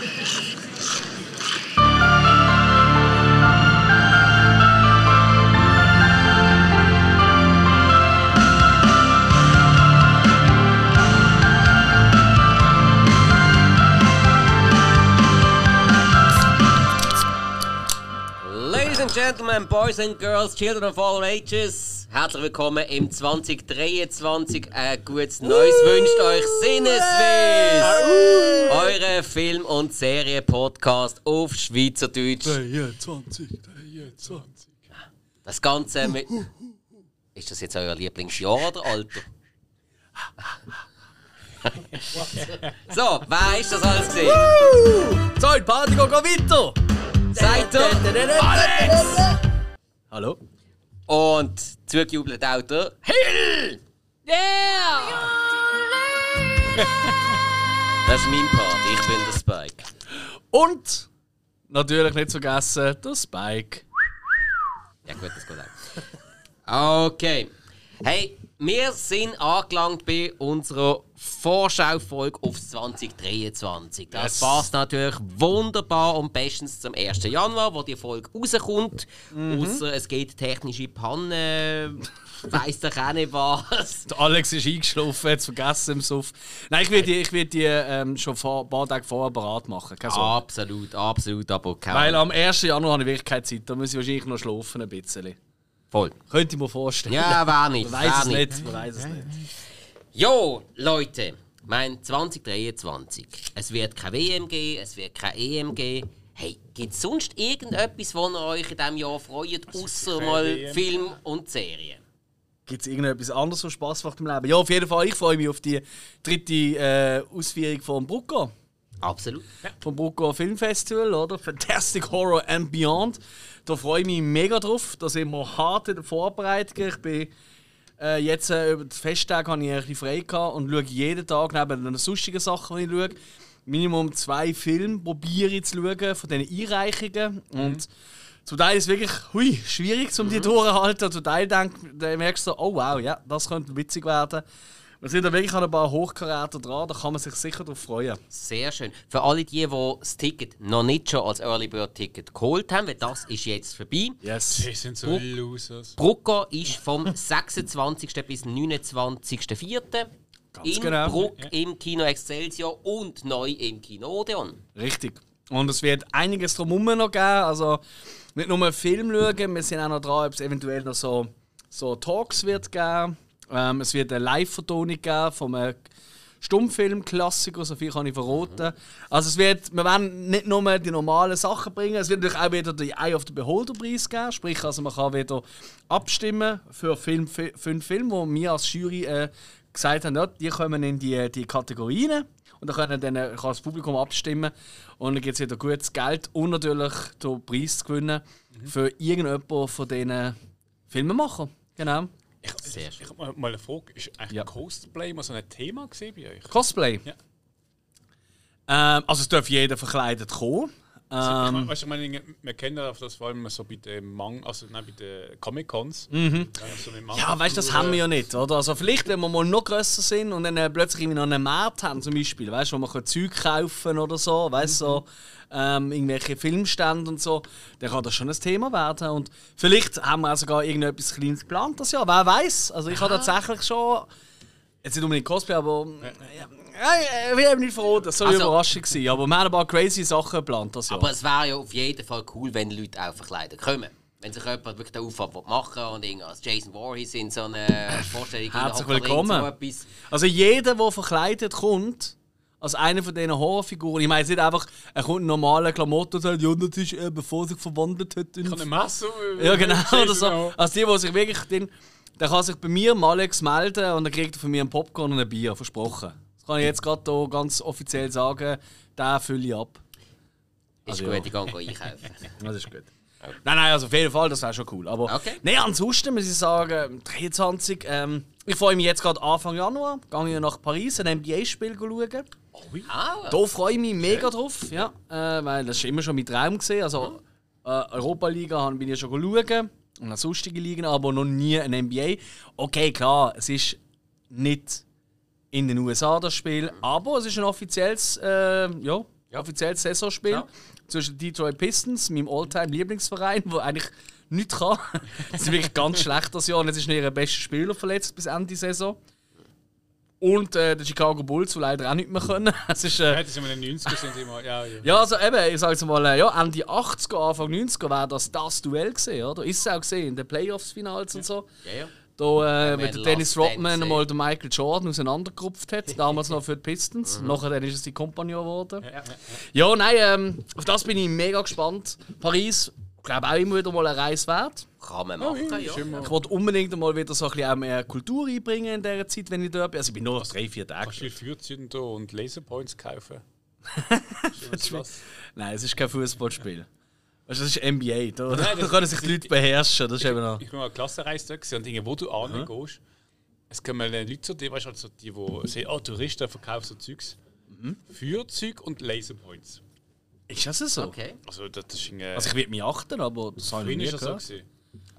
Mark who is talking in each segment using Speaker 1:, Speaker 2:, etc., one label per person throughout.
Speaker 1: Ladies and Gentlemen, Boys and Girls, Children of all ages, herzlich willkommen im 2023. Ein gutes Neues wünscht euch Sinneswiss! Eure Film- und Serie-Podcast auf Schweizerdeutsch.
Speaker 2: 23, 23.
Speaker 1: Das Ganze mit. Ist das jetzt euer Lieblingsjahr oder Alter? so, wer ist das alles gesehen?
Speaker 2: So, die Party geht weiter!
Speaker 1: Seid ihr?
Speaker 2: Alex! Hallo?
Speaker 1: Und zugejubelt auch der Hill! Yeah! Das ist mein Part, ich bin der Spike.
Speaker 2: Und natürlich nicht vergessen, der Spike.
Speaker 1: Ja gut, das geht auch. Okay. Hey, wir sind angelangt bei unserer Vorschaufolge auf 2023. Das
Speaker 2: Yes.
Speaker 1: passt natürlich wunderbar und bestens zum 1. Januar, wo die Folge rauskommt.
Speaker 2: Mhm.
Speaker 1: Außer es geht technische Pannen, weiss doch auch nicht was.
Speaker 2: Der Alex ist eingeschlafen, hat es vergessen im Suff. Nein, ich werde die, ich werd die ähm, schon vor, ein paar Tage vorher bereit machen. Keine.
Speaker 1: Absolut, absolut, aber kein
Speaker 2: Weil am 1. Januar habe ich wirklich keine Zeit. Da muss ich wahrscheinlich noch schlafen ein bisschen.
Speaker 1: Voll.
Speaker 2: Könnte ich mir vorstellen.
Speaker 1: Ja, wer nicht.
Speaker 2: Man weiß es nicht. Man weiß es nicht.
Speaker 1: Jo, Leute, mein 2023. Es wird kein WM geben, es wird kein EM geben. Hey, gibt es sonst irgendetwas, wo ihr euch in diesem Jahr freut, außer mal Film und Serien?
Speaker 2: Gibt es irgendetwas anderes, was Spaß macht im Leben? Ja, auf jeden Fall. Ich freue mich auf die dritte äh, Ausführung von Brucko.
Speaker 1: Absolut.
Speaker 2: Vom Brucko Filmfestival, oder? Fantastic Horror and Beyond. Da freue ich mich mega drauf. Da sind wir hart in der Vorbereitung. Ich bin äh, jetzt äh, über die Festtage habe ich ein bisschen frei gehabt und schaue jeden Tag neben den sonstigen Sachen, die ich schaue, Minimum zwei Filme probiere ich zu schauen von diesen Einreichungen. Und zum Teil ist es wirklich hui, schwierig, um die durchzuhalten. Zum Teil denk, merkst du so, oh wow, ja, das könnte witzig werden. Wir sind da wirklich an ein paar Hochkaräter dran, da kann man sich sicher darauf freuen.
Speaker 1: Sehr schön. Für alle die, die das Ticket noch nicht schon als Early Bird Ticket geholt haben, weil das ist jetzt vorbei.
Speaker 2: Yes.
Speaker 3: Die sind so Losers.
Speaker 1: Brucko ist vom 26. bis 29.04. in
Speaker 2: genau.
Speaker 1: Bruck im Kino Excelsior und neu im Kino Odeon.
Speaker 2: Richtig. Und es wird einiges drumherum noch geben. Also nicht nur Film schauen, wir sind auch noch dran, ob es eventuell noch so, so Talks wird geben. Ähm, es wird eine Live-Vertonung geben von einem Stummfilm-Klassiker, so viel kann ich verraten. Also es wird, wir werden nicht nur die normalen Sachen bringen, es wird natürlich auch wieder den Eye of the Beholder Preis geben. Sprich, also man kann wieder abstimmen für Film, fi- fünf Filme, die wir als Jury äh, gesagt haben, ja, die kommen in die, die Kategorien. Und dann können dann, äh, kann das Publikum abstimmen. Und dann gibt es wieder gutes Geld und natürlich den Preis zu gewinnen für irgendjemanden von diesen Filmemachern. Genau.
Speaker 3: Ich,
Speaker 1: Sehr
Speaker 3: ich, ich hab mal- eine Frage. Ist eigentlich
Speaker 2: Ja.
Speaker 3: Cosplay mal so ein Thema bei euch?
Speaker 2: Cosplay.
Speaker 3: Ja.
Speaker 2: Ähm, also es darf jeder verkleidet kommen.
Speaker 3: Also,
Speaker 2: Ähm,
Speaker 3: du, ich meine, wir kennen das vor allem so bei den Mang, also nein, bei den Comic Cons.
Speaker 2: Mhm.
Speaker 3: so mit
Speaker 2: ja, weißt du, das haben wir ja nicht, oder? Also vielleicht, wenn wir mal noch grösser sind und dann äh, plötzlich irgendwie noch einen Markt haben, zum Beispiel, weißt du, wo man kann Zeug kaufen oder so, weißt du, so, ähm, irgendwelche Filmstände und so, dann kann das schon ein Thema werden. Und vielleicht haben wir auch sogar irgendetwas Kleines geplant das Jahr, wer weiß. Also ich habe tatsächlich schon, jetzt nicht unbedingt Cosplay, aber ja, ja, ich bin nicht froh, das soll eine
Speaker 1: Also-
Speaker 2: Überraschung sein. Aber wir haben ein paar crazy Sachen geplant das Jahr.
Speaker 1: Aber es wäre ja auf jeden Fall cool, wenn Leute auch verkleidet kommen. Wenn sich jemand wirklich den Aufwand machen will und irgendwie als Jason Voorhees in so eine Vorstellung
Speaker 2: Herzlich willkommen.
Speaker 1: So.
Speaker 2: Also jeder, der verkleidet kommt, als einer von diesen Horrorfiguren, ich meine jetzt nicht einfach, er kommt in normalen Klamotten und sagt, ja, das ist er, bevor er sich verwandelt hat. in-
Speaker 3: Ich habe eine Masse. äh,
Speaker 2: Ja, genau, oder so. Also die, die sich wirklich, den, der kann sich bei mir am Alex melden und dann kriegt er von mir einen Popcorn und ein Bier, versprochen. Das kann ich jetzt gerade hier ganz offiziell sagen, den fülle ich ab.
Speaker 1: Ist
Speaker 2: Also
Speaker 1: gut,
Speaker 2: ja.
Speaker 1: ich gehe einkaufen.
Speaker 2: Das ist gut. Nein, nein, also auf jeden Fall, das wäre schon cool. Aber
Speaker 1: Okay.
Speaker 2: nein, ansonsten muss ich sagen, 23. Ähm, ich freue mich jetzt gerade Anfang Januar. Gehe ich nach Paris, ein NBA-Spiel schauen.
Speaker 1: Ah,
Speaker 2: Da freue ich mich mega drauf, ja, äh, weil das war immer schon mein Traum. Gewesen. Also, äh, Europa-Liga bin ich schon schauen und auch sonstige Ligen, aber noch nie ein NBA. Okay, klar, es ist nicht in den USA das Spiel, aber es ist ein offizielles äh, ja, Offizielles Saisonspiel
Speaker 1: Ja.
Speaker 2: zwischen Detroit Pistons, meinem All-Time-Lieblingsverein, wo eigentlich nichts kann. Sie sind wirklich ganz schlecht das Jahr und jetzt ist noch ihr bester Spieler verletzt bis Ende der Saison. Und äh, der Chicago Bulls, die leider auch nicht mehr können. Es ist,
Speaker 3: Ja,
Speaker 2: äh,
Speaker 3: das sind wir in den 90ern sind immer. Ja, ja.
Speaker 2: ja, also eben, ich sage jetzt mal, äh, ja, Ende 80er, Anfang 90er wäre das das Duell gesehen, oder? Ist es auch gesehen, in den Playoffs-Finals und so.
Speaker 1: Ja, ja.
Speaker 2: Da, äh, wenn der Dennis Rodman mal den Michael Jordan auseinandergerupft hat, damals noch für die Pistons.
Speaker 1: Mhm.
Speaker 2: Nachher dann ist es die Kompagnon geworden.
Speaker 3: Ja, ja,
Speaker 2: Ja, nein, ähm, auf das bin ich mega gespannt. Paris, ich glaube auch immer wieder mal eine Reise wert.
Speaker 1: Kann man machen, ja.
Speaker 3: immer-
Speaker 2: Ich wollte unbedingt mal wieder so ein bisschen auch mehr Kultur einbringen in dieser Zeit, wenn ich dort bin. Also ich bin nur drei, vier Tage.
Speaker 3: Kannst du Fürzünder und Laserpoints kaufen?
Speaker 2: Nein, es ist kein Fußballspiel. Du, das ist NBA. Da, da
Speaker 3: das-
Speaker 2: können sich die Leute beherrschen. Das ist eben noch.
Speaker 3: Ich bin mal eine Klassenreise da und Dinge, wo du angehst. Es kommen Leute zu dir, weißt du, also die, die sehen, oh, Touristen verkaufen so Zeugs. Für Zeug und Laserpoints.
Speaker 2: Ist das so?
Speaker 1: Okay.
Speaker 3: Also, das ist irgendwie.
Speaker 2: Also ich würde mich achten, aber das habe ich nie
Speaker 3: das so gewesen.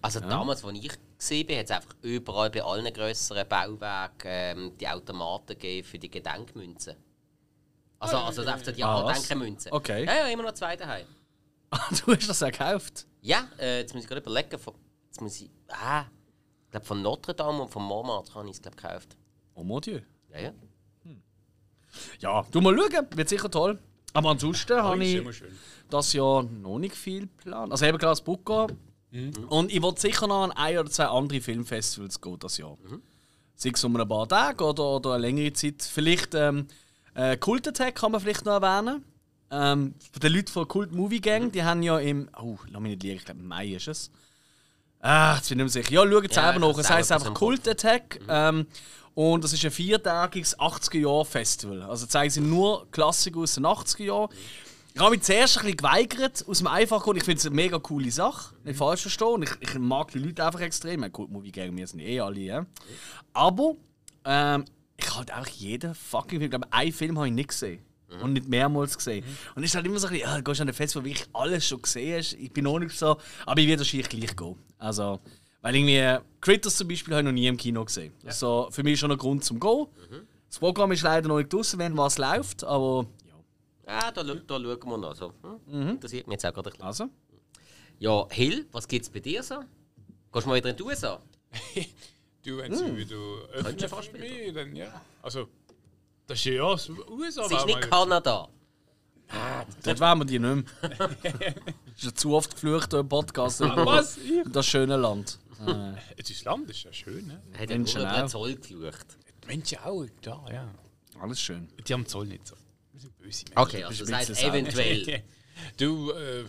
Speaker 1: Also damals, als ich gesehen bin, hat es einfach überall bei allen grösseren Bauwerken ähm, die Automaten gegeben für die Gedenkmünzen. Also, also einfach so die
Speaker 2: Ah. Okay.
Speaker 1: Ja, ja, immer noch zwei daheim.
Speaker 2: Ah, du hast das auch gekauft?
Speaker 1: Ja, äh, jetzt muss ich gerade überlegen. Von, jetzt muss ich. Ah, ich glaube von Notre Dame und von Montmartre habe ich es glaub, gekauft.
Speaker 2: Oh mon Dieu.
Speaker 1: Ja, ja.
Speaker 2: Ja, du mal schauen, wird sicher toll. Aber ansonsten habe
Speaker 3: ist
Speaker 2: ich das Jahr noch nicht viel geplant. Also eben klar das Bucco. Und ich wollte sicher noch an ein oder zwei andere Filmfestivals gehen das Jahr. Sei es um ein paar Tage oder, oder eine längere Zeit. Vielleicht ähm, äh, Cult Attack kann man vielleicht noch erwähnen. Ähm, die Leute von Cult Movie Gang, die haben ja im. Oh, lass mich nicht liegen, ich glaube Mai ist es. Ah, jetzt bin ich mehr sicher. Ja, schaut es
Speaker 1: Ja,
Speaker 2: selber nach. Es heisst einfach Cult Attack. Ähm, und das ist ein viertägiges 80er-Jahr-Festival. Also zeigen sie nur Klassiker aus den 80er Jahren. Ich habe mich zuerst ein bisschen geweigert, aus dem einfachen Grund, ich finde es eine mega coole Sache. Nicht falsch verstehen. Ich, ich mag die Leute einfach extrem. Ein Cult Movie Gang, wir sind eh alle, ja. Aber ähm, ich habe halt einfach jeden fucking Film, ich glaube, einen Film habe ich nicht gesehen. Und nicht mehrmals gesehen. Und es ist halt immer so ein bisschen, ja, du gehst an ein Festival, wo wirklich alles schon gesehen hast. Ich bin noch nicht so, aber ich werde wahrscheinlich gleich gehen. Also, weil irgendwie Critters zum Beispiel habe ich noch nie im Kino gesehen. Also, für mich schon ein Grund zum Gehen. Das Programm ist leider noch nicht draußen, wenn was läuft, aber ja.
Speaker 1: Ja, da, da schauen wir noch so. Hm? Das sieht mir jetzt auch gerade ein bisschen.
Speaker 2: Also.
Speaker 1: Ja, Hill, was gibt es bei dir so? Gehst du mal wieder in die USA?
Speaker 3: Du, wenn sie wieder öffnen
Speaker 1: Könntest du fast
Speaker 3: für mich, dann ja. Also, das ist ja das USA.
Speaker 1: Es ist nicht Kanada.
Speaker 2: Dort wären wir die nicht mehr. ist ja zu oft geflucht im Podcast
Speaker 3: Was?
Speaker 2: Das schöne Land.
Speaker 3: Jetzt ist das Land ist ja schön, ne?
Speaker 1: Hat er
Speaker 2: Menschen
Speaker 1: den
Speaker 2: auch.
Speaker 1: Zoll geflucht.
Speaker 3: Die Menschen auch, da, ja.
Speaker 2: alles schön.
Speaker 3: Die haben den Zoll nicht so. Wir sind böse Menschen.
Speaker 1: Okay, also das
Speaker 2: sauer.
Speaker 1: eventuell.
Speaker 3: Du, äh,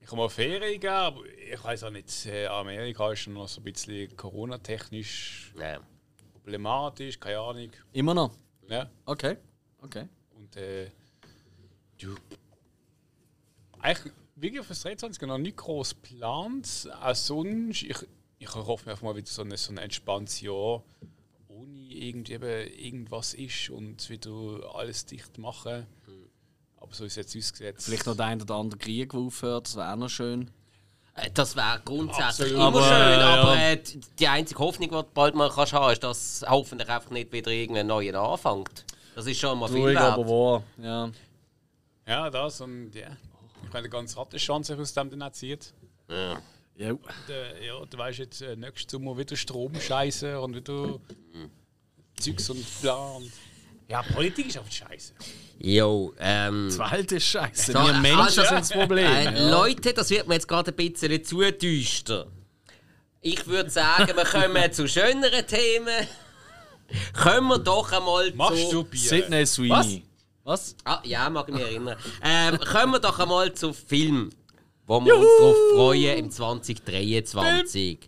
Speaker 3: ich habe mal Ferien gegeben, aber ich weiß auch nicht, äh, Amerika ist noch so ein bisschen Corona-technisch
Speaker 1: Ja.
Speaker 3: problematisch, keine Ahnung.
Speaker 2: Immer noch?
Speaker 3: Ja.
Speaker 2: Okay. Okay.
Speaker 3: Und äh, du. Eigentlich wirklich für das 23 noch nicht groß geplant. Auch sonst, ich, ich hoffe mir einfach mal wieder so ein, so ein entspanntes Jahr, ohne irgendwie eben irgendwas ist und wieder alles dicht machen. Aber so ist es jetzt ausgesetzt.
Speaker 2: Vielleicht noch der ein oder andere Krieg, der aufhört, das wäre auch noch schön.
Speaker 1: Äh, Das wäre grundsätzlich
Speaker 3: Absolut.
Speaker 1: immer
Speaker 2: Aber,
Speaker 1: schön,
Speaker 2: äh, ja.
Speaker 1: aber äh, die- einzige Hoffnung, die du bald mal kannst haben, ist, dass hoffentlich einfach nicht wieder irgendein neuer anfängt. Das ist schon mal viel
Speaker 2: Ruhig, aber
Speaker 1: wert.
Speaker 2: wahr. Ja.
Speaker 3: Ja, das und ja. Ich meine, der ganze Rattenschwanz sich aus dem dann auch zieht.
Speaker 1: Ja.
Speaker 2: Ja.
Speaker 3: Der, ja, du weißt jetzt, äh, nächstes Sommer wieder Strom scheiße und wieder Zeugs und bla. Und ja, Politik ist einfach scheiße.
Speaker 1: Jo, ähm...
Speaker 2: Die Welt ist scheiße.
Speaker 1: So,
Speaker 2: Wir Menschen
Speaker 1: also,
Speaker 2: sind das Problem.
Speaker 1: Äh,
Speaker 2: ja.
Speaker 1: Leute, das wird mir jetzt gerade ein bisschen zu düster. Ich würde sagen, wir kommen zu schöneren Themen. Kommen wir doch einmal
Speaker 3: Machst
Speaker 1: zu...
Speaker 3: du Bier?
Speaker 2: Sidney Sweeney. Was?
Speaker 1: Ah, ja, mag ich mich erinnern. Ähm, kommen wir doch einmal zu Film, wo wir uns darauf freuen im 2023.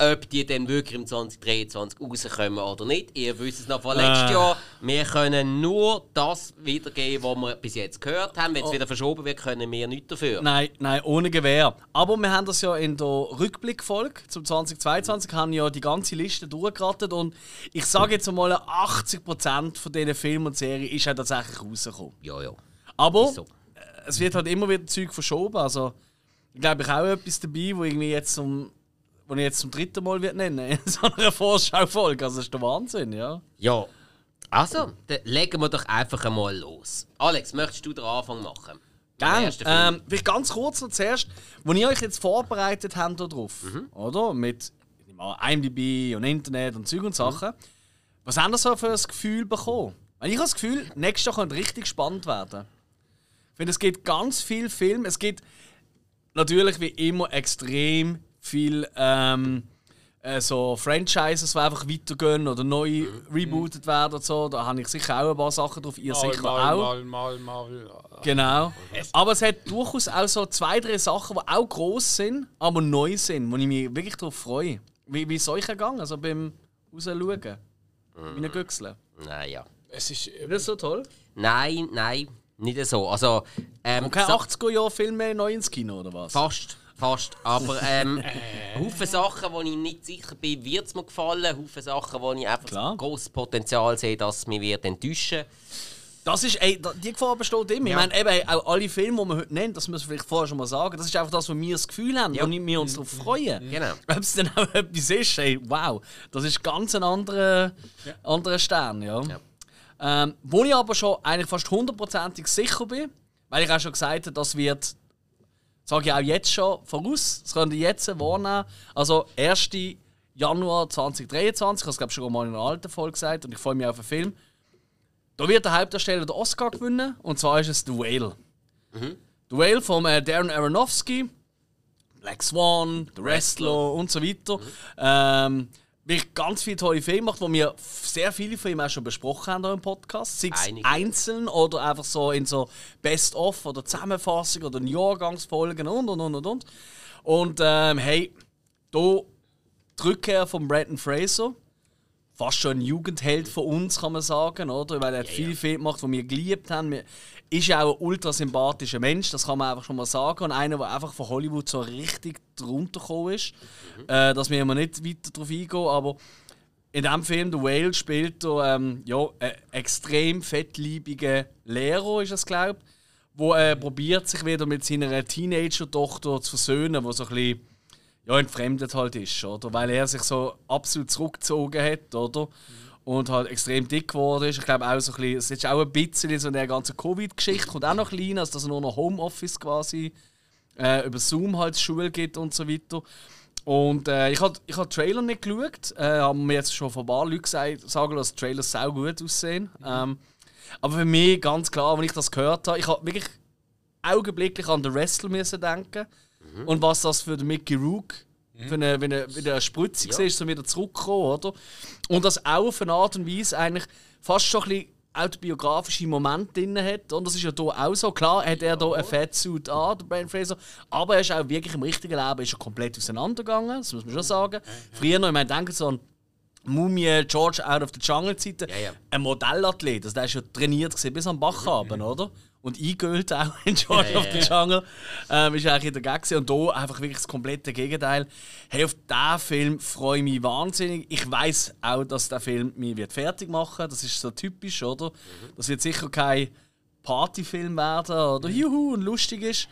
Speaker 1: Ob die dann wirklich im 2023 rauskommen oder nicht, ihr wisst es noch von letztes
Speaker 2: Äh.
Speaker 1: Jahr. Wir können nur das wiedergeben, was wir bis jetzt gehört haben. Wenn es wieder verschoben wird, können wir nichts dafür.
Speaker 2: Nein, nein, ohne Gewehr. Aber wir haben das ja in der Rückblickfolge zum 2022 haben ja die ganze Liste durchgeratet und ich sage jetzt einmal, 80% von diesen Filmen und Serien ist ja tatsächlich rausgekommen.
Speaker 1: Ja, ja.
Speaker 2: Aber
Speaker 1: so.
Speaker 2: es wird halt immer wieder Zeug verschoben. Also, glaube, ich auch etwas dabei, wo irgendwie jetzt zum, wo ich jetzt zum dritten Mal wird nennen in so einer Vorschaufolge. Also, das ist der Wahnsinn, ja.
Speaker 1: Ja, Also, dann legen wir doch einfach einmal los. Alex, möchtest du den Anfang machen?
Speaker 2: Gerne. Ähm, vielleicht ganz kurz noch zuerst, wo ihr euch jetzt vorbereitet habt darauf, oder? Mit IMDb und Internet und Zeug und Sachen. Was habt ihr so für ein Gefühl bekommen? Weil Ich habe das Gefühl, nächstes Jahr könnte richtig spannend werden. Ich finde, es gibt ganz viel Film. Es gibt natürlich wie immer extrem viel ähm, äh, so Franchises, die einfach weitergehen oder neu rebootet werden und so. Da habe ich sicher auch ein paar Sachen drauf. Ihr sicher
Speaker 3: mal,
Speaker 2: auch.
Speaker 3: mal, mal, mal.
Speaker 2: Genau. Aber es hat durchaus auch so zwei, drei Sachen, die auch gross sind, aber neu sind, wo ich mich wirklich darauf freue. Wie, wie ist es euch gegangen, also beim Rausschauen? Wie ein Güchseln.
Speaker 1: Naja.
Speaker 3: Es ist.
Speaker 2: Ist das so toll?
Speaker 1: Nein, nein, nicht so. Also, ähm,
Speaker 2: Und kein
Speaker 1: Sa-
Speaker 2: 80er-Jahr-Film mehr neu ins Kino, oder was?
Speaker 1: Fast, fast. Aber ähm, Haufen Sachen, wo ich nicht sicher bin, wird es mir gefallen. Haufen Sachen, wo ich einfach
Speaker 2: Klar.
Speaker 1: großes Potenzial sehe, dass es mich wird enttäuschen
Speaker 2: Das ist, ey, die Gefahr besteht immer.
Speaker 1: Ja.
Speaker 2: Ich meine, eben, auch alle Filme, die man heute nennt, das müssen wir vielleicht vorher schon mal sagen, das ist einfach das, wo wir das Gefühl haben,
Speaker 1: Ja.
Speaker 2: wo wir uns darauf freuen.
Speaker 1: Genau.
Speaker 2: Ob es dann auch etwas ist, ey, wow, das ist ganz ein anderer, anderer Stern, ja.
Speaker 1: Ja.
Speaker 2: Ähm, wo ich aber schon eigentlich fast hundertprozentig sicher bin, weil ich auch schon gesagt habe, das wird, sage ich auch jetzt schon voraus, das könnt ihr jetzt wahrnehmen. Also 1. Januar 2023, ich habe es glaube ich schon mal in einer alten Folge gesagt und ich freue mich auf den Film. Da wird der Hauptdarsteller den Oscar gewinnen und zwar ist es The Whale. The Whale von äh, Darren Aronofsky, Black Swan, The Wrestler und so weiter. Ähm, wirklich ganz viele tolle Filme macht, wo wir sehr viele von ihm auch schon besprochen haben hier im Podcast. Sei es
Speaker 1: Einige.
Speaker 2: einzeln oder einfach so in so Best-of oder Zusammenfassung oder Jahrgangsfolgen und und und und und. Und ähm, hey, hier die Rückkehr von Brandon Fraser. Fast schon ein Jugendheld von uns, kann man sagen, oder? Weil er hat
Speaker 1: Ja,
Speaker 2: viele
Speaker 1: ja.
Speaker 2: Filme gemacht, die wir geliebt haben. Ist ja auch ein ultra sympathischer Mensch, das kann man einfach schon mal sagen. Und einer, der einfach von Hollywood so richtig drunter gekommen ist. Äh, dass wir immer nicht weiter darauf eingehen, aber in diesem Film, The Whale, spielt er ähm, ja, einen extrem fettliebigen Lehrer, ist es glaube ich, wo äh, probiert sich wieder mit seiner Teenager-Tochter zu versöhnen, wo so ein bisschen ja, entfremdet halt ist, oder? Weil er sich so absolut zurückgezogen hat, oder? Und halt extrem dick geworden ist. Ich glaube auch so ein bisschen, es ist auch ein bisschen so in der ganzen Covid-Geschichte, kommt auch noch klein, also dass er nur noch Homeoffice quasi äh, über Zoom halt Schule geht und so weiter. Und äh, ich habe ich hab den Trailer nicht geschaut, äh, haben mir jetzt schon von ein paar Leuten gesagt, sagen, dass die Trailers sau gut aussehen. Ähm, aber für mich ganz klar, wenn ich das gehört habe, ich habe wirklich augenblicklich an den Wrestler müssen denken und was das für den Mickey Rook für eine, wenn wieder eine Spritze
Speaker 1: Ja.
Speaker 2: war, so wieder zurückgekommen, oder? Und das auch auf eine Art und Weise eigentlich fast schon ein bisschen autobiografische Momente drin hat. Und das ist ja hier auch so. Klar hat er hier einen Fettsuit an, der Brian Fraser, aber er ist auch wirklich im richtigen Leben ist er komplett auseinandergegangen, das muss man schon sagen. Früher noch, ich meine, denke so an Mumie George out of the Jungle Zeiten,
Speaker 1: Ja, ja.
Speaker 2: ein Modellathlet, also der ist ja trainiert gewesen, bis am Bach haben, oder? Und eingeölt auch in George
Speaker 1: Ja,
Speaker 2: of the Jungle. Ähm, ist eigentlich in der Gag. Und hier einfach wirklich das komplette Gegenteil. Hey, auf diesen Film freue ich mich wahnsinnig. Ich weiß auch, dass der Film mich wird fertig machen Das ist so typisch, oder? Das wird sicher kein Partyfilm werden oder juhu und lustig ist.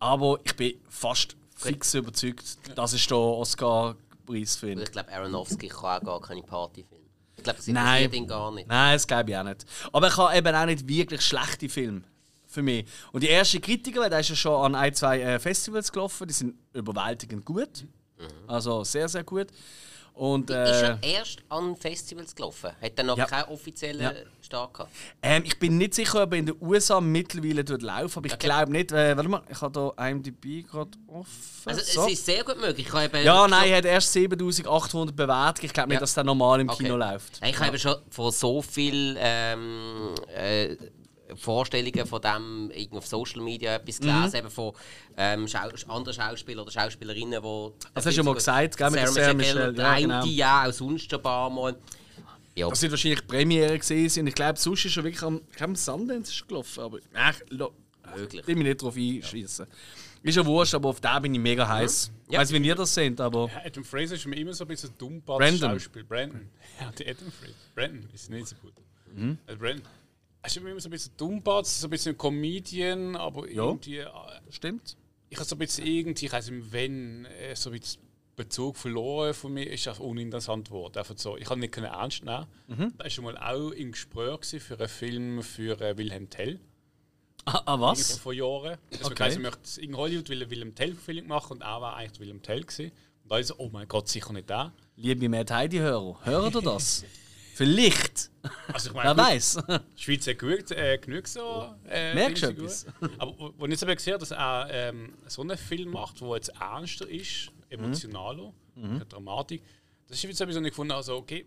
Speaker 2: Aber ich bin fast fix überzeugt, das ist der Oscar-Preis für ihn.
Speaker 1: Ich glaube, Aronofsky kann auch gar keine Partyfilme. Ich glaube, das
Speaker 2: Nein.
Speaker 1: interessiert ihn gar nicht.
Speaker 2: Nein, das glaube ich auch nicht. Aber ich habe eben auch nicht wirklich schlechte Filme für mich. Und die ersten Kritiker, weil der ist ja schon an ein, zwei äh, Festivals gelaufen, die sind überwältigend gut. Also sehr, sehr gut. Und
Speaker 1: Ist
Speaker 2: äh,
Speaker 1: er erst an Festivals gelaufen? Hat er noch
Speaker 2: Ja.
Speaker 1: keinen offiziellen
Speaker 2: Ja.
Speaker 1: Start gehabt?
Speaker 2: ähm, ich bin nicht sicher, ob er in den USA mittlerweile dort laufen, aber ich
Speaker 1: Okay.
Speaker 2: glaube nicht. Äh, warte mal, ich habe hier IMDb gerade offen.
Speaker 1: Also,
Speaker 2: So.
Speaker 1: es ist sehr gut möglich.
Speaker 2: Ja, nein, er hat erst 7800 Bewertungen. Ich glaube nicht,
Speaker 1: Ja.
Speaker 2: dass der normal im
Speaker 1: Okay.
Speaker 2: Kino läuft.
Speaker 1: Ich habe schon von so vielen ähm, äh, Vorstellungen von dem auf Social Media etwas gelesen, eben von ähm, Schau anderen Schauspielern oder Schauspielerinnen, die.
Speaker 2: Das hast du ja mal gesagt, gell, mit Sarah Michelle, ja, genau.
Speaker 1: ja, auch sonst ein paar Mal. Ja,
Speaker 2: Das wird wahrscheinlich die Premiere gewesen. Und ich glaube, sonst ist er wirklich am, ich glaube, am Sundance ist gelaufen. Aber ach,
Speaker 1: möglich.
Speaker 2: will mich nicht drauf einschießen. Ist ja wurscht, aber auf den bin ich mega heiß. Ich
Speaker 1: Ja.
Speaker 2: weiß, wie ihr das seht, aber.
Speaker 3: Adam Fraser ist mir immer so ein bisschen dumm
Speaker 2: Brandon.
Speaker 3: Schauspiel. Brandon. Ja, der Adam Fraser. Brandon ist nicht so gut.
Speaker 2: Mhm.
Speaker 3: Also Brandon. Er ist immer so ein bisschen dumm, so ein bisschen Comedian, aber
Speaker 2: Ja.
Speaker 3: irgendwie. äh,
Speaker 2: Stimmt.
Speaker 3: Ich habe so ein bisschen irgendwie, ich weiß nicht, wenn, äh, so ein bisschen Bezug verloren von mir, ist einfach uninteressant geworden. Einfach so, ich habe nicht ernst nehmen.
Speaker 2: Mhm.
Speaker 3: Da war schon mal auch im Gespräch für einen Film für äh, Wilhelm Tell.
Speaker 2: Ah, ah was?
Speaker 3: Vor Jahren. Also
Speaker 2: Okay.
Speaker 3: heisst, er möchte in Hollywood will Wilhelm Tell Film machen und er war eigentlich Wilhelm Tell gewesen. Und da ist so, oh mein Gott, sicher nicht der.
Speaker 2: Liebe Mad Heidi-Hörer, hören ihr das? Vielleicht.
Speaker 3: Also ich
Speaker 2: Wer
Speaker 3: meine, gut,
Speaker 2: weiß.
Speaker 3: die Schweiz hat genug, äh, genug so. Äh,
Speaker 2: Merkst du
Speaker 3: Filmfiguren. Aber wo- wo ich jetzt aber gesehen habe, dass er ähm, so einen Film macht, der jetzt ernster ist, emotionaler,
Speaker 2: Mhm.
Speaker 3: Dramatik, das ist jetzt etwas, was ich gefunden habe, also, okay,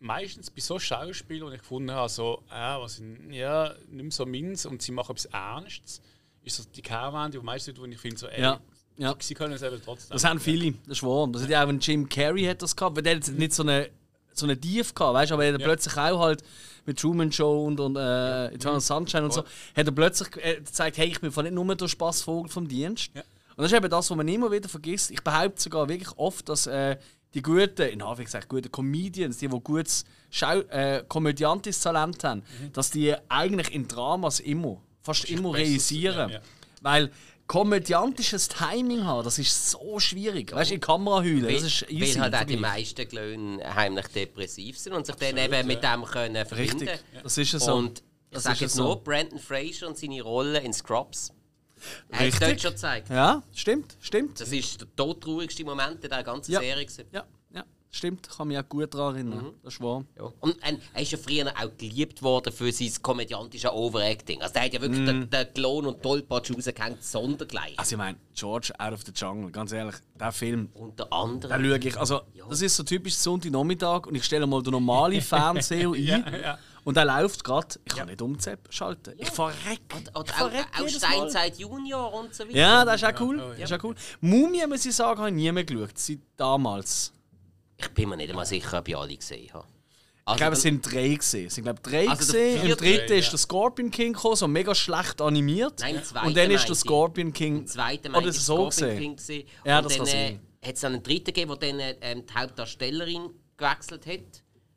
Speaker 3: meistens bei so Schauspielern, die ich gefunden habe, so, ah, was ja, nicht mehr so meins und sie machen etwas Ernstes, ist das die Kehrwende, die meisten Leute, wo ich finde, so, ey,
Speaker 2: Ja, ja.
Speaker 3: sie können es eben trotzdem.
Speaker 2: Das haben viele, das ist wahr. Das hat ja auch ein Jim Carrey hat das gehabt, weil der hat nicht so eine, so eine Tief gehabt, weißt du, aber er hat
Speaker 3: Ja.
Speaker 2: plötzlich auch halt mit Truman Show und, und äh, Eternal Sunshine und so, hat er plötzlich äh, gezeigt, hey, ich bin nicht nur der Spaßvogel vom Dienst. Und das ist eben das, was man immer wieder vergisst. Ich behaupte sogar wirklich oft, dass äh, die guten, in Anführungszeichen guten Comedians, die, die gutes Schau äh, komödiantisches Talent haben, dass die eigentlich in Dramas immer, fast immer realisieren.
Speaker 3: ja, ja.
Speaker 2: Weil komödiantisches Timing haben, das ist so schwierig. Weißt du, in Kamera heulen, das ist easy.
Speaker 1: weil halt auch die meisten Glöhnen heimlich depressiv sind und sich dann eben mit dem können verbinden
Speaker 2: Richtig, das ist ja so.
Speaker 1: Und ich sage
Speaker 2: ja
Speaker 1: jetzt
Speaker 2: so.
Speaker 1: nur Brandon Fraser und seine Rolle in Scrubs. Er hat es dort schon gezeigt.
Speaker 2: Ja, stimmt, stimmt.
Speaker 1: Das ist der todtraurigste Moment in der ganzen
Speaker 2: Ja.
Speaker 1: Serie. gewesen.
Speaker 2: Ja, ja, stimmt. Kann mich auch gut daran erinnern.
Speaker 1: Mhm.
Speaker 2: Das ist wahr.
Speaker 1: Ja. Und ähm, er ist ja früher auch geliebt worden für sein komödiantische Overacting. Also der hat ja wirklich
Speaker 2: Mhm.
Speaker 1: den, den Klon und Tollpatsch rausgehängt, sondergleich.
Speaker 2: Also ich meine, George Out of the Jungle, ganz ehrlich, der Film,
Speaker 1: Unter
Speaker 2: den
Speaker 1: anderem.
Speaker 2: schaue ich. Also, das ist so typisch Sonntagnachmittag und ich stelle mal den normalen Fernseher ein
Speaker 3: Ja, ja.
Speaker 2: und der läuft gerade. Ich kann nicht umschalten. Ich verreck.
Speaker 1: Oder
Speaker 2: Ich
Speaker 1: auch,
Speaker 2: verreck
Speaker 1: auch
Speaker 2: Mal.
Speaker 1: Steinzeit Junior und so weiter.
Speaker 2: Ja, das ist auch cool. Das ist auch cool. Mumie, muss ich sagen, habe ich nie mehr geschaut. Seit damals.
Speaker 1: Ich bin mir nicht einmal sicher, ob ich alle gesehen habe. Also
Speaker 2: Ich glaube, es sind drei gesehen. Es sind glaube drei
Speaker 1: Also der
Speaker 2: gesehen. Im dritten
Speaker 3: Ja.
Speaker 2: ist der Scorpion King gekommen, so mega schlecht animiert.
Speaker 1: Nein, zweiten
Speaker 2: und dann ist der. Scorpion King.
Speaker 1: Im zweiten
Speaker 2: Oder
Speaker 1: Mal
Speaker 2: ist es so gesehen?
Speaker 1: King.
Speaker 2: Ja,
Speaker 1: und
Speaker 2: das
Speaker 1: dann
Speaker 2: kann
Speaker 1: äh, hat es einen dritten gegeben, wo dann ähm, die Hauptdarstellerin gewechselt hat.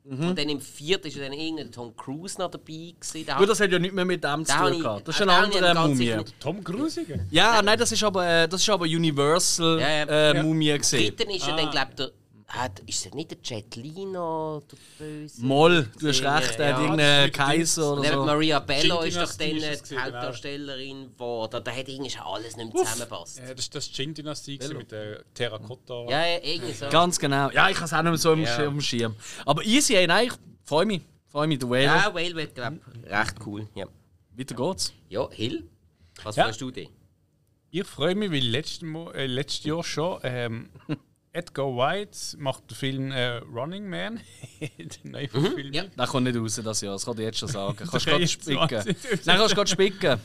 Speaker 2: Mhm.
Speaker 1: Und dann im vierten ist dann irgendein Tom Cruise noch dabei gewesen. Der
Speaker 2: Gut, das hat ja nicht mehr mit dem zu tun gehabt. Das ist ein anderer Mumie.
Speaker 3: Tom Grusige?
Speaker 2: Ja, nein, das ist aber, äh, das ist aber Universal
Speaker 1: Ja, ja.
Speaker 2: Äh,
Speaker 3: Ja.
Speaker 2: Mumie
Speaker 1: Im
Speaker 2: gesehen.
Speaker 1: dritten ist ja dann, glaube ich, Hat, ist das nicht der Jet Lino, der Böse?
Speaker 2: Moll, du hast recht, der
Speaker 1: ja.
Speaker 2: hat irgendeinen Kaiser oder so.
Speaker 1: Maria Bello ist doch dann die
Speaker 3: genau.
Speaker 1: Hauptdarstellerin geworden. Da hat irgendwie alles nicht mehr zusammenpasst.
Speaker 3: Ja, das ist das Gin-Dynastie mit der Terracotta.
Speaker 1: Ja, ja, irgendwie so.
Speaker 2: Ganz genau. Ja, ich habe es auch nicht mehr so im,
Speaker 1: Ja.
Speaker 2: Schirm- im Schirm. Aber easy, ey, nein, ich freue mich. Freue mich, der Whale.
Speaker 1: Ja, Whale wird, glaube ich, recht cool. Ja,
Speaker 2: Weiter geht's.
Speaker 1: ja Hill, was
Speaker 3: Ja.
Speaker 1: freust du dich?
Speaker 3: Ich freue mich, weil letztes, Mo äh, letztes Jahr schon ähm, Edgar White macht den Film äh, Running Man. den neuen Film.
Speaker 1: ja.
Speaker 2: Das kommt nicht raus das Jahr, das kann ich jetzt schon sagen. Kannst du gerade
Speaker 3: 23.
Speaker 2: spicken. Nein, kannst du gerade spicken.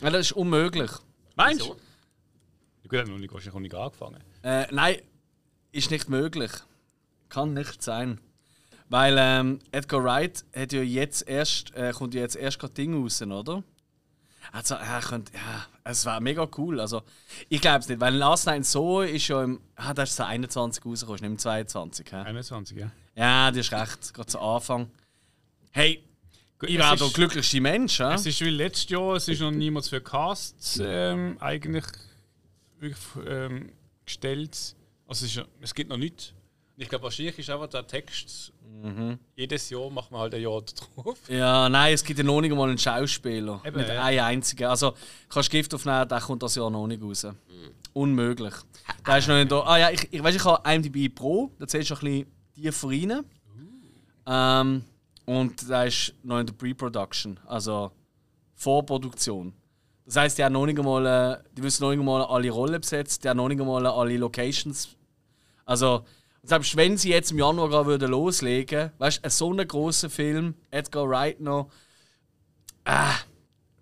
Speaker 2: Das ist unmöglich.
Speaker 3: Meinst du?
Speaker 1: So.
Speaker 3: Gut, er hat noch nicht, wahrscheinlich noch nicht angefangen.
Speaker 2: Äh, nein, ist nicht möglich. Kann nicht sein. Weil ähm, Edgar Wright hat ja jetzt erst, äh, kommt ja jetzt erst gerade Ding raus, oder? Also, er könnte, ja, es wäre mega cool. Also, ich glaube es nicht, weil Last Night So ist ja im, ah, das ist so 21 rausgekommen, nicht im 22. Hä?
Speaker 3: 21, ja.
Speaker 2: Ja, das ist recht, gerade zu Anfang. Hey, ich wäre der glücklichste Mensch, hä?
Speaker 3: Es ist wie letztes Jahr, es ist noch niemals für Casts ähm, eigentlich ähm, gestellt. Also es, ist, es gibt noch nichts. Ich glaube, wahrscheinlich ist einfach der Text, jedes Jahr macht man halt ein Jahr drauf.
Speaker 2: Ja, nein, es gibt ja noch nicht mal einen Schauspieler.
Speaker 3: Eben,
Speaker 2: mit
Speaker 3: ja.
Speaker 2: einem einzigen. Also, kannst Gift aufnehmen, der kommt das Jahr noch nicht raus. Unmöglich. Der ist noch nicht da. Ah ja, ich, ich weiß, ich habe IMDb Pro, da zählst du ein bisschen tiefer rein. Ähm, und der ist noch in der Pre-Production, also Vorproduktion. Das heisst, die haben noch nicht einmal, äh, die wissen noch nicht einmal alle Rollen besetzt, die haben noch nicht einmal alle Locations. Also, selbst wenn sie jetzt im Januar gerade würden loslegen, weißt du, so einen grossen Film, Edgar Wright noch, ah,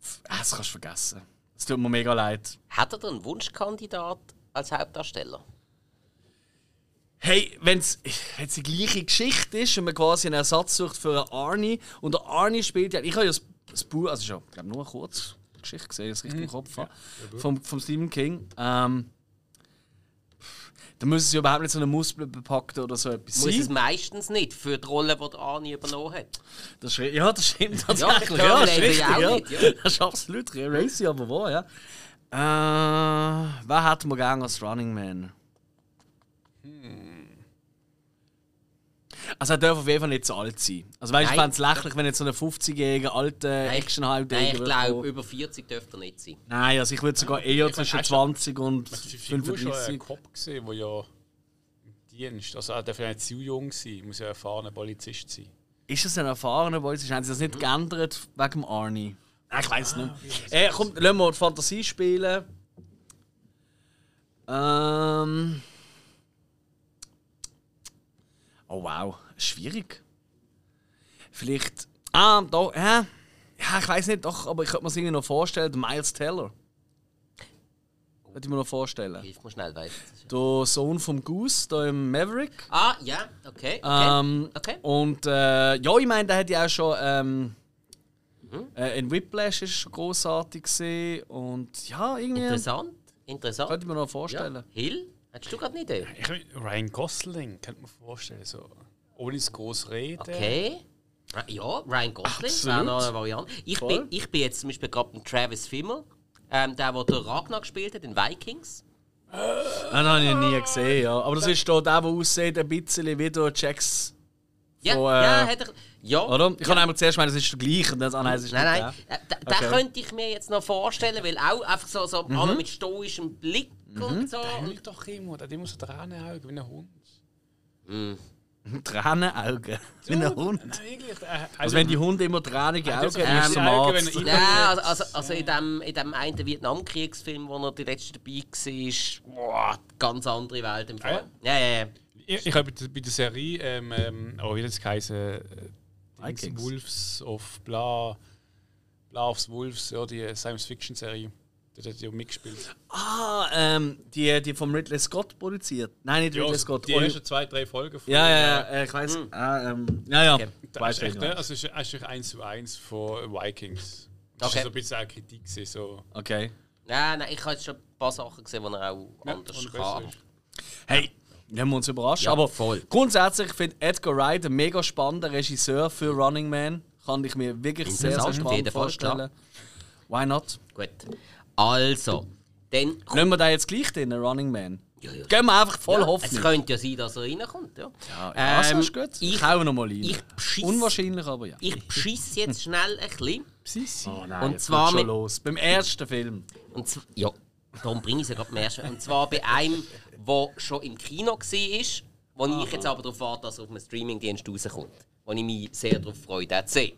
Speaker 2: f- ah, das kannst du vergessen. Es tut mir mega leid.
Speaker 1: Hat er denn einen Wunschkandidat als Hauptdarsteller?
Speaker 2: Hey, wenn es die gleiche Geschichte ist und man quasi einen Ersatz sucht für einen Arnie und der Arnie spielt ja, ich habe ja das, das Buch, also schon, ich glaube nur eine Kurzgeschichte gesehen, das richtig im Kopf habe, vom, vom Stephen King. Ähm, da müssen sie überhaupt nicht so eine Muskel bepackt oder so etwas
Speaker 1: Muss es
Speaker 2: sein.
Speaker 1: meistens nicht für die Rolle, die der Arnie übernommen hat.
Speaker 2: Das ist, ja, das stimmt
Speaker 1: Ja,
Speaker 2: tatsächlich.
Speaker 1: das
Speaker 2: Ja, das ist
Speaker 1: Terminator
Speaker 2: richtig,
Speaker 1: ja auch
Speaker 2: ja.
Speaker 1: nicht, ja.
Speaker 2: Das ist absolut racy, aber wahr, ja. Äh, wer hat man gerne als Running Man? Also er darf auf jeden Fall nicht zu alt sein. Also weißt du, ich fände es lächerlich, wenn jetzt so ein 50-jähriger alter
Speaker 1: Nein,
Speaker 2: Actionhalter
Speaker 1: Nein, ich glaube, über 40 dürfte er nicht sein.
Speaker 2: Nein, also ich würde sogar eher
Speaker 3: Ich
Speaker 2: zwischen
Speaker 3: hast du-
Speaker 2: 20 und
Speaker 3: Hast du die Figur schon einen
Speaker 2: 35.
Speaker 3: Cop gesehen, der ja im Dienst, also er darf ja nicht zu jung sein, muss ja ein erfahrener Polizist sein.
Speaker 2: Ist das ein erfahrener Boys? Haben sie das
Speaker 1: Mhm.
Speaker 2: nicht geändert wegen dem Arnie? Nein, ich weiß nicht. Äh, komm, lassen wir die Fantasie spielen. Ähm. Oh wow, schwierig. Vielleicht. Ah, da, hä? Ja, ich weiß nicht, doch, aber ich könnte mir das irgendwie noch vorstellen. Miles Teller. Könnte ich mir noch vorstellen.
Speaker 1: Hilf mir schnell, weißt du.
Speaker 2: Der Sohn vom Goose, da im Maverick.
Speaker 1: Ah, ja, okay. okay.
Speaker 2: Ähm,
Speaker 1: okay.
Speaker 2: Und äh, ja, ich meine, der hat ja auch schon ähm,
Speaker 1: Mhm.
Speaker 2: äh, in Whiplash ist schon großartig gesehen und ja, irgendwie
Speaker 1: Interessant. Interessant.
Speaker 2: könnte ich mir noch vorstellen.
Speaker 1: Ja. Hill, hättest du gerade eine Idee?
Speaker 3: Ich Ryan Gosling, könnte man vorstellen, so ohne es groß reden.
Speaker 1: Okay. Ah, Ja, Ryan Gosling wäre noch eine Variante. Ich
Speaker 2: Voll.
Speaker 1: bin, ich bin jetzt zum Beispiel gerade mit Travis Fimmel, ähm, der, der den Ragnar gespielt hat, in Vikings.
Speaker 2: Ah, Den habe ich nie gesehen, ja. Aber das ist da der, der aussieht ein bisschen wie der Jax.
Speaker 1: Ja,
Speaker 2: Von, äh,
Speaker 1: ja, hat er. Ja.
Speaker 2: Oder? Ich
Speaker 1: ja.
Speaker 2: kann einmal zuerst meinen, das ist der gleiche und dann ah, nein, es ist
Speaker 1: Nein,
Speaker 2: nicht
Speaker 1: nein,
Speaker 2: der.
Speaker 1: äh, da,
Speaker 2: Okay.
Speaker 1: den könnte ich mir jetzt noch vorstellen, weil auch einfach so, so
Speaker 2: Mhm.
Speaker 1: mit stoischem Blick und so.
Speaker 3: Der heult doch immer, der hat immer so Tränenaugen wie ein Hund.
Speaker 2: Tränenaugen. Wie ein Hund.
Speaker 3: Nein, wirklich. Äh,
Speaker 2: Also wenn die Hunde immer tränige
Speaker 3: Ah,
Speaker 2: Augen
Speaker 3: das-
Speaker 2: haben,
Speaker 1: ähm,
Speaker 2: ist zum Arzt.
Speaker 3: er-
Speaker 1: ja, also, also, also in dem, in dem einen Vietnamkriegsfilm, wo er die letzte dabei war, boah, ganz andere Welt im Fall. Ja, ja, ja.
Speaker 3: Ich, ich habe bei der- Serie, ähm, ähm, oh, wie das geheißen, äh,
Speaker 2: Vikings.
Speaker 3: Wolves of Bla, Bla aufs Wolves, ja, die Science-Fiction-Serie. Da hat ja mitgespielt.
Speaker 2: Ah, ähm, die, die vom Ridley Scott produziert. Nein, nicht Ridley Scott.
Speaker 3: die
Speaker 2: Oli-
Speaker 3: ersten zwei, drei Folgen von
Speaker 2: ja, ja, ja, äh, ich weiß. Ah, ähm, ja, ja.
Speaker 1: Okay.
Speaker 3: Das
Speaker 2: du,
Speaker 3: echt, ne? also es ist eigentlich eins zu eins von Vikings. Das
Speaker 1: Okay.
Speaker 3: ist so ein bisschen eine Kritik. gewesen, So.
Speaker 2: Okay.
Speaker 1: Ja, nein, ich habe jetzt schon ein paar Sachen gesehen, die er auch
Speaker 3: Ja,
Speaker 1: anders
Speaker 3: und
Speaker 1: kann.
Speaker 3: besser
Speaker 2: wir haben uns überrascht.
Speaker 1: Ja,
Speaker 2: aber
Speaker 1: voll.
Speaker 2: grundsätzlich finde ich Edgar Wright ein mega spannender Regisseur für Running Man. Kann ich mir wirklich sehr, sehr spannend vorstellen. Why not?
Speaker 1: Gut. Also, dann.
Speaker 2: Nehmen wir da jetzt gleich den Running Man?
Speaker 1: Ja, ja.
Speaker 2: Gehen wir einfach voll
Speaker 1: Ja, es
Speaker 2: Hoffnung.
Speaker 1: könnte ja sein, dass er reinkommt. Ja,
Speaker 2: Ja, ja
Speaker 1: Ähm,
Speaker 2: ist gut.
Speaker 1: ich-
Speaker 2: hau noch mal rein.
Speaker 1: ich beschiss-
Speaker 2: Unwahrscheinlich, aber ja.
Speaker 1: Ich beschiss jetzt schnell ein bisschen.
Speaker 2: Oh nein,
Speaker 1: Und zwar mit-
Speaker 2: los. Beim ersten Film.
Speaker 1: Und ja, darum bringe ich es ja gerade ersten. Und zwar bei einem, der schon im Kino war, wo ich jetzt aber darauf warte, dass er auf einem Streamingdienst rauskommt. Wo ich mich sehr darauf freue, den zu sehen.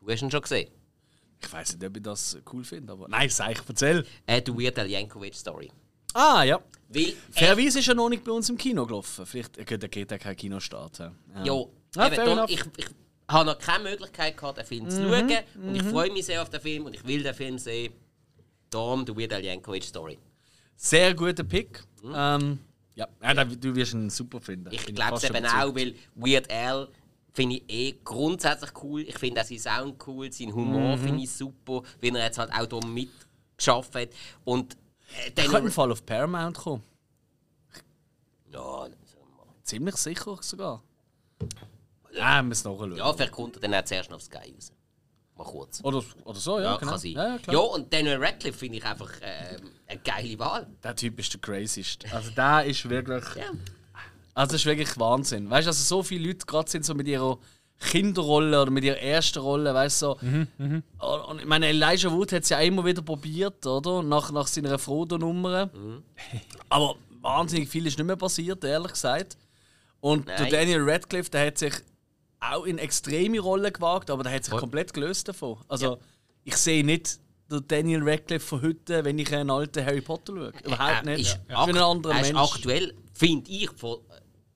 Speaker 1: Du hast ihn schon gesehen.
Speaker 2: Ich weiß nicht, ob ich das cool finde, aber. Nein, sag ich, erzähl.
Speaker 1: Äh, die Weird Al Yankovic Story.
Speaker 2: Ah, ja.
Speaker 1: Weil,
Speaker 2: Fairerweise ist er noch nicht bei uns im Kino gelaufen. Vielleicht äh, da geht ja kein Kinostart. Ja.
Speaker 1: Ja,
Speaker 2: Ah,
Speaker 1: eben, darum, ich, ich habe noch keine Möglichkeit gehabt, den Film zu schauen. Und ich freue mich sehr auf den Film und ich will den Film sehen. Darum die Weird Al Yankovic Story.
Speaker 2: Sehr guter Pick. Ähm, ja, ja du wirst ihn super finden.
Speaker 1: Mhm. Ich glaube es eben
Speaker 2: überzeugt.
Speaker 1: auch, weil Weird Al finde ich eh grundsätzlich cool. Ich finde auch seinen Sound cool, seinen Humor
Speaker 2: Mhm.
Speaker 1: finde ich super, wie er jetzt halt auch hier mitgeschafft hat. Und äh,
Speaker 2: Ich
Speaker 1: dann...
Speaker 2: könnte im Fall auf Paramount kommen.
Speaker 1: ja.
Speaker 2: Ziemlich sicher sogar. Ja, wir müssen nachschauen.
Speaker 1: ja, vielleicht kommt er dann auch zuerst noch auf Sky raus. Mal kurz.
Speaker 2: Oder, oder so, ja.
Speaker 1: Ja,
Speaker 2: genau.
Speaker 1: kann sein.
Speaker 2: Ja, ja,
Speaker 1: Ja,
Speaker 2: klar.
Speaker 1: und Daniel Radcliffe finde ich einfach ähm, eine geile Wahl.
Speaker 2: Der Typ ist der craziest. Also der ist wirklich.
Speaker 1: Ja.
Speaker 2: Also das ist wirklich Wahnsinn. Weißt du, also so viele Leute gerade sind so mit ihrer Kinderrolle oder mit ihrer ersten Rolle, weißt du, so.
Speaker 1: Mhm,
Speaker 2: Und ich meine, Elijah Wood hat es ja immer wieder probiert, oder? Nach, nach seiner Frodo-Nummer.
Speaker 1: Mhm.
Speaker 2: Aber wahnsinnig viel ist nicht mehr passiert, ehrlich gesagt. Und der. Daniel Radcliffe, der hat sich auch in extreme Rollen gewagt, aber der hat sich
Speaker 1: Voll.
Speaker 2: komplett gelöst davon. Also ich sehe nicht den Daniel Radcliffe von heute, wenn ich einen alten Harry Potter schaue. Überhaupt
Speaker 1: Er
Speaker 2: nicht.
Speaker 1: Ist
Speaker 2: Ich bin ein anderer
Speaker 1: er ist
Speaker 2: Mensch.
Speaker 1: aktuell, finde ich, von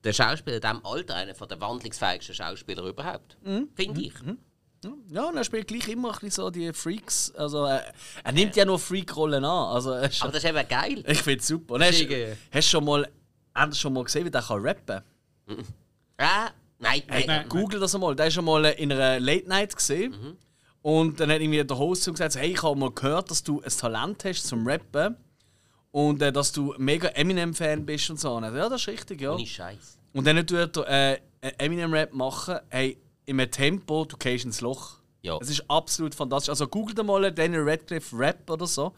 Speaker 1: der Schauspieler in diesem Alter einer der wandlungsfähigsten Schauspieler überhaupt.
Speaker 2: Mhm.
Speaker 1: Finde ich.
Speaker 2: Ja, und er spielt gleich immer ein bisschen so die Freaks. Also, äh, er nimmt ja nur Freak-Rollen an. Also, er ist,
Speaker 1: Aber das ist eben geil.
Speaker 2: ich finde es super. Und hast, hast du schon mal, hast du schon mal gesehen, wie der kann rappen
Speaker 1: Ah, nein, nein.
Speaker 3: nein.
Speaker 2: Google das einmal. Der ist schon mal in einer Late Night gesehen.
Speaker 1: Mhm.
Speaker 2: Und dann hat irgendwie der Host zu gesagt: Hey, ich habe mal gehört, dass du ein Talent hast zum Rappen. Und äh, dass du mega Eminem-Fan bist und so. Und ja, das ist richtig, ja.
Speaker 1: Ohne Scheiß.
Speaker 2: Und dann tut er äh, Eminem-Rap machen, hey, in einem Tempo, du gehst ins Loch.
Speaker 1: Ja.
Speaker 2: Es ist absolut fantastisch. Also googelt mal Daniel Radcliffe Rap oder so.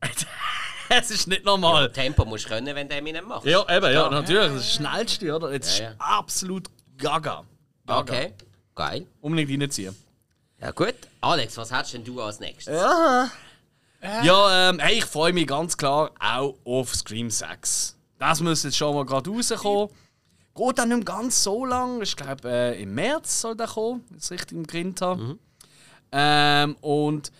Speaker 2: es ist nicht normal.
Speaker 1: Tempo musst du können, wenn du ihn machst.
Speaker 2: Ja, eben, ja, natürlich. Das ist das Schnellste, oder? Jetzt ist
Speaker 1: Ja, ja.
Speaker 2: absolut gaga. gaga.
Speaker 1: Okay, geil.
Speaker 2: Unbedingt reinziehen.
Speaker 1: Ja gut. Alex, was hättest denn du als nächstes?
Speaker 2: Ja, ja ähm, hey, ich freue mich ganz klar auch auf Scream 6. Das muss jetzt schon mal gerade rauskommen. Geht dann nicht ganz so lang. Ich glaube, äh, im März soll der kommen, wenn ich es richtig im Grind habe. Ähm, und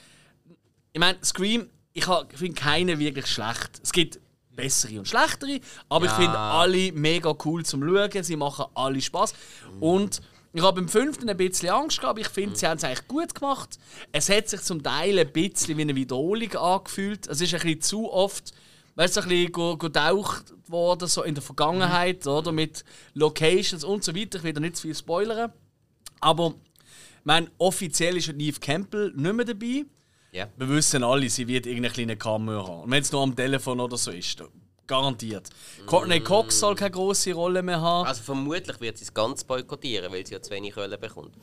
Speaker 2: ich meine, Scream, ich ha- ich finde keinen wirklich schlecht. Es gibt bessere und schlechtere, aber ich
Speaker 1: Ja.
Speaker 2: finde alle mega cool zum Schauen. Sie machen alle Spaß. Und ich habe beim fünften ein bisschen Angst gehabt. Ich finde, sie haben es eigentlich gut gemacht. Es hat sich zum Teil ein bisschen wie eine Wiederholung angefühlt. Es ist ein bisschen zu oft, weißt du, ein bisschen getaucht worden, so in der Vergangenheit, oder? Mit Locations und so weiter. Ich will da nicht zu viel spoilern. Aber ich meine, offiziell ist Neve Campbell nicht mehr dabei.
Speaker 1: Ja.
Speaker 2: Wir wissen alle, sie wird irgendeine kleine Kamera haben. Und wenn es nur am Telefon oder so ist, garantiert. Courtney Cox soll keine große Rolle mehr haben.
Speaker 1: Also vermutlich wird sie es ganz boykottieren, weil sie ja zu wenig Kohle bekommt.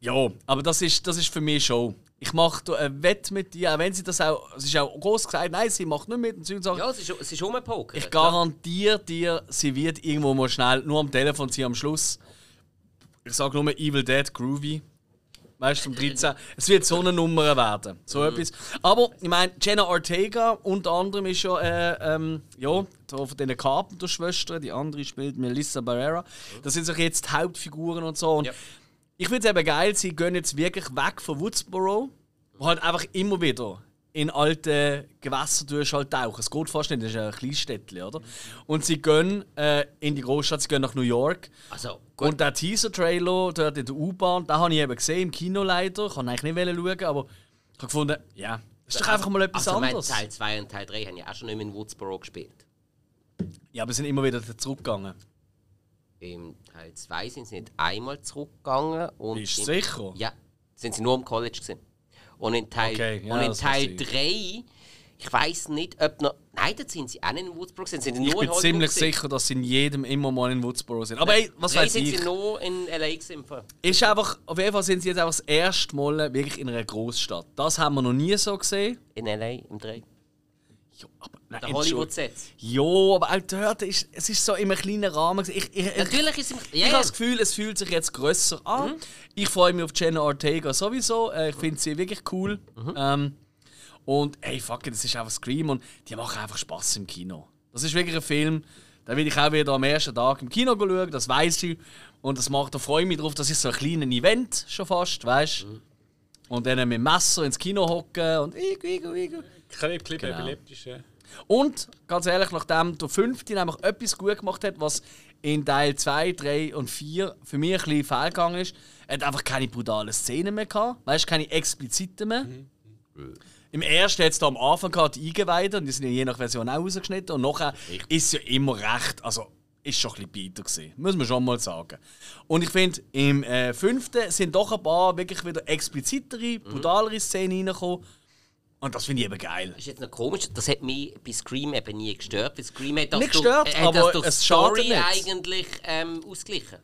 Speaker 2: Ja, aber das ist, das ist für mich Show. Ich mache ein Wett mit ihr, auch wenn sie das auch. Es ist auch groß gesagt, nein, sie macht nicht mit. Und so Sachen.
Speaker 1: Ja, es ist, es ist rumgepokert.
Speaker 2: Ich garantiere dir, sie wird irgendwo mal schnell nur am Telefon sein am Schluss. Ich sage nur Evil Dead Groovy. Weißt du, zum 13. Es wird so eine Nummer werden. So etwas. Aber ich meine, Jenna Ortega unter anderem ist ja, äh, ähm, ja, von den Carpenter-Schwestern. Die andere spielt Melissa Barrera. Das sind so jetzt die Hauptfiguren und so. Und
Speaker 1: Ja.
Speaker 2: ich finde es eben geil, sie gehen jetzt wirklich weg von Woodsboro, wo halt einfach immer wieder in alte Gewässer durch halt tauchen. Es geht fast nicht, das ist ein Kleinstädtchen, oder? Und sie gehen äh, in die Großstadt, sie gehen nach New York.
Speaker 1: Also, gut.
Speaker 2: Und der Teaser-Trailer dort in der U-Bahn, den habe ich eben gesehen, im Kino leider. Ich kann eigentlich nicht schauen, aber ich habe gefunden, ja, das ist doch einfach mal etwas
Speaker 1: also,
Speaker 2: anderes.
Speaker 1: Teil 2 und Teil 3 haben ja auch schon nicht mehr in Woodsboro gespielt.
Speaker 2: Ja, aber sie sind immer wieder zurückgegangen.
Speaker 1: Im Teil 2 sind sie nicht einmal zurückgegangen. Und im-
Speaker 2: sicher?
Speaker 1: Ja, sind sie nur im College gewesen. Und in Teil,
Speaker 2: Okay, ja,
Speaker 1: und in Teil
Speaker 2: verstehe
Speaker 1: 3, ich weiß nicht, ob noch. Nein, da sind sie auch nicht in Woodsboro, sind sie nur
Speaker 2: Ich
Speaker 1: in
Speaker 2: bin
Speaker 1: Hollywood
Speaker 2: ziemlich
Speaker 1: gewesen.
Speaker 2: sicher, dass sie in jedem immer mal in Woodsboro sind. Aber ey, was
Speaker 1: Drei
Speaker 2: weiß
Speaker 1: sind
Speaker 2: ich?
Speaker 1: sie nur in LA gewesen. im.
Speaker 2: Ist einfach, auf jeden Fall sind sie jetzt einfach das erste Mal wirklich in einer Großstadt. Das haben wir noch nie so gesehen.
Speaker 1: In LA, im 3.
Speaker 2: Ja, aber nein,
Speaker 1: Der
Speaker 2: Entschuldigung.
Speaker 1: Hollywood-Set.
Speaker 2: Ja, aber auch dort ist es ist so in einem kleinen Rahmen. Ich, ich, ich,
Speaker 1: Natürlich ist es.
Speaker 2: ich
Speaker 1: Ja,
Speaker 2: habe
Speaker 1: ja.
Speaker 2: das Gefühl, es fühlt sich jetzt grösser an. Ich freue mich auf Jenna Ortega sowieso. Äh, Ich finde sie wirklich cool. Ähm, und ey, fuck it, das ist einfach Scream und die machen einfach Spaß im Kino. Das ist wirklich ein Film, da will ich auch wieder am ersten Tag im Kino schauen, das weiß ich. Und das macht, da freue ich mich drauf. Das ist so ein kleines Event schon fast, weißt du? Und dann mit dem Messer ins Kino hocken und igu, igu, igu.
Speaker 3: Clip, Clip,
Speaker 2: Genau.
Speaker 3: epileptisch. ja.
Speaker 2: Und ganz ehrlich, nachdem der fünfte nämlich etwas gut gemacht hat, was in Teil 2, 3 und 4 für mich ein bisschen fehlgegangen ist, er hat einfach keine brutalen Szenen mehr gehabt. Weißt du, keine expliziten mehr. Im ersten hat es da am Anfang gehabt, die Eingeweide, und die sind ja je nach Version auch rausgeschnitten. Und nachher ist es ja immer recht, also ist schon ein bisschen bitter gewesen, muss man schon mal sagen. Und ich finde, im äh, fünften sind doch ein paar wirklich wieder explizitere, brutalere Szenen reingekommen. Und das finde ich eben geil.
Speaker 1: Das ist jetzt noch komisch, das hat mich bei Scream eben nie gestört. Weil Scream hat das
Speaker 2: Nicht
Speaker 1: durch,
Speaker 2: gestört,
Speaker 1: äh, hat
Speaker 2: aber
Speaker 1: das durch
Speaker 2: es
Speaker 1: Story
Speaker 2: nicht.
Speaker 1: eigentlich ähm, ausgeglichen.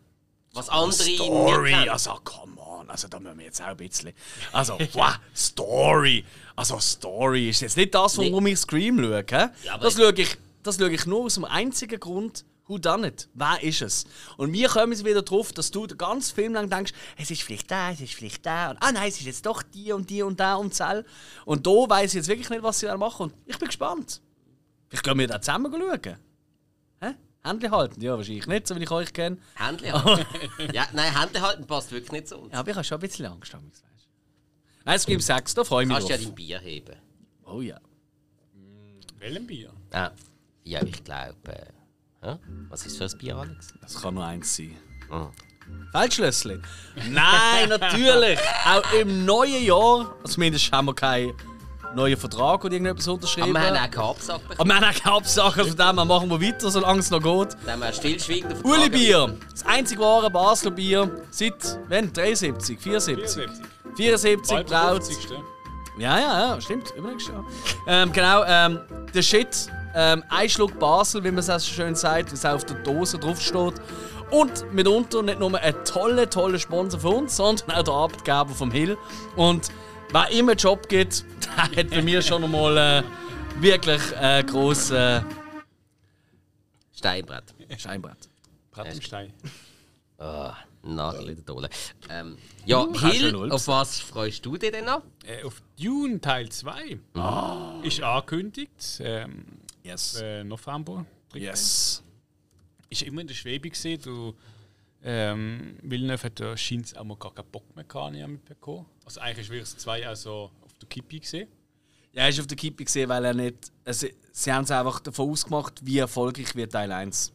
Speaker 1: Was andere
Speaker 2: Story, also come on, also da müssen wir jetzt auch ein bisschen. Also, wow, Story. Also Story ist jetzt nicht das, warum ich Scream schaue.
Speaker 1: Ja,
Speaker 2: das,
Speaker 1: ich-
Speaker 2: schaue ich, das schaue ich nur aus dem einzigen Grund, who done it? Wer ist es? Und wir kommen wieder drauf, dass du den ganzen Film lang denkst, es ist vielleicht der, es ist vielleicht der. Und, ah nein, es ist jetzt doch die und die und der und Zell. Und da weiß ich jetzt wirklich nicht, was sie da machen. Und ich bin gespannt. Vielleicht können wir da zusammen schauen. Hä? Hände halten? Ja, wahrscheinlich nicht, so wie ich euch kenne.
Speaker 1: Händchen halten. ja, nein, Händchen halten passt wirklich nicht zu uns.
Speaker 2: Ja, aber ich habe schon ein bisschen Angst. Weißt du. Nein, Scream 6, da freue ich mich
Speaker 1: Kannst ja
Speaker 2: drauf.
Speaker 1: dein Bier heben.
Speaker 2: Oh ja.
Speaker 3: Welchen Bier?
Speaker 1: Ah, ja, ich glaube. Äh, hä? was ist für ein Bier, Alex?
Speaker 2: Das kann nur eins sein.
Speaker 1: Ah.
Speaker 2: Feldschlössli? Nein, natürlich. Auch im neuen Jahr, also zumindest haben wir keinen neuen Vertrag oder irgendetwas
Speaker 1: Aber
Speaker 2: unterschrieben.
Speaker 1: wir haben auch keine Absage
Speaker 2: Aber
Speaker 1: bekommen.
Speaker 2: wir haben auch keine Absage, also von dem her machen wir weiter, solange es noch geht.
Speaker 1: Dann haben wir stillschweigend auf
Speaker 2: Uli Bier, das einzig wahre Basler Bier seit, wenn? 73, 74?
Speaker 3: 74.
Speaker 2: 74
Speaker 3: Bald
Speaker 2: braut.
Speaker 3: 50.
Speaker 2: Ja, ja, ja, stimmt. Übernächstes Jahr. Ähm, genau, ähm, der Shit. Ähm, ein Schluck Basel, wie man es auch so schön sagt, wie es auch auf der Dose draufsteht. Und mitunter nicht nur ein toller, toller Sponsor für uns, sondern auch der Arbeitgeber vom Hill. Und wer immer einen Job gibt, der hat bei mir schon einmal äh, wirklich äh, grosses
Speaker 1: Steinbrett.
Speaker 2: Scheinbrett.
Speaker 3: Brattenstein.
Speaker 1: Ah, Nagel in der Dole. Ähm, ja,
Speaker 2: hast
Speaker 1: Hill, auf was freust du dich denn noch?
Speaker 3: Äh, auf Dune Teil 2 ist angekündigt. Ähm,
Speaker 2: Yes.
Speaker 3: äh, November. 13.
Speaker 2: Yes.
Speaker 3: Ist immer in der Schwebe gesehen. Du, ähm, Villeneuve hat da scheint auch mal gar keinen Bock mehr gehabt, mitbekommen. Also eigentlich ist wirklich 2 also auf der Kippe gesehen.
Speaker 2: Ja, er ist auf der Kippe gesehen, weil er nicht. Also, sie haben es einfach davon ausgemacht, wie erfolgreich wird Teil 1.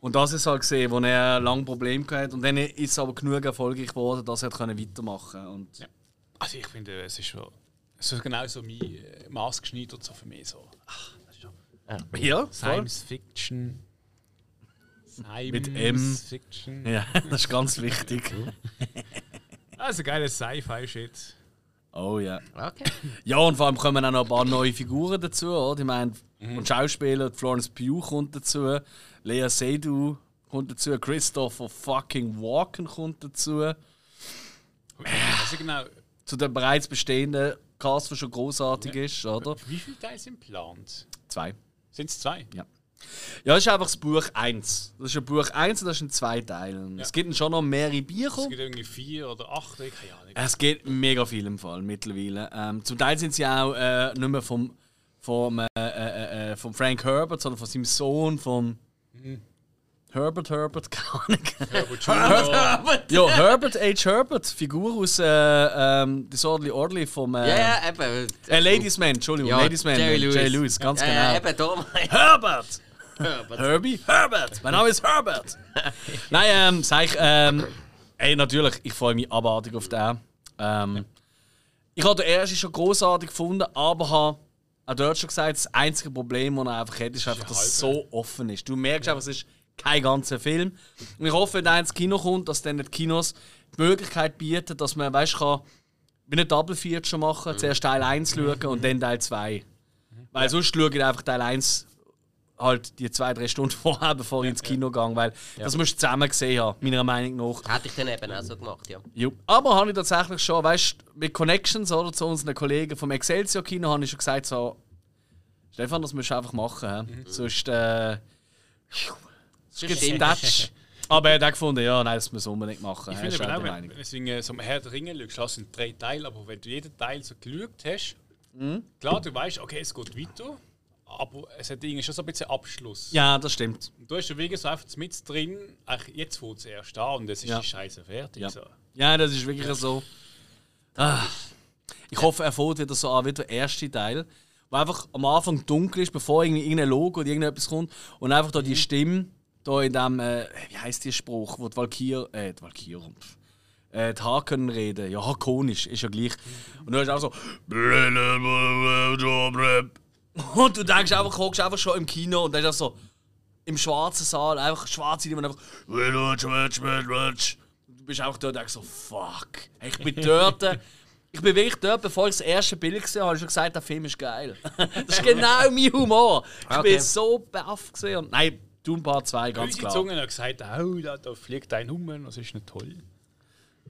Speaker 2: Und das ist halt gesehen, wo er lange Probleme hatte. Und dann ist es aber genug erfolgreich geworden, dass er können weitermachen konnte.
Speaker 3: Ja. Also ich finde, es ist schon es ist genau so mein äh, maßgeschneidert so für mich so. Ach, das ist schon
Speaker 2: ja, voll.
Speaker 3: Science Fiction. Science
Speaker 2: Mit M.
Speaker 3: Fiction.
Speaker 2: Ja, das ist ganz wichtig.
Speaker 3: Also geiles Sci-Fi-Shit.
Speaker 2: Oh ja.
Speaker 1: Okay.
Speaker 2: Ja, und vor allem kommen auch noch ein paar neue Figuren dazu. Oder? Ich meine, und Schauspieler, Florence Pugh kommt dazu, Lea Seydoux kommt dazu, Christopher fucking Walken kommt dazu.
Speaker 3: Also genau,
Speaker 2: Zu dem bereits bestehenden Cast, der schon großartig ist, oder?
Speaker 3: wie viele Teile sind geplant?
Speaker 2: Zwei.
Speaker 3: Sind es zwei?
Speaker 2: Ja. Ja, das ist einfach das Buch 1. Das ist ein Buch 1 und das ist in zwei Teilen. Es gibt schon noch mehrere Bücher.
Speaker 3: Es gibt irgendwie vier oder acht, ich keine Ahnung.
Speaker 2: Es geht mega viel im Fall mittlerweile. Ähm, zum Teil sind sie auch äh, nicht mehr vom, vom, äh, äh, äh, vom Frank Herbert, sondern von seinem Sohn, vom Herbert Herbert, keine Ahnung.
Speaker 3: Herbert Junior.
Speaker 2: ja, Herbert H. Herbert, Figur aus äh, ähm, Disorderly Orderly vom äh,
Speaker 1: Ja, ja, eben.
Speaker 2: äh, Ladies Man, Entschuldigung,
Speaker 1: Ja,
Speaker 2: Ladies Man,
Speaker 1: Jerry
Speaker 2: äh,
Speaker 1: Lewis.
Speaker 2: Jerry Lewis, ganz
Speaker 1: Ja,
Speaker 2: genau.
Speaker 1: eben, darum.
Speaker 2: Herbert!
Speaker 1: Herbert.
Speaker 2: Herbie? Herbert! Mein Name ist Herbert! Nein, ähm, sag ich, ähm, ey, natürlich, ich freue mich abartig auf den. Ähm, ich habe den ersten schon großartig gefunden, aber habe auch dort schon gesagt, das einzige Problem, das er einfach hat, ist einfach, dass es so offen ist. Du merkst einfach, es ist kein ganzer Film. Und ich hoffe, wenn er ins Kino kommt, dass dann die Kinos die Möglichkeit bieten, dass man, weißt, kann, wie eine Double Feature machen, zuerst Teil 1 schauen und dann Teil 2. Weil sonst schaue ich einfach Teil 1 halt die zwei, drei Stunden vorher, bevor ich ins Kino gehe, weil das musst du zusammen gesehen haben, meiner Meinung nach.
Speaker 1: Hätte ich dann eben auch so gemacht, ja.
Speaker 2: Jo. Aber habe ich tatsächlich schon, weißt du, mit Connections oder zu unseren Kollegen vom Excelsior Kino, habe ich schon gesagt, so, Stefan, das musst du einfach machen. Mhm. Sonst, äh, sonst gibt es. Touch. Aber er hat auch gefunden, ja, nein, das muss man unbedingt machen.
Speaker 3: Ich finde
Speaker 2: ist
Speaker 3: aber
Speaker 2: auch
Speaker 3: wenn,
Speaker 2: Meinung.
Speaker 3: wenn du so am Herr der Ringe schaust, das sind drei Teile, aber wenn du jeden Teil so geschaut hast,
Speaker 2: Mhm.
Speaker 3: klar, du weißt, okay, es geht weiter, aber es hat irgendwie schon so ein bisschen Abschluss.
Speaker 2: Ja, das stimmt.
Speaker 3: Und du hast ja wirklich so einfach mit drin, jetzt fängt es erst an und es ist
Speaker 2: Ja.
Speaker 3: die Scheiße fertig.
Speaker 2: Ja.
Speaker 3: So.
Speaker 2: Ja, das ist wirklich so. Ah. Ich hoffe, er fährt wieder so an wie der erste Teil, wo einfach am Anfang dunkel ist, bevor irgendwie irgendein Logo oder irgendetwas kommt und einfach da die Stimme da in dem, äh, wie heißt der Spruch, wo die Valkyr, äh, die Valkyr, äh, die Haare können reden, ja, hakonisch, ist ja gleich. Und du hast auch so und du denkst einfach, guckst einfach schon im Kino und dann ist das so im schwarzen Saal, einfach schwarze, die man einfach Du bist einfach dort und denkst so, fuck. Ich bin dort. Ich bin wirklich dort, bevor ich das erste Bild gesehen habe, habe ich schon gesagt, der Film ist geil. das ist genau mein Humor. Ich
Speaker 1: Okay.
Speaker 2: bin so baff gesehen. Und nein, Doom Part 2, ganz klar.
Speaker 3: Zunge hat gesagt, oh, da, da fliegt ein Hummer, das ist nicht toll.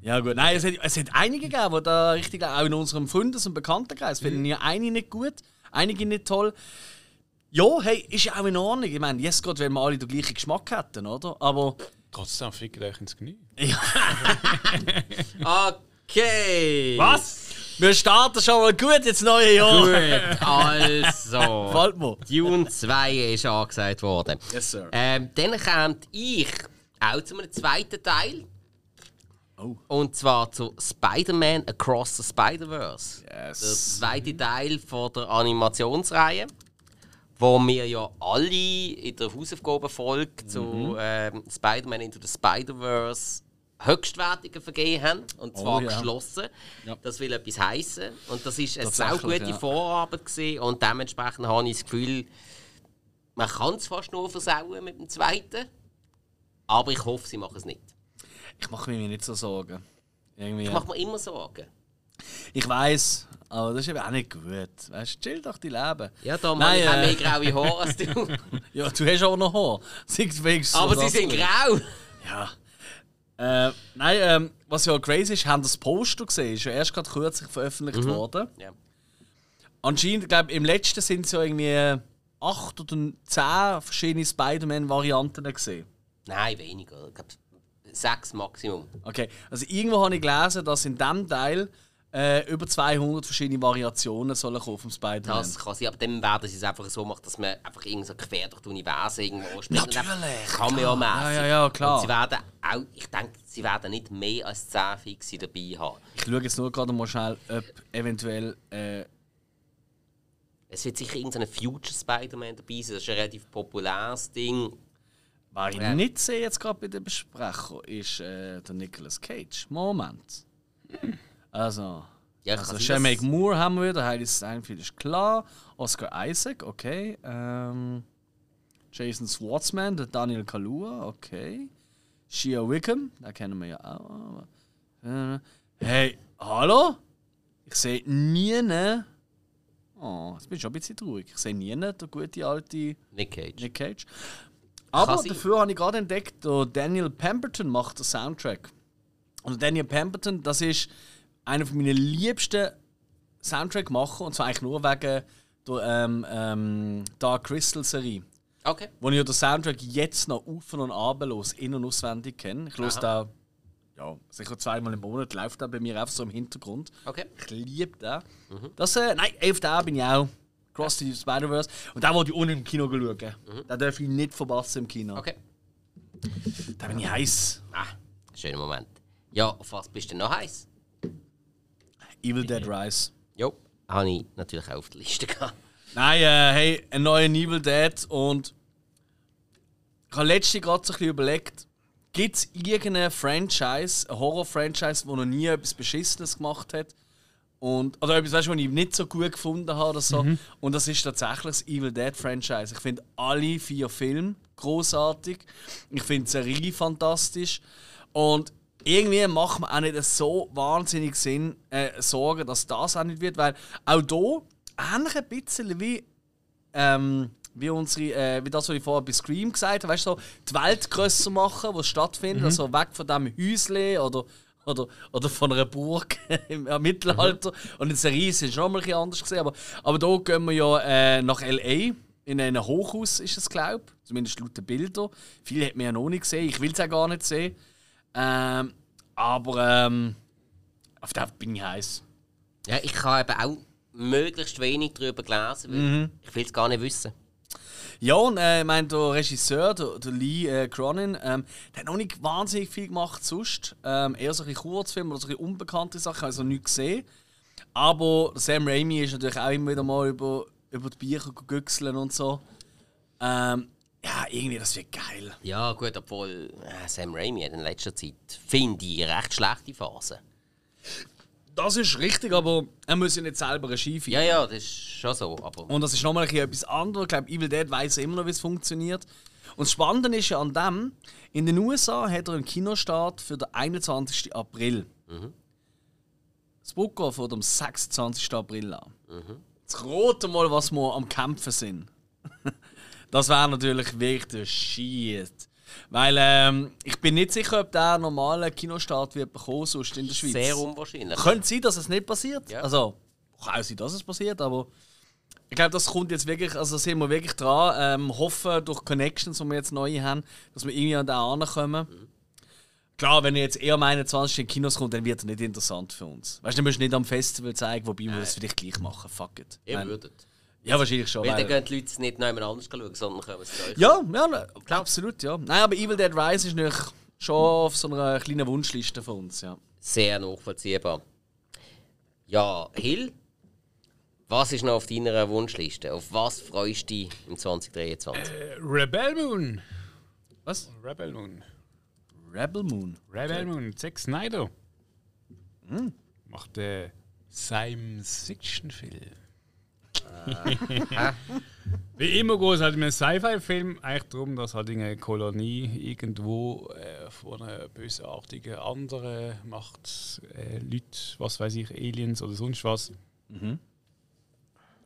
Speaker 2: Ja gut, nein, es hat, es hat einige gegeben, die da richtig, auch in unserem Freundes- und Bekanntenkreis, finden ja einige nicht gut, einige nicht toll. Ja, hey, ist ja auch in Ordnung. Ich meine, jetzt gerade, wenn wir alle den gleichen Geschmack hätten, oder? Aber
Speaker 3: Trotzdem fickt euch ins Knie.
Speaker 1: Okay.
Speaker 2: Was? Wir starten schon mal gut ins neue Jahr.
Speaker 1: Gut, also.
Speaker 2: Gefällt mir.
Speaker 1: Dune 2 ist angesagt worden.
Speaker 2: Yes, sir.
Speaker 1: Ähm, dann kommt ich auch zu einem zweiten Teil.
Speaker 2: Oh.
Speaker 1: Und zwar zu Spider-Man Across the Spider-Verse.
Speaker 2: Yes.
Speaker 1: Der zweite Teil von der Animationsreihe, wo wir ja alle in der Hausaufgabenfolge zu
Speaker 2: Mhm.
Speaker 1: ähm, Spider-Man Into the Spider-Verse Höchstwertungen vergeben haben. Und zwar
Speaker 2: Oh, ja.
Speaker 1: geschlossen.
Speaker 2: Ja.
Speaker 1: Das will etwas heißen. Und das ist eine sehr gute
Speaker 2: ja.
Speaker 1: Vorarbeit gewesen. Und dementsprechend habe ich das Gefühl, man kann es fast nur versauen mit dem zweiten. Aber ich hoffe, sie machen es nicht.
Speaker 2: Ich mache mir nicht so Sorgen. Irgendwie.
Speaker 1: Ich mache mir immer Sorgen.
Speaker 2: Ich weiß, aber das ist eben auch nicht gut. Weißt du, chill doch die Leben.
Speaker 1: Ja, da
Speaker 2: Nein,
Speaker 1: ich habe
Speaker 2: äh,
Speaker 1: mehr graue Haare als du.
Speaker 2: Ja, du hast auch noch Haar. Sieht wenigstens
Speaker 1: Aber
Speaker 2: so
Speaker 1: sie sind grau.
Speaker 2: Ja. Äh, nein, ähm, was ja crazy ist, haben das Poster gesehen. Ist ja erst gerade kürzlich veröffentlicht worden.
Speaker 1: Ja.
Speaker 2: anscheinend, glaube im letzten sind es ja irgendwie acht oder zehn verschiedene Spider-Man-Varianten gesehen.
Speaker 1: Nein, weniger. Ich glaube, sechs Maximum.
Speaker 2: Okay, also irgendwo habe ich gelesen, dass in diesem Teil äh, über 200 verschiedene Variationen sollen kommen vom Spider-Man.
Speaker 1: Das kann sein, aber dann werden sie es einfach so machen, dass man einfach irgendwie so quer durch die Universen irgendwo spielt.
Speaker 2: Natürlich,
Speaker 1: Kann man ja mäßig.
Speaker 2: Ja, ja, ja, klar.
Speaker 1: Und sie werden auch, ich denke, sie werden nicht mehr als 10 Fixe dabei haben.
Speaker 2: Ich schaue jetzt nur gerade mal schnell, ob eventuell. Äh,
Speaker 1: Es wird sicher irgendein Future Spider-Man dabei sein, das ist ein relativ populäres Ding.
Speaker 2: Was ich nicht sehe jetzt gerade bei den Besprechern, ist äh, der Nicolas Cage. Moment. Also.
Speaker 1: Ja,
Speaker 2: Also
Speaker 1: sein,
Speaker 2: Moore haben wir wieder, Heidi Steinfeld ist klar. Oscar Isaac, okay. Ähm, Jason Schwartzman, der Daniel Kalua, okay. Shia Wickham, den kennen wir ja auch. Äh, hey, hallo? Ich sehe nie. Oh, jetzt bin ich schon ein bisschen traurig. Ich sehe nie der gute alte
Speaker 1: Nick Cage.
Speaker 2: Nick Cage. Aber
Speaker 1: sein.
Speaker 2: dafür habe ich gerade entdeckt, der Daniel Pemberton macht den Soundtrack. Und Daniel Pemberton, das ist einer von meinen liebsten Soundtrack-Macher, und zwar eigentlich nur wegen der ähm, ähm, Dark Crystal Serie.
Speaker 1: Okay.
Speaker 2: Wo ich ja den Soundtrack jetzt noch auf und ab los, in- und auswendig kenne. Ich höre da ja, sicher zweimal im Monat, läuft da bei mir einfach so im Hintergrund.
Speaker 1: Okay.
Speaker 2: Ich liebe den. Das, äh, nein, auf den bin ich auch. Cross the Spider-Verse. Und den wollte ich ohne im Kino schauen. Den darf ich nicht verpassen im Kino.
Speaker 1: Okay.
Speaker 2: Da bin ich heiß.
Speaker 1: Ah, schöner Moment. Ja, auf was bist du noch heiß?
Speaker 2: Evil Dead Rise.
Speaker 1: Jo, habe ich natürlich auch auf der Liste gehabt.
Speaker 2: Nein, äh, hey, ein neuer Evil Dead und ich habe letztens gerade so ein bisschen überlegt, gibt es irgendeine Franchise, ein Horror-Franchise, wo noch nie etwas Beschissenes gemacht hat? Und, oder etwas, weißt was ich nicht so gut gefunden habe oder so. Und das ist tatsächlich das Evil Dead Franchise. Ich finde alle vier Filme großartig. Ich finde die Serie fantastisch. Und irgendwie macht man auch nicht so wahnsinnig Sinn, äh, Sorgen, dass das auch nicht wird, weil auch hier ähnlich ein bisschen wie ähm, wie, unsere, äh, wie das, was ich vorher bei Scream gesagt habe, weißt du, so, die Welt grösser machen, wo es stattfindet, also weg von diesem Häusle oder, oder, oder von einer Burg im Mittelalter. Und in Serie ist es schon mal ein bisschen anders gesehen, aber, aber da gehen wir ja äh, nach L.A., in einem Hochhaus ist es, glaube ich, zumindest laut den Bildern. Viele hat man ja noch nicht gesehen, ich will es auch gar nicht sehen. Ähm, aber ähm, auf das bin ich heiß.
Speaker 1: Ja, ich habe eben auch möglichst wenig darüber gelesen, weil ich will es gar nicht wissen.
Speaker 2: Ja, und äh, ich meine, der Regisseur, der, der Lee äh, Cronin, ähm, der hat noch nicht wahnsinnig viel gemacht sonst. Ähm, eher so ein Kurzfilme oder so ein unbekannte Sachen, also nicht gesehen. Aber Sam Raimi ist natürlich auch immer wieder mal über, über die Bücher gegüchselt und so. Ähm, ja, irgendwie, das wird geil.
Speaker 1: Ja, gut, obwohl äh, Sam Raimi hat in letzter Zeit, finde ich, recht schlechte Phasen.
Speaker 2: Das ist richtig, aber er muss ja nicht selber Regie führen.
Speaker 1: Ja, ja, das ist schon so, aber...
Speaker 2: Und das ist nochmal ein bisschen etwas anderes. Ich glaube, Evil Dead weiß immer noch, wie es funktioniert. Und das Spannende ist ja an dem, in den USA hat er einen Kinostart für den 21. April. Das Booker von dem 26. April an. Jetzt rate mal, was wir am Kämpfen sind. das wäre natürlich wirklich der Shit. Weil ähm, ich bin nicht sicher, ob der normale Kinostart wird bekommen, sonst in der Schweiz.
Speaker 1: Sehr unwahrscheinlich.
Speaker 2: Könnte sein, dass es nicht passiert.
Speaker 1: Ja.
Speaker 2: Also, kann auch sein, dass es passiert, aber ich glaube, das kommt jetzt wirklich, also da sind wir wirklich dran. Ähm, hoffen durch Connections, die wir jetzt neu haben, dass wir irgendwie an den ankommen. Klar, wenn er jetzt eher am 21. in Kinos kommt, dann wird er nicht interessant für uns. Weißt du, dann musst du nicht am Festival zeigen, wobei wir das vielleicht gleich machen. Fuck it.
Speaker 1: Ihr
Speaker 2: Nein.
Speaker 1: würdet.
Speaker 2: Ja, wahrscheinlich schon.
Speaker 1: Weil dann gehen die Leute nicht noch jemand anders schauen, sondern kommen zu euch.
Speaker 2: ja, ja, absolut, ja. Nein, aber Evil Dead Rise ist natürlich schon auf so einer kleinen Wunschliste von uns, ja.
Speaker 1: Sehr nachvollziehbar. Ja, Hill, was ist noch auf deiner Wunschliste? Auf was freust du dich im 2023?
Speaker 3: Rebel Moon.
Speaker 2: Was?
Speaker 3: Rebel Moon.
Speaker 2: Rebel Moon.
Speaker 3: Rebel Moon. Zack Snyder. Macht den Science-Fiction-Film. Wie immer geht es halt in einem Sci-Fi-Film. Eigentlich darum, dass halt eine Kolonie irgendwo äh, von einer bösartigen anderen Macht, äh, Leute, was weiß ich, Aliens oder sonst was,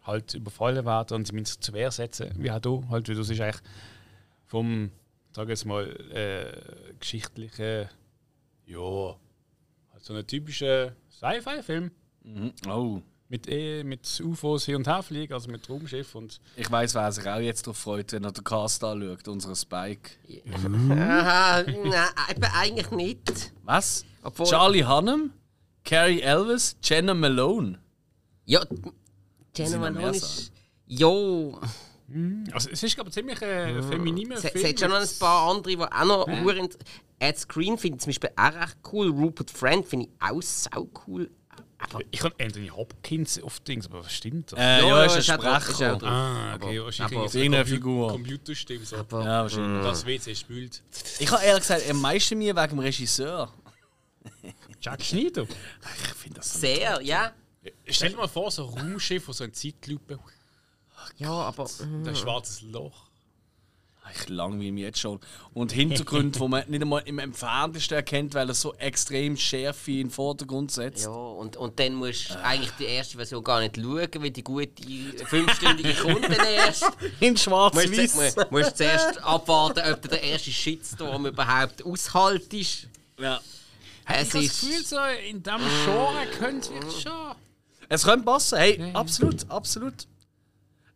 Speaker 3: halt überfallen werden und sie müssen sich zur Wehr setzen. Wie auch du, halt, das ist eigentlich vom, sag jetzt mal, äh, geschichtlichen, ja, halt so ein typischer Sci-Fi-Film.
Speaker 2: Mhm. Oh.
Speaker 3: Mit e, mit UFOs hin und her fliegen, also mit Raumschiff und
Speaker 2: Ich weiß, wer sich auch jetzt darauf freut, wenn er den Cast anschaut, unseren Spike.
Speaker 1: Aha, nein, eben eigentlich nicht.
Speaker 2: Was?
Speaker 1: Obwohl-
Speaker 2: Charlie Hunnam, Carrie Elvis, Jenna Malone.
Speaker 1: Ja, Jenna
Speaker 2: noch mehr
Speaker 1: Malone ist. Ja,
Speaker 3: also es ist glaube ich ziemlich ein femininer
Speaker 1: es es
Speaker 3: Film.
Speaker 1: hat schon noch ein paar andere, die auch noch ja. Ed Screen finde ich zum Beispiel auch recht cool. Rupert Friend finde ich auch sau cool.
Speaker 3: Ich habe Anthony Hopkins auf Dings, aber was stimmt das?
Speaker 2: Äh, ja,
Speaker 1: Ja,
Speaker 2: ist ein
Speaker 1: ist ist
Speaker 2: Sprecher.
Speaker 1: drauf.
Speaker 3: ah, okay,
Speaker 1: aber-
Speaker 3: wahrscheinlich
Speaker 1: aber-
Speaker 2: Irgendeine
Speaker 3: eine
Speaker 2: Figur.
Speaker 3: Computerstimme so.
Speaker 1: aber
Speaker 2: Ja, wahrscheinlich.
Speaker 3: Das WC spült.
Speaker 2: Ich habe ehrlich gesagt am meisten mir wegen dem Regisseur.
Speaker 3: Jack Schneider.
Speaker 2: Ich finde das so.
Speaker 1: sehr, ja.
Speaker 3: Stell dir mal vor, so ein Raumschiff, wo so eine Zeitlupe,
Speaker 1: Ja, aber.
Speaker 3: ein schwarzes Loch.
Speaker 2: Ich langweile mich jetzt schon. Und Hintergründe, die man nicht einmal im Entferntesten erkennt, weil er so extrem Schärfe in den Vordergrund setzt.
Speaker 1: Ja, und, und dann musst du eigentlich die erste Version gar nicht schauen, weil die gute fünfstündige kommt dann erst.
Speaker 2: In
Speaker 1: Musst,
Speaker 2: schwarz-weiß.
Speaker 1: musst, musst zuerst abwarten, ob du den ersten Shitstorm überhaupt aushaltest.
Speaker 2: Ja.
Speaker 1: Es
Speaker 3: Ich habe das
Speaker 1: ist.
Speaker 3: Gefühl, so in diesem Genre könnte es schon.
Speaker 2: Es könnte passen. Hey, absolut, absolut.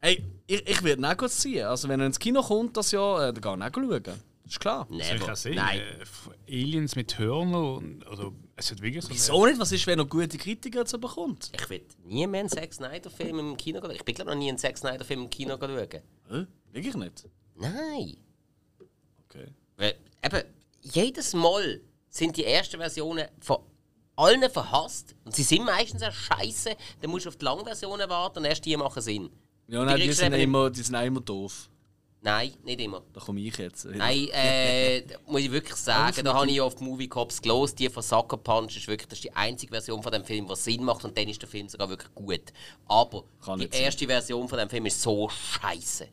Speaker 2: Hey, ich, ich würde ihn auch kurz ziehen. Also, wenn er ins Kino kommt das Jahr, äh, dann kann ich auch schauen. Das ist klar.
Speaker 1: Never.
Speaker 3: das sehen?
Speaker 1: Nein.
Speaker 3: Äh, Aliens mit Hörnern. Also, es hat wirklich so
Speaker 2: Wieso nicht? Was ist, wenn er gute Kritiker dazu bekommt?
Speaker 1: Ich will nie mehr einen Zack Snyder-Film im Kino schauen. Ich bin glaube noch nie einen Zack Snyder-Film im Kino schauen.
Speaker 2: Hä? Wirklich nicht?
Speaker 1: Nein.
Speaker 2: Okay.
Speaker 1: Weil, eben, jedes Mal sind die ersten Versionen von allen verhasst. Und sie sind meistens auch scheiße. Dann musst du auf die Langversionen warten und erst die machen Sinn.
Speaker 2: Ja, nein, die,
Speaker 1: du
Speaker 2: sind immer, die sind auch immer doof.
Speaker 1: Nein, nicht immer.
Speaker 2: Da komme ich jetzt.
Speaker 1: Nein, äh, muss ich wirklich sagen, da habe ich auf die Movie Cops gelost. Die von Sucker Punch ist wirklich das ist die einzige Version von dem Film, die Sinn macht und dann ist der Film sogar wirklich gut. Aber
Speaker 2: Kann
Speaker 1: die
Speaker 2: nicht sein.
Speaker 1: erste Version von dem Film ist so scheiße.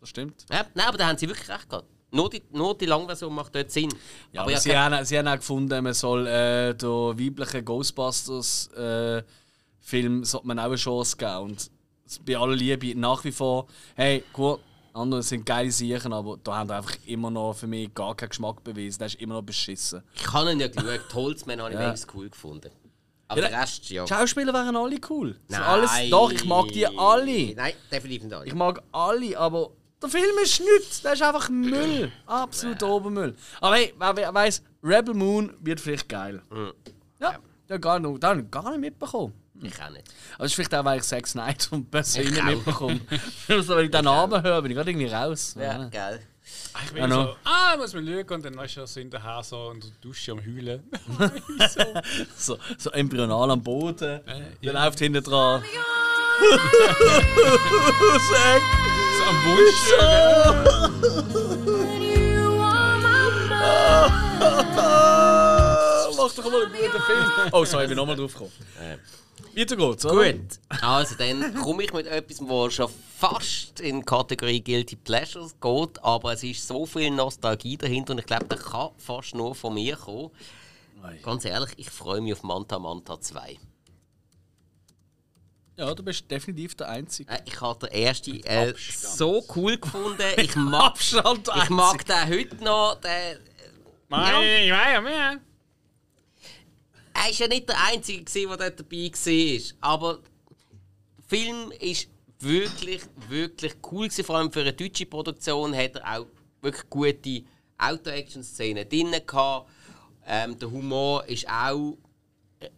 Speaker 2: Das stimmt.
Speaker 1: Ja, nein, aber da haben sie wirklich recht gehabt. Nur die, nur die Langversion macht dort Sinn.
Speaker 2: Ja,
Speaker 1: aber
Speaker 2: aber sie, haben, sie haben auch gefunden, man soll äh, den weiblichen Ghostbusters-Film sollte man auch eine Chance geben. Und bei aller Liebe nach wie vor, hey, gut, andere sind geile Sachen, aber da haben einfach immer noch für mich gar keinen Geschmack bewiesen. Der ist immer noch beschissen.
Speaker 1: ich habe ihn ja geschaut. Holzman habe ich
Speaker 2: Ja.
Speaker 1: wenigstens cool gefunden. Aber
Speaker 2: Ja,
Speaker 1: der Rest, ja.
Speaker 2: Die Schauspieler wären alle cool.
Speaker 1: Nein.
Speaker 2: alles, doch, ich mag die alle.
Speaker 1: Nein, definitiv nicht alle.
Speaker 2: Ich mag alle, aber der Film ist nichts. Der ist einfach Müll. Absolut Obermüll. Aber hey, wer, weiß, Rebel Moon wird vielleicht geil. Ja, ja gar, nicht, da habe ich gar nicht mitbekommen.
Speaker 1: Ich auch nicht.
Speaker 2: Aber das ist vielleicht auch, weil ich Sex Night und persönlich mitbekomme. also, wenn ich den Namen höre, bin ich gerade irgendwie raus.
Speaker 1: Ja, geil.
Speaker 3: Ah, Ich bin
Speaker 2: Ja,
Speaker 3: so, ah, muss man schauen und dann ist er so hinterher so der Dusche am Heulen.
Speaker 2: So, so embryonal am Boden.
Speaker 3: ja.
Speaker 2: Der läuft hinten dran.
Speaker 3: so am Wunsch.
Speaker 2: Mach doch mal einen guten Film. Oh, sorry, ich bin nochmal drauf gekommen. Weiter geht's, oder?
Speaker 1: Gut, also dann komme ich mit etwas, was schon fast in die Kategorie Guilty Pleasures geht, aber es ist so viel Nostalgie dahinter und ich glaube, der kann fast nur von mir kommen. Ganz ehrlich, ich freue mich auf Manta Manta 2.
Speaker 2: Ja, du bist definitiv der Einzige.
Speaker 1: Äh, Ich habe den ersten äh, so cool gefunden. Ich mag, ich mag den heute noch. Den,
Speaker 3: Mei, mei, mei.
Speaker 1: Er war ja nicht der Einzige, der dort dabei war. Aber der Film ist wirklich, wirklich cool. Vor allem für eine deutsche Produktion hat er auch wirklich gute Auto-Action-Szenen drin. Ähm, der Humor ist auch, äh,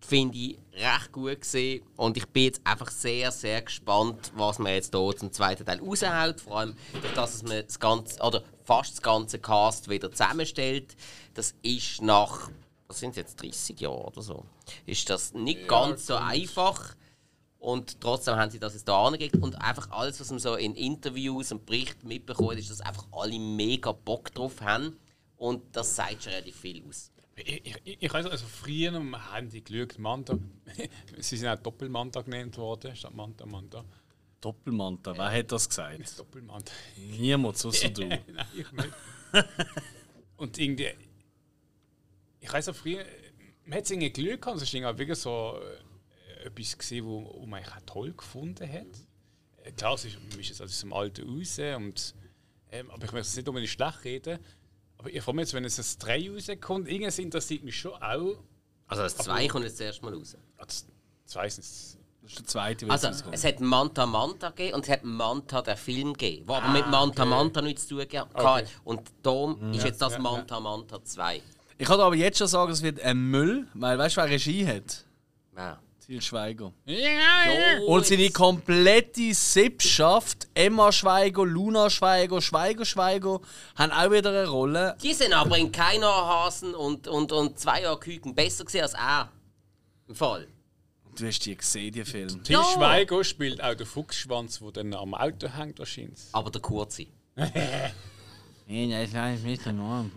Speaker 1: finde ich, recht gut gesehen. Und ich bin jetzt einfach sehr, sehr gespannt, was man jetzt hier zum zweiten Teil raushaut. Vor allem, durch das dass man das ganze, oder fast das ganze Cast wieder zusammenstellt. Das ist nach, was sind jetzt, 30 Jahren oder so, ist das nicht ganz so einfach. Und trotzdem haben sie das jetzt da angekriegt. Und einfach alles, was man so in Interviews und Berichten mitbekommt, ist, dass einfach alle mega Bock drauf haben. Und das sagt schon relativ viel aus.
Speaker 3: Ich, ich, ich weiß also früher haben die geschaut, Manta. Sie sind auch Doppelmanta genannt worden, statt Manta Manta.
Speaker 2: Doppelmanta, wer hat das gesagt?
Speaker 3: Doppelmanta.
Speaker 2: Niemand, außer du.
Speaker 3: Nein, ich nicht. Und irgendwie. Ich weiß auch früher, man hat es irgendwie Glück gehabt, es ist irgendwie wirklich so äh, etwas gesehen, wo, wo man eigentlich auch toll gefunden hat. Äh, Klar, es ist, man ist jetzt aus dem Alter raus, und, ähm, aber ich möchte es nicht unbedingt schlecht reden. Aber ich freue mich jetzt, wenn es ein 3 rauskommt, irgendwas interessiert mich schon auch.
Speaker 1: Also das 2 kommt jetzt das erste Mal raus.
Speaker 3: Ah, Das Ich weiß nicht.
Speaker 2: Das ist der zweite,
Speaker 1: Also, es hat Manta Manta gegeben und es hat Manta der Film gegeben, der aber
Speaker 3: Ah,
Speaker 1: mit Manta Manta nichts zu tun hatte. Und darum
Speaker 2: Mhm.
Speaker 1: ist jetzt das Manta Manta 2.
Speaker 2: Ich kann aber jetzt schon sagen, es wird ein Müll, weil weißt du, wer Regie hat?
Speaker 1: Ja.
Speaker 2: Til Schweiger.
Speaker 1: Oh,
Speaker 2: Und seine komplette Sippschaft, Emma Schweiger, Luna Schweiger, Schweiger Schweiger, haben auch wieder eine Rolle.
Speaker 1: Die sind aber in keiner Hasen und, und, und zwei Jahre Küken besser gesehen als er. Im Fall.
Speaker 2: Du hast die gesehen, die Film.
Speaker 3: Til
Speaker 1: Ja.
Speaker 3: Schweiger spielt auch den Fuchsschwanz, der dann am Auto hängt, wahrscheinlich.
Speaker 1: Aber der kurze.
Speaker 2: Nee, das war nicht der Norm.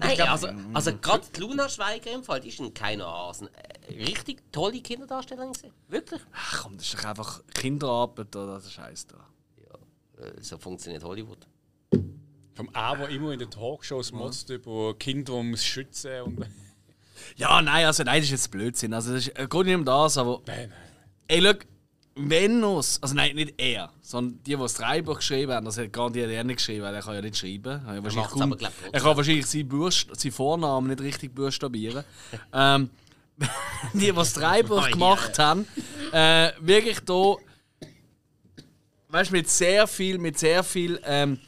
Speaker 1: Also, also gerade die Luna Schweiger im Fall, die ist in keiner Hasen. Äh, Richtig tolle Kinderdarstellerin gesehen. Wirklich.
Speaker 2: Ach komm, das ist doch einfach Kinderarbeit oder das Scheiß da.
Speaker 1: Äh, So funktioniert Hollywood.
Speaker 3: Vom A, der immer in den Talkshows motzt über Kinder, muss schützen und.
Speaker 2: Ja, nein, also nein, das ist jetzt Blödsinn. Also das ist, äh, geht nicht um das, aber
Speaker 3: Nein, nein.
Speaker 2: ey, schau, wenn es, also nein, nicht er, sondern die, die das Drehbuch geschrieben haben, das hat garantiert er nicht geschrieben, weil er kann ja nicht schreiben. Er, hat wahrscheinlich kaum,
Speaker 1: aber,
Speaker 2: er kann wahrscheinlich seinen, Burst, seinen Vornamen nicht richtig buchstabieren. ähm, die, die das Drehbuch
Speaker 1: Oh,
Speaker 2: gemacht haben, äh, wirklich da, weißt du, mit sehr viel, mit sehr viel ähm,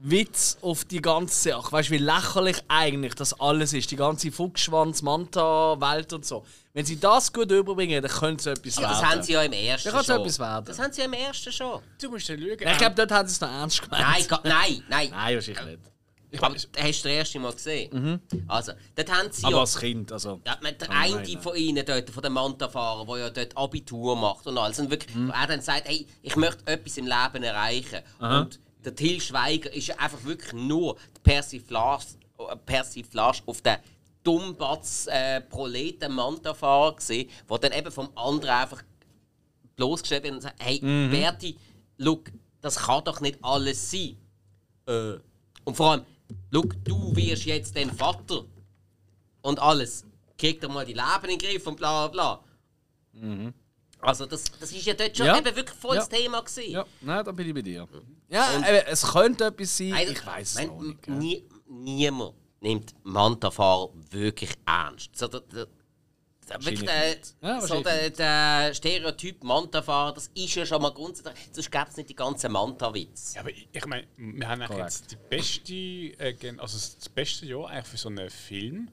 Speaker 2: Witz auf die ganze Sache. Weißt du, wie lächerlich eigentlich das alles ist, die ganze Fuchsschwanz-Manta-Welt und so. Wenn sie das gut überbringen, dann könnte es etwas
Speaker 1: Aber
Speaker 2: werden.
Speaker 1: das haben sie ja im ersten
Speaker 2: Da kann's
Speaker 1: schon.
Speaker 2: etwas werden.
Speaker 1: Das haben sie ja im ersten schon.
Speaker 3: Du musst ja schauen.
Speaker 2: Ich glaube, dort haben sie es noch ernst gemeint.
Speaker 1: Nein, nein, nein.
Speaker 2: Nein, wahrscheinlich nicht.
Speaker 1: Aber hast du das erste Mal gesehen? Also, dort haben sie
Speaker 2: Aber
Speaker 1: ja...
Speaker 2: als Kind, also.
Speaker 1: Ja, man- der
Speaker 2: Oh nein,
Speaker 1: eine
Speaker 2: nein.
Speaker 1: von ihnen dort, von den Manta-Fahrern, der ja dort Abitur macht und alles. Und wirklich, wo er dann sagt, hey, ich möchte etwas im Leben erreichen. Und der Till Schweiger ist ja einfach wirklich nur die Persiflage, äh, Persiflage auf den Dummbatz äh, Proleten Manta-Fahrer gesehen, der dann eben vom anderen einfach bloßgestellt wird und sagt, hey, Berti, look, das kann doch nicht alles sein. Äh, und vor allem, look, du wirst jetzt dein Vater und alles. Krieg doch mal die Leben in den Griff und bla bla bla. Also das, das ist ja dort schon
Speaker 2: Ja.
Speaker 1: eben wirklich voll das
Speaker 2: Ja.
Speaker 1: Thema gewesen.
Speaker 2: Ja, nein, da bin ich bei dir. Ja, eben, es könnte etwas sein,
Speaker 1: Nein,
Speaker 2: ich weiß es auch nicht.
Speaker 1: nie, niemand nimmt Manta-Fahrer wirklich ernst. So, der, der, der, wirklich
Speaker 2: nicht. Ja,
Speaker 1: so der, der Stereotyp Manta-Fahrer, das ist ja schon mal grundsätzlich. Sonst gäbe es nicht die ganzen Manta-Witz.
Speaker 3: Ja, aber ich, ich meine, wir haben eigentlich jetzt die beste, äh, also das beste Jahr eigentlich für so einen Film.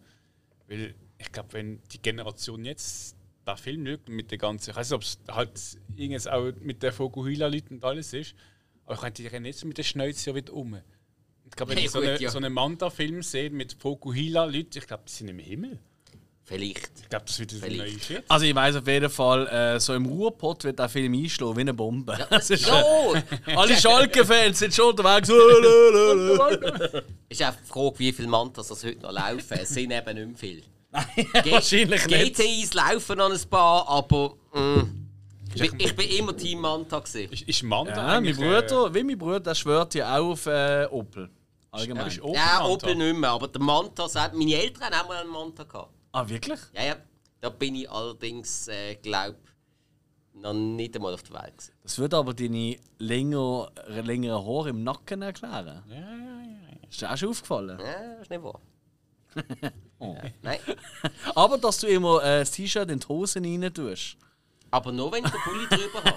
Speaker 3: Weil ich glaube, wenn die Generation jetzt den Film schaut mit der ganzen, ich weiß nicht, ob es halt irgendwas auch mit der Fokuhila-Leuten und alles ist, aber ich könnte die rennen jetzt mit der Schnauze ja wieder um. Ich glaube, wenn
Speaker 1: Ja,
Speaker 3: ich so,
Speaker 1: gut,
Speaker 3: eine,
Speaker 1: ja.
Speaker 3: so einen Manta-Film sehe mit Fokuhila-Leuten, ich glaube, die sind im Himmel.
Speaker 1: Vielleicht.
Speaker 3: Ich glaube, das wird ein
Speaker 1: Vielleicht.
Speaker 3: neuer Shit.
Speaker 2: Also ich weiß auf jeden Fall, äh, so im Ruhrpott wird der Film einschlagen wie eine Bombe. Das ist, äh,
Speaker 1: Jo!
Speaker 2: alle Schalke-Fans sind schon unterwegs.
Speaker 1: ist auch die Frage, wie viele Mantas das heute noch laufen. Es sind eben nicht mehr viele. Ge-
Speaker 2: Wahrscheinlich nicht.
Speaker 1: GTIs laufen noch ein paar, aber mm, ich, ich bin immer Team Manta. Gewesen.
Speaker 3: Ist, ist Manta
Speaker 2: Ja, mein Bruder, wie mein Bruder, der schwört ja auch auf äh, Opel. Allgemein.
Speaker 3: ist Opel
Speaker 1: Ja,
Speaker 3: Manta?
Speaker 1: Opel nicht mehr, aber der Manta sagt, meine Eltern haben auch mal einen Manta gehabt.
Speaker 2: Ah, wirklich?
Speaker 1: Ja, ja. Da bin ich allerdings, äh, glaub, noch nicht einmal auf der Welt. Gewesen.
Speaker 2: Das würde aber deine länger, längeren Haare im Nacken erklären.
Speaker 3: Ja, ja, ja.
Speaker 2: Ist dir auch schon aufgefallen?
Speaker 1: Ja, ist nicht wahr.
Speaker 2: Oh.
Speaker 1: Nein,
Speaker 2: Aber dass du immer äh, das T-Shirt in die Hosen rein tust.
Speaker 1: aber nur wenn ich den Pulli drüber habe.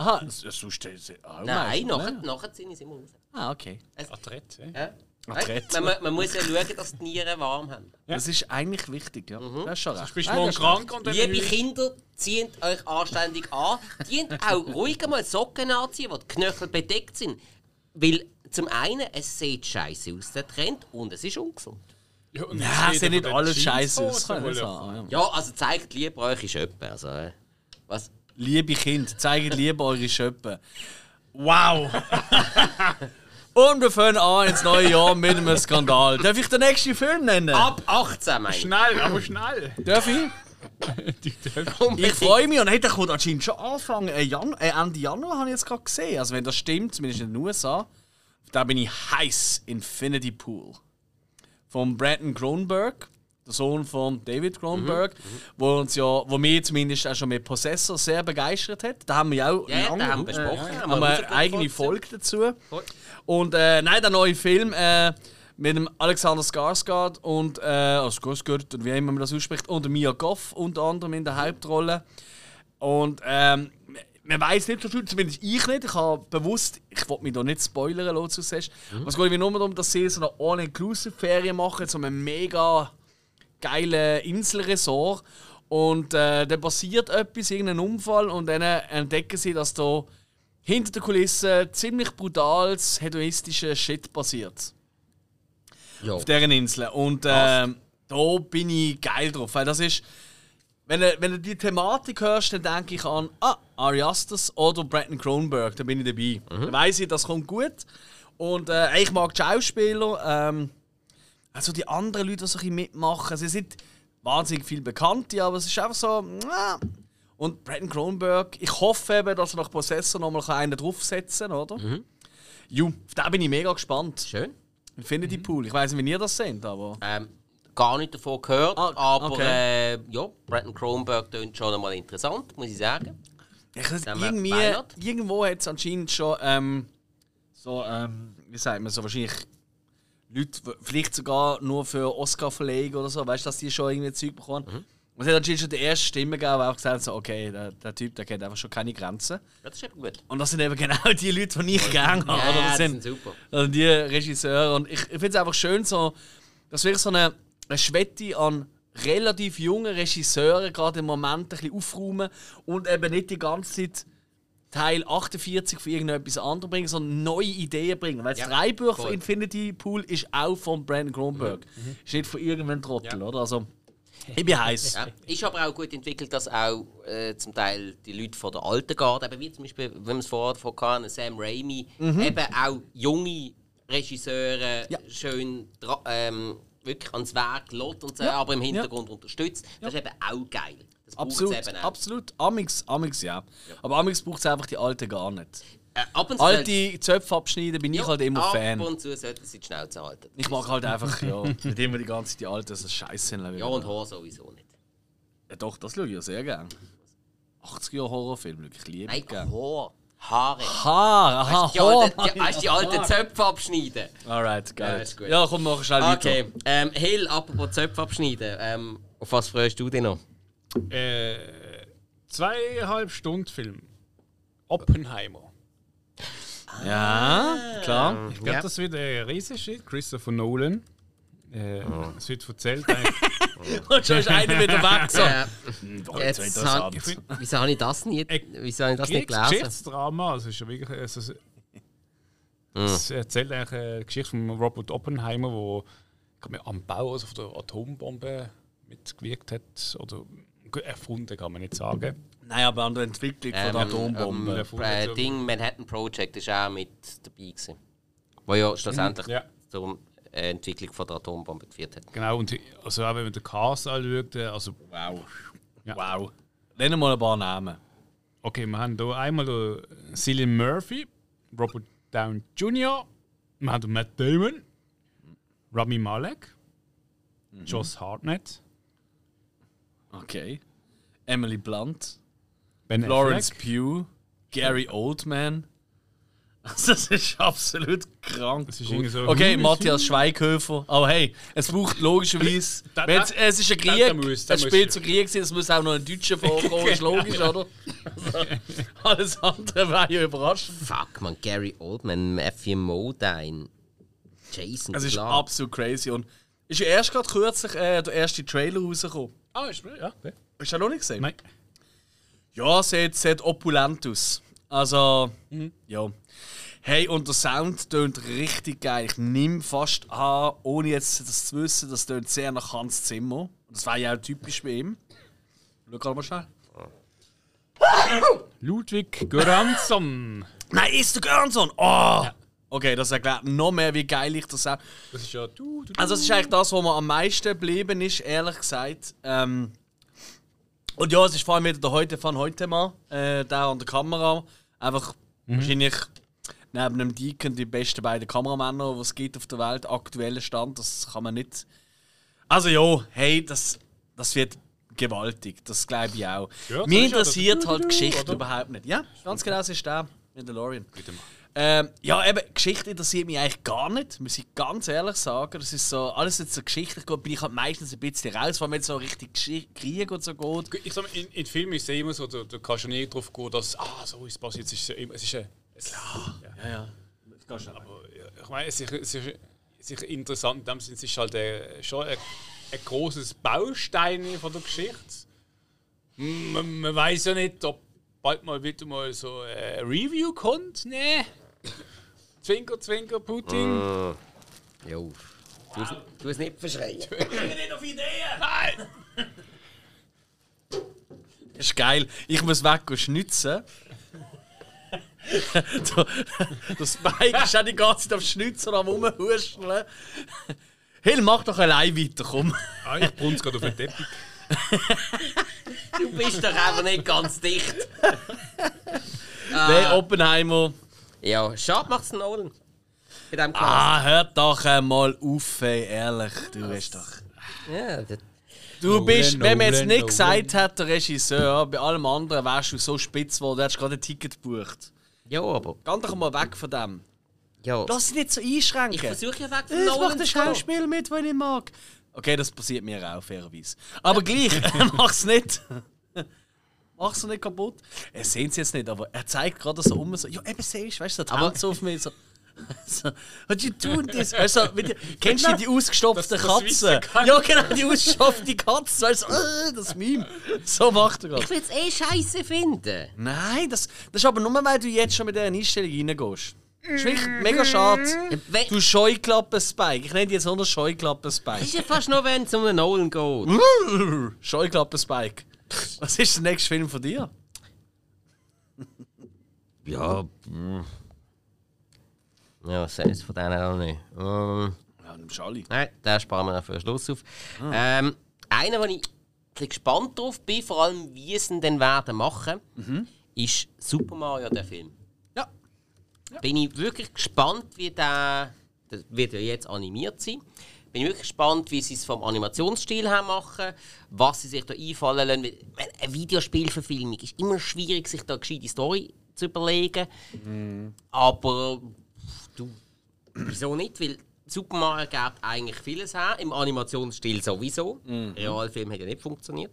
Speaker 2: Aha, sonst ist auch
Speaker 1: Nein, nachher,
Speaker 2: ne?
Speaker 1: nachher ich es immer raus.
Speaker 2: Ah, okay.
Speaker 3: Adrett, ja.
Speaker 1: Ja.
Speaker 2: Adrett.
Speaker 1: Man, man, muss ja schauen, dass die Nieren warm haben.
Speaker 2: Das ist eigentlich wichtig, ja. Das ist schon recht.
Speaker 3: Du bist
Speaker 2: Nein,
Speaker 3: morgen
Speaker 2: ist
Speaker 3: krank und dann
Speaker 1: Liebe Kinder, zieht euch anständig an. Dient auch ruhig mal Socken anziehen, wo die Knöchel bedeckt sind. Weil zum einen, es sieht scheiße aus, der Trend, und es ist ungesund.
Speaker 3: Ja, und
Speaker 2: Ja,
Speaker 3: jetzt
Speaker 2: es sieht nicht alles scheiße aus. Ja.
Speaker 1: Ja, also zeigt lieber euch Schöppe. Also, äh, was?
Speaker 2: Liebe Kinder, zeigt lieber eure Schöppen. Wow! Und wir fangen an ins neue Jahr mit einem Skandal. Darf ich den nächsten Film nennen?
Speaker 1: Ab 18, meine ich.
Speaker 3: Schnell, aber schnell.
Speaker 2: Darf ich? Ich freue mich und hey, der kommt anscheinend schon Anfang äh, Jan äh, Ende Januar, habe ich jetzt gerade gesehen. Also wenn das stimmt, zumindest in den USA, da bin ich heiß. Infinity Pool. Von Brandon Cronenberg, der Sohn von David Cronenberg, wo uns ja, wo mir zumindest auch schon mit Possessor sehr begeistert hat. Da haben wir ja auch
Speaker 1: Ja, ja,
Speaker 2: lange-
Speaker 1: haben wir besprochen.
Speaker 2: äh,
Speaker 1: Haben
Speaker 2: haben
Speaker 1: wir
Speaker 2: eine eigene
Speaker 1: dazu.
Speaker 2: Folge dazu. Und äh, nein, der neue Film äh, mit dem Alexander Skarsgård und äh, also Skarsgård, oder wie immer man das ausspricht, und Mia Goff unter anderem in der Hauptrolle. Und ähm, man weiß nicht so viel, zumindest ich nicht. Ich habe bewusst, ich wollte mich da nicht spoilern, lassen. Mhm. Es geht mir nur darum, dass sie so eine All-Inclusive-Ferien machen, so einem mega geilen Inselresort. Und äh, dann passiert etwas, irgendein Unfall, und dann entdecken sie, dass da hinter der Kulisse ziemlich brutales, hedonistisches Shit passiert. Jo. Auf deren Insel. Und äh, da bin ich geil drauf, weil das ist. Wenn du, wenn du die Thematik hörst, dann denke ich an ah, Ari Aster oder Brandon Cronenberg, da bin ich dabei. Mhm. Dann weiss ich, das kommt gut. Und äh, ich mag die Schauspieler. Ähm, also die anderen Leute, die so ein mitmachen, sie sind wahnsinnig viel Bekannte, aber es ist einfach so. Äh. Und Brandon Cronenberg, ich hoffe eben, dass er nach Possessor nochmal einen draufsetzen kann, oder? Mhm. Ju, auf den bin ich mega gespannt.
Speaker 1: Schön.
Speaker 2: Infinity mhm. Pool. Ich weiß nicht, wie ihr das seht, aber.
Speaker 1: Ähm, gar nicht davon gehört, ah, aber okay. äh, ja, Brandon Cronenberg klingt schon einmal interessant, muss ich sagen.
Speaker 2: Ich irgendwie, irgendwo hat es anscheinend schon ähm, so, ähm, wie sagt man, so wahrscheinlich Leute, vielleicht sogar nur für Oscar-Verleihung oder so, weißt du, dass die schon irgendwie Zeug bekommen. Mhm. Und es hat anscheinend schon die erste Stimme gegeben, die auch gesagt so, okay, der, der, Typ, der kennt einfach schon keine Grenzen.
Speaker 1: Ja, das ist eben gut.
Speaker 2: Und das sind eben genau die Leute, die ich gerne habe.
Speaker 1: Ja,
Speaker 2: das,
Speaker 1: sind, sind super.
Speaker 2: Also die Regisseure. Und ich, ich finde es einfach schön, so, dass wirklich so eine eine Schwette an relativ jungen Regisseuren gerade im Moment ein bisschen aufräumen und eben nicht die ganze Zeit Teil 48 von irgendetwas anderem bringen, sondern neue Ideen bringen. Weil das ja, Drehbuch von Infinity Pool ist auch von Brandon Kronberg. Mhm. Ist nicht von irgendeinem Trottel, ja. oder? Also, ich bin heiß.
Speaker 1: Ja, ist aber auch gut entwickelt, dass auch äh, zum Teil die Leute von der alten Garde, eben wie zum Beispiel, wenn man es vorher von kann, Sam Raimi, mhm. eben auch junge Regisseure ja. schön ähm, wirklich ans Werk lässt und ja. aber im Hintergrund ja. unterstützt. Das ist eben auch geil. Das
Speaker 2: absolut, absolut. Amix, Amix ja. ja. Aber Amix braucht es einfach die alte gar nicht.
Speaker 1: Äh,
Speaker 2: Alte Zöpfe abschneiden bin ich halt immer
Speaker 1: ab
Speaker 2: Fan.
Speaker 1: Ab und zu sollten sie die Schnauze halten.
Speaker 2: Ich mag halt einfach, ja, nicht immer die ganze Zeit die alten, so scheiße sind.
Speaker 1: Ja, und Horror sowieso nicht.
Speaker 2: Ja, doch, das schaue ich ja sehr gerne. 80 Jahre Horrorfilm, ich liebe
Speaker 1: Nein, gern. Horror. Haare.
Speaker 2: Haare, aha,
Speaker 1: hast die, alte, die, hast die alten Zöpfe abschneiden.
Speaker 2: Alright, geil. Ja, ja, komm, mach schnell weiter.
Speaker 1: Okay, ähm, Hill, apropos Zöpfe abschneiden. Ähm, auf was freust du dich noch?
Speaker 3: Äh, zweieinhalb Stunden Film. Oppenheimer.
Speaker 2: Ja, klar.
Speaker 3: Ich glaube, ja. das wird ein riesiges Christopher Nolan. Äh, oh. Es wird erzählt.
Speaker 2: und schon ist einer wieder weg. So.
Speaker 1: Äh, jetzt hat, wieso habe ich das nicht, wieso habe ich das nicht gelesen?
Speaker 3: Geschichtsdrama, also ist ja wirklich. Also, es erzählt eigentlich eine Geschichte von Robert Oppenheimer, der am Bau also der Atombombe mitgewirkt hat. Oder erfunden, kann man nicht sagen.
Speaker 2: Nein, aber an der Entwicklung ähm, von der Atombombe.
Speaker 1: Ähm, äh, Ding Manhattan Project ist auch mit dabei gewesen. Wo ja schlussendlich ja. zum äh, Entwicklung von der Atombombe geführt hat.
Speaker 3: Genau, und also auch wenn man den Cast anschaut, äh, also
Speaker 2: wow. Ja. Wow. Nennen mal ein paar Namen.
Speaker 3: Okay, wir haben hier einmal den Cillian Murphy, Robert Down Jr., wir haben Matt Damon, Rami Malek, mhm. Josh Hartnett.
Speaker 2: Okay. Emily Blunt, ben Florence Pugh, Gary Oldman, Das ist absolut krank. Das ist so okay, Matthias Schweighöfer. Aber hey, es braucht logischerweise. da, da, jetzt, es ist ein Krieg, da, muss, es spielt zu Krieg sein, es muss auch noch ein Deutscher vorkommen, ist logisch, oder? alles andere wäre ja überraschend.
Speaker 1: Fuck man, Gary Oldman, Matthew Modine, Jason
Speaker 2: Es ist Clark. absolut crazy. Und ist ja erst gerade kürzlich äh, der erste Trailer rausgekommen.
Speaker 3: Ah, ist ja.
Speaker 2: Okay. Hast du noch nicht gesehen?
Speaker 3: Nein.
Speaker 2: Ja, sieht, sieht opulent aus. Also, mhm. ja. Hey, und der Sound tönt richtig geil. Ich nehme fast an, ohne jetzt das zu wissen, das tönt sehr nach Hans Zimmer. Das war ja auch typisch bei ihm. Schau gerade mal schnell.
Speaker 3: Ludwig Göransson.
Speaker 2: Nein, ist der Göransson? Oh! Ja. Okay, das erklärt noch mehr, wie geil ich das auch.
Speaker 3: Das ist ja du, du, du.
Speaker 2: Also, das ist eigentlich das, was mir am meisten geblieben ist, ehrlich gesagt. Ähm, und ja, es ist vor allem wieder der heute von heute mal, äh, der an der Kamera. Einfach mhm. wahrscheinlich neben dem Deacon die besten beiden Kameramänner, die es gibt auf der Welt, aktueller Stand. Das kann man nicht. Also ja, hey, das, das wird gewaltig. Das glaube ich auch. Ja, Mir interessiert halt Geschichte oder? überhaupt nicht. Ja, ganz genau, das ist der Mandalorian. Ähm, ja, eben, Geschichte interessiert mich eigentlich gar nicht, muss ich ganz ehrlich sagen. Das ist so, alles jetzt so geschichtlich geht, bin ich halt meistens ein bisschen raus, wenn es so richtig Geschi- Krieg und so geht.
Speaker 3: Ich sag mal, in, in Filmen ist es immer so, du, du kannst ja nie drauf gehen, dass ah, so ist es passiert. Es ist, ja immer- es ist, ein- es, ja.
Speaker 2: Ja, ja.
Speaker 3: Aber ja, ich meine, es ist, es, ist, es ist interessant in dem Sinne, es ist halt ein, schon ein, ein großes Baustein von der Geschichte. Man, man weiß ja nicht, ob bald mal wieder mal so ein Review kommt. Nee. Zwinker, Zwinker, Putin.
Speaker 1: Jo. Du, es- du es nicht verschreien.
Speaker 3: Nein!
Speaker 2: Das ist geil. Ich muss weg und schnitzen. der, der Spike ist auch die ganze Zeit am Schnitzen und am Rumhuscheln. Hill, mach doch allein weiter, komm.
Speaker 3: Ah, ich brunz gerade auf den Teppich.
Speaker 1: Du bist doch einfach nicht ganz dicht.
Speaker 2: Nein, Oppenheimer.
Speaker 1: Ja, schade macht's Nolan. Bei dem Cast.
Speaker 2: Ah, hört doch einmal auf, ey, ehrlich. Du bist doch.
Speaker 1: Ja, das,
Speaker 2: Du bist, wenn man jetzt nicht
Speaker 3: Nolan.
Speaker 2: gesagt hat, der Regisseur, bei allem anderen wärst du so spitz geworden, du hättest gerade ein Ticket gebucht.
Speaker 1: ja, aber.
Speaker 2: Geh doch mal weg von dem.
Speaker 1: Ja.
Speaker 2: Lass dich nicht so einschränken.
Speaker 1: Ich versuche ja weg von
Speaker 2: Ich
Speaker 1: Nolan
Speaker 2: mach ein
Speaker 1: zu gehen.
Speaker 2: Schauspiel mit, wenn ich mag. Okay, das passiert mir auch, fairerweise. Aber gleich, mach's nicht. Mach's nicht kaputt. Er sehen sie jetzt nicht, aber er zeigt gerade so um, so, ja, eben siehst du, weißt du, die
Speaker 1: Aber-
Speaker 2: Hand so auf mich, so. So, what you doing this? Weißt du, die, kennst du die ausgestopfte
Speaker 3: Das-
Speaker 2: Katze? Ja, genau, die ausgestopfte Katze. Weißt du, äh, das Meme. So macht er gerade.
Speaker 1: Ich will es eh scheiße finden.
Speaker 2: Nein, das, das ist aber nur, weil du jetzt schon mit dieser Einstellung reingehst. Das ist wirklich mega schade. Du Scheuklappen-Spike. Ich nenne dich jetzt nur noch Scheuklappen-Spike.
Speaker 1: das ist ja fast nur, wenn es um einen Nolan geht.
Speaker 2: Scheuklappen-Spike. Was ist der nächste Film von dir?
Speaker 1: Ja, hm. Ja, was ist von denen auch nicht? Ähm,
Speaker 2: Ja, nimm Schali.
Speaker 1: nein, den sparen wir für den Schluss auf. Ähm, einer, wo ich ein bisschen gespannt drauf bin, vor allem wie sie ihn dann werden machen, ist Super Mario, der Film.
Speaker 2: Ja.
Speaker 1: Bin ich wirklich gespannt, wie der. Das wird ja jetzt animiert sein. Bin ich wirklich gespannt, wie sie es vom Animationsstil her machen, was sie sich da einfallen lassen. Eine Videospielverfilmung ist immer schwierig, sich da eine gescheite Story zu überlegen. Aber du, wieso nicht? Weil Super Mario gibt eigentlich vieles her, im Animationsstil sowieso. Der Realfilm hat ja nicht funktioniert.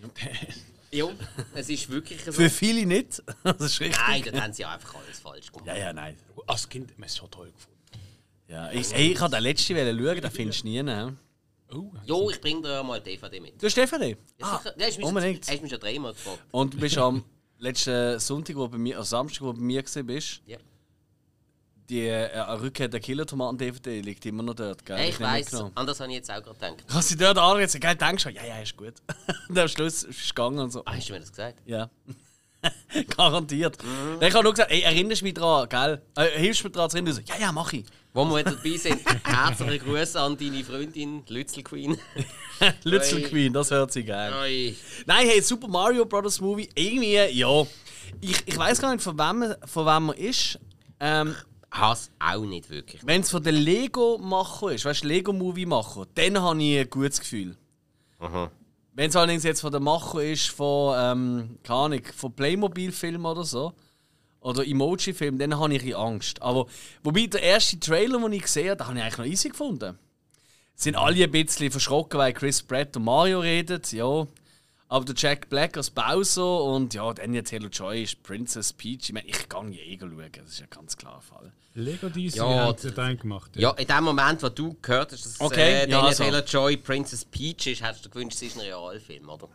Speaker 1: ja, es ist wirklich so.
Speaker 2: Für viele nicht. Das ist richtig.
Speaker 1: Nein, dann haben sie einfach alles falsch gemacht.
Speaker 2: Ja, ja, nein.
Speaker 3: Als Kind haben wir es schon toll gefunden.
Speaker 2: Ja, ich, ey, ich habe den letzten schauen, den findest du nie. Ne?
Speaker 3: Oh,
Speaker 1: Jo, ich bringe dir mal DVD mit.
Speaker 2: Du hast DVD?
Speaker 1: Ja, sicher. Ja, hast mich
Speaker 2: unbedingt.
Speaker 1: Hast mich schon dreimal gefragt.
Speaker 2: Und du bist am letzten Sonntag, wo bei mir, also Samstag, wo du bei mir bist,
Speaker 1: Ja.
Speaker 2: die äh, Rückkehr der Killer-Tomaten-DVD liegt immer noch dort, gell?
Speaker 1: Ich
Speaker 2: nicht
Speaker 1: weiß, anders habe ich jetzt auch gerade gedacht.
Speaker 2: Hast du dort angesetzt? Gell, denkst du, ja, ja, ist gut. und am Schluss ist es gegangen und so.
Speaker 1: Ah, hast du mir das gesagt?
Speaker 2: Ja. Garantiert. Ich habe nur gesagt, ey, erinnerst du mich dran, gell? Äh, hilfst du mir dran zu erinnern? So, Ja, ja, mach ich.
Speaker 1: Wo wir wieder dabei sind, herzliche Grüße an deine Freundin, Lützel Queen. Oi.
Speaker 2: Queen, das hört sich geil.
Speaker 1: Oi.
Speaker 2: Nein, hey, Super Mario Bros. Movie, irgendwie, ja. Ich, ich weiß gar nicht, von wem, von wem man ist. Ähm,
Speaker 1: Hass auch nicht wirklich.
Speaker 2: Wenn es von den Lego-Macher ist, weißt du, Lego-Movie-Macher, dann habe ich ein gutes Gefühl. Wenn es allerdings jetzt von der Macher ist, von, ähm, keine Ahnung, von Playmobil-Filmen oder so, oder Emoji-Film, dann habe ich Angst. Aber wobei der erste Trailer, den ich gesehen habe, den habe ich eigentlich noch easy gefunden. Sind alle ein bisschen verschrocken, weil Chris Pratt und Mario reden, ja. Aber der Jack Black als Bowser und ja, Anya Taylor-Joy ist Princess Peach. Ich meine, ich kann je eh schauen, das ist ja ganz klar der Fall.
Speaker 4: Lego DC
Speaker 1: Ja,
Speaker 4: hat ja dann gemacht.
Speaker 1: Ja, in dem Moment, wo du gehört hast, dass
Speaker 2: Okay,
Speaker 1: äh,
Speaker 2: ja, also.
Speaker 1: Taylor-Joy Princess Peach ist, hättest du gewünscht, es ist ein Realfilm, oder?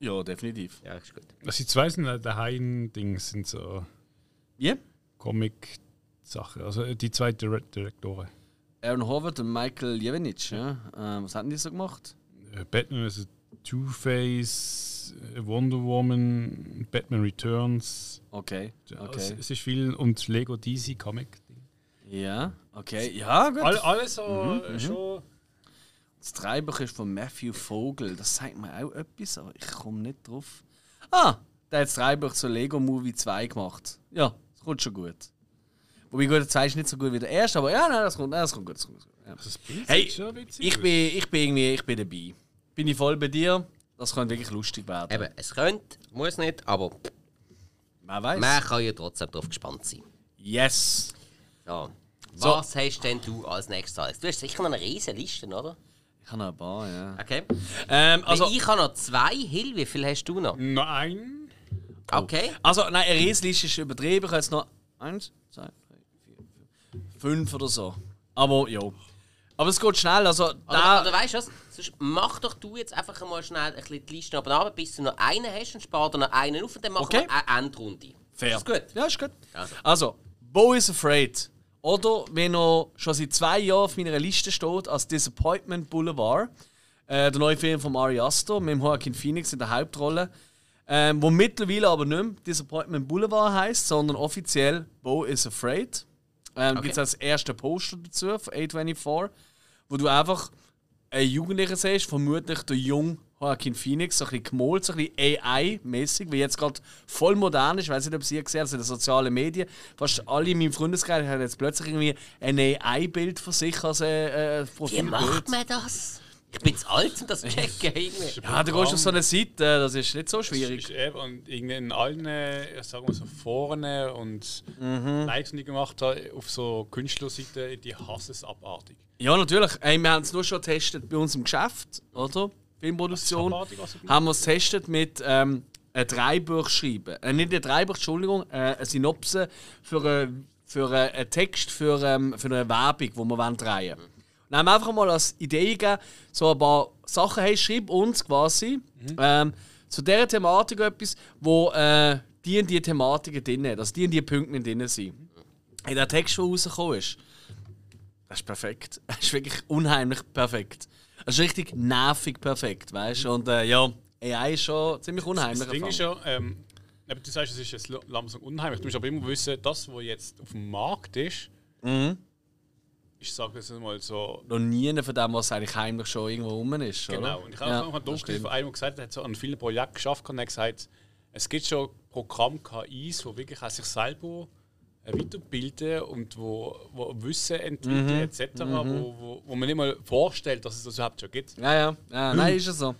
Speaker 2: Ja, definitiv.
Speaker 1: Ja, ist gut.
Speaker 4: Was ich zwei sind, äh, der Haien-Dings sind so
Speaker 2: Ja?
Speaker 4: Comic-Sachen. Also die zwei Dire Direktoren.
Speaker 2: Aaron Howard und Michael Jevenic, ja. Ähm, was haben die so gemacht?
Speaker 4: Äh, Batman ist Two-Face, äh, Wonder Woman, Batman Returns.
Speaker 2: Okay.
Speaker 4: Also,
Speaker 2: Okay.
Speaker 4: es ist viel und Lego DC Comic.
Speaker 2: Ja, okay. Ja, gut.
Speaker 3: All, alles so
Speaker 2: Mhm,
Speaker 3: äh, schon.
Speaker 2: Das Drehbuch ist von Matthew Vogel. Das sagt mir auch etwas, aber ich komme nicht drauf. Ah, der hat das Drehbuch zu Lego Movie 2 gemacht. Ja, das kommt schon gut. Wobei gut, der 2 ist nicht so gut wie der erste, aber ja, nein, das kommt, das kommt gut. Das kommt gut. Ja.
Speaker 4: Das
Speaker 2: Hey, Ich bin, ich bin irgendwie ich bin dabei. Bin ich voll bei dir? Das könnte wirklich lustig werden.
Speaker 1: Eben, es könnte, muss nicht, aber
Speaker 2: Wer weiß.
Speaker 1: man kann ja trotzdem darauf gespannt sein.
Speaker 2: Yes.
Speaker 1: Ja. Was hast denn du als nächstes? Du hast sicher noch eine riesige Liste, oder?
Speaker 2: Ich habe noch ein paar, ja.
Speaker 1: Okay.
Speaker 2: Ähm, also,
Speaker 1: Also, ich habe noch zwei. Hill, wie viel hast du noch?
Speaker 3: Nein.
Speaker 1: Okay.
Speaker 2: also, nein, eine Riesenliste ist übertrieben. Ich habe jetzt noch eins, zwei, drei, vier, fünf, fünf oder so. Aber ja. Aber es geht schnell. Also,
Speaker 1: Oder,
Speaker 2: da,
Speaker 1: oder weißt du was? Sonst mach doch du jetzt einfach mal schnell ein bisschen die Liste runter, bis du noch einen hast und spar dir noch einen auf und dann machen
Speaker 2: Okay.
Speaker 1: wir eine Endrunde.
Speaker 2: Fair.
Speaker 1: Ist gut?
Speaker 2: Ja, ist gut.
Speaker 1: Also.
Speaker 2: Also, Bo is Afraid. Oder, wenn er schon seit zwei Jahren auf meiner Liste steht, als Disappointment Boulevard. Äh, der neue Film von Ari Aster mit dem Joaquin Phoenix in der Hauptrolle. Ähm, wo mittlerweile aber nicht mehr Disappointment Boulevard heißt, sondern offiziell Bo is Afraid. Ähm,
Speaker 1: Okay.
Speaker 2: Gibt es als ersten Poster dazu von A24, wo du einfach einen Jugendlichen siehst, vermutlich der junge Joaquin Phoenix, so ein bisschen gemalt, so ein bisschen AI-mäßig, wie jetzt gerade voll modern ist. Ich weiß nicht, ob Sie ihr gesehen haben, also in den sozialen Medien. Fast alle in meinem Freundeskreis haben jetzt plötzlich irgendwie ein AI-Bild von sich als äh, äh,
Speaker 1: Wie
Speaker 2: Profilbild.
Speaker 1: macht man das? Ich bin zu alt, um das zu checken. irgendwie.
Speaker 2: Ja, du gehst auf so eine Seite, das ist nicht so
Speaker 3: Ist
Speaker 2: schwierig.
Speaker 3: eben, und irgendwie in allen, sagen wir so, Foren und
Speaker 2: Mhm.
Speaker 3: Likes, die ich gemacht habe, auf so Künstlerseiten, die hassen es abartig.
Speaker 2: Ja, natürlich. Ey, wir haben es nur schon getestet bei uns im Geschäft, oder? Filmproduktion.
Speaker 3: abartig, du
Speaker 2: Haben wir es getestet mit ähm, einem Dreibuch schreiben. Äh, nicht ein Dreibuch, Entschuldigung, äh, eine Synopse für, äh, für äh, einen Text für, ähm, für eine Werbung, die wir drehen wollen. Und haben wir einfach mal als Idee gegeben, so ein paar Sachen, hey, schreib uns quasi ähm, zu dieser Thematik etwas, wo äh, die und die Thematiken drin hat, also die und die Punkte drin sind. Hey, der Text, der rausgekommen ist, das ist perfekt. Das ist wirklich unheimlich perfekt. Das ist richtig nervig perfekt, weißt du? Und äh, ja, AI ist schon ziemlich unheimlich.
Speaker 3: Das Ding ist ja, ähm, du sagst, es ist jetzt langsam unheimlich. Du musst aber immer wissen, das, was jetzt auf dem Markt ist,
Speaker 2: Mhm.
Speaker 3: Ich sage es mal so,
Speaker 2: Noch nie von dem, was eigentlich heimlich schon irgendwo rum ist.
Speaker 3: genau.
Speaker 2: Oder?
Speaker 3: Und ich habe
Speaker 2: Ja,
Speaker 3: auch mal
Speaker 2: stimmt.
Speaker 3: von einem gesagt, der hat so an vielen Projekten geschafft und er hat gesagt, es gibt schon Programme KIs, die wirklich auch sich selber weiterbilden und wo, wo Wissen entwickeln
Speaker 2: Mhm.
Speaker 3: etc., wo, wo, wo man nicht mal vorstellt, dass es das überhaupt schon gibt.
Speaker 2: Ja, ja, ja nein, ist es so.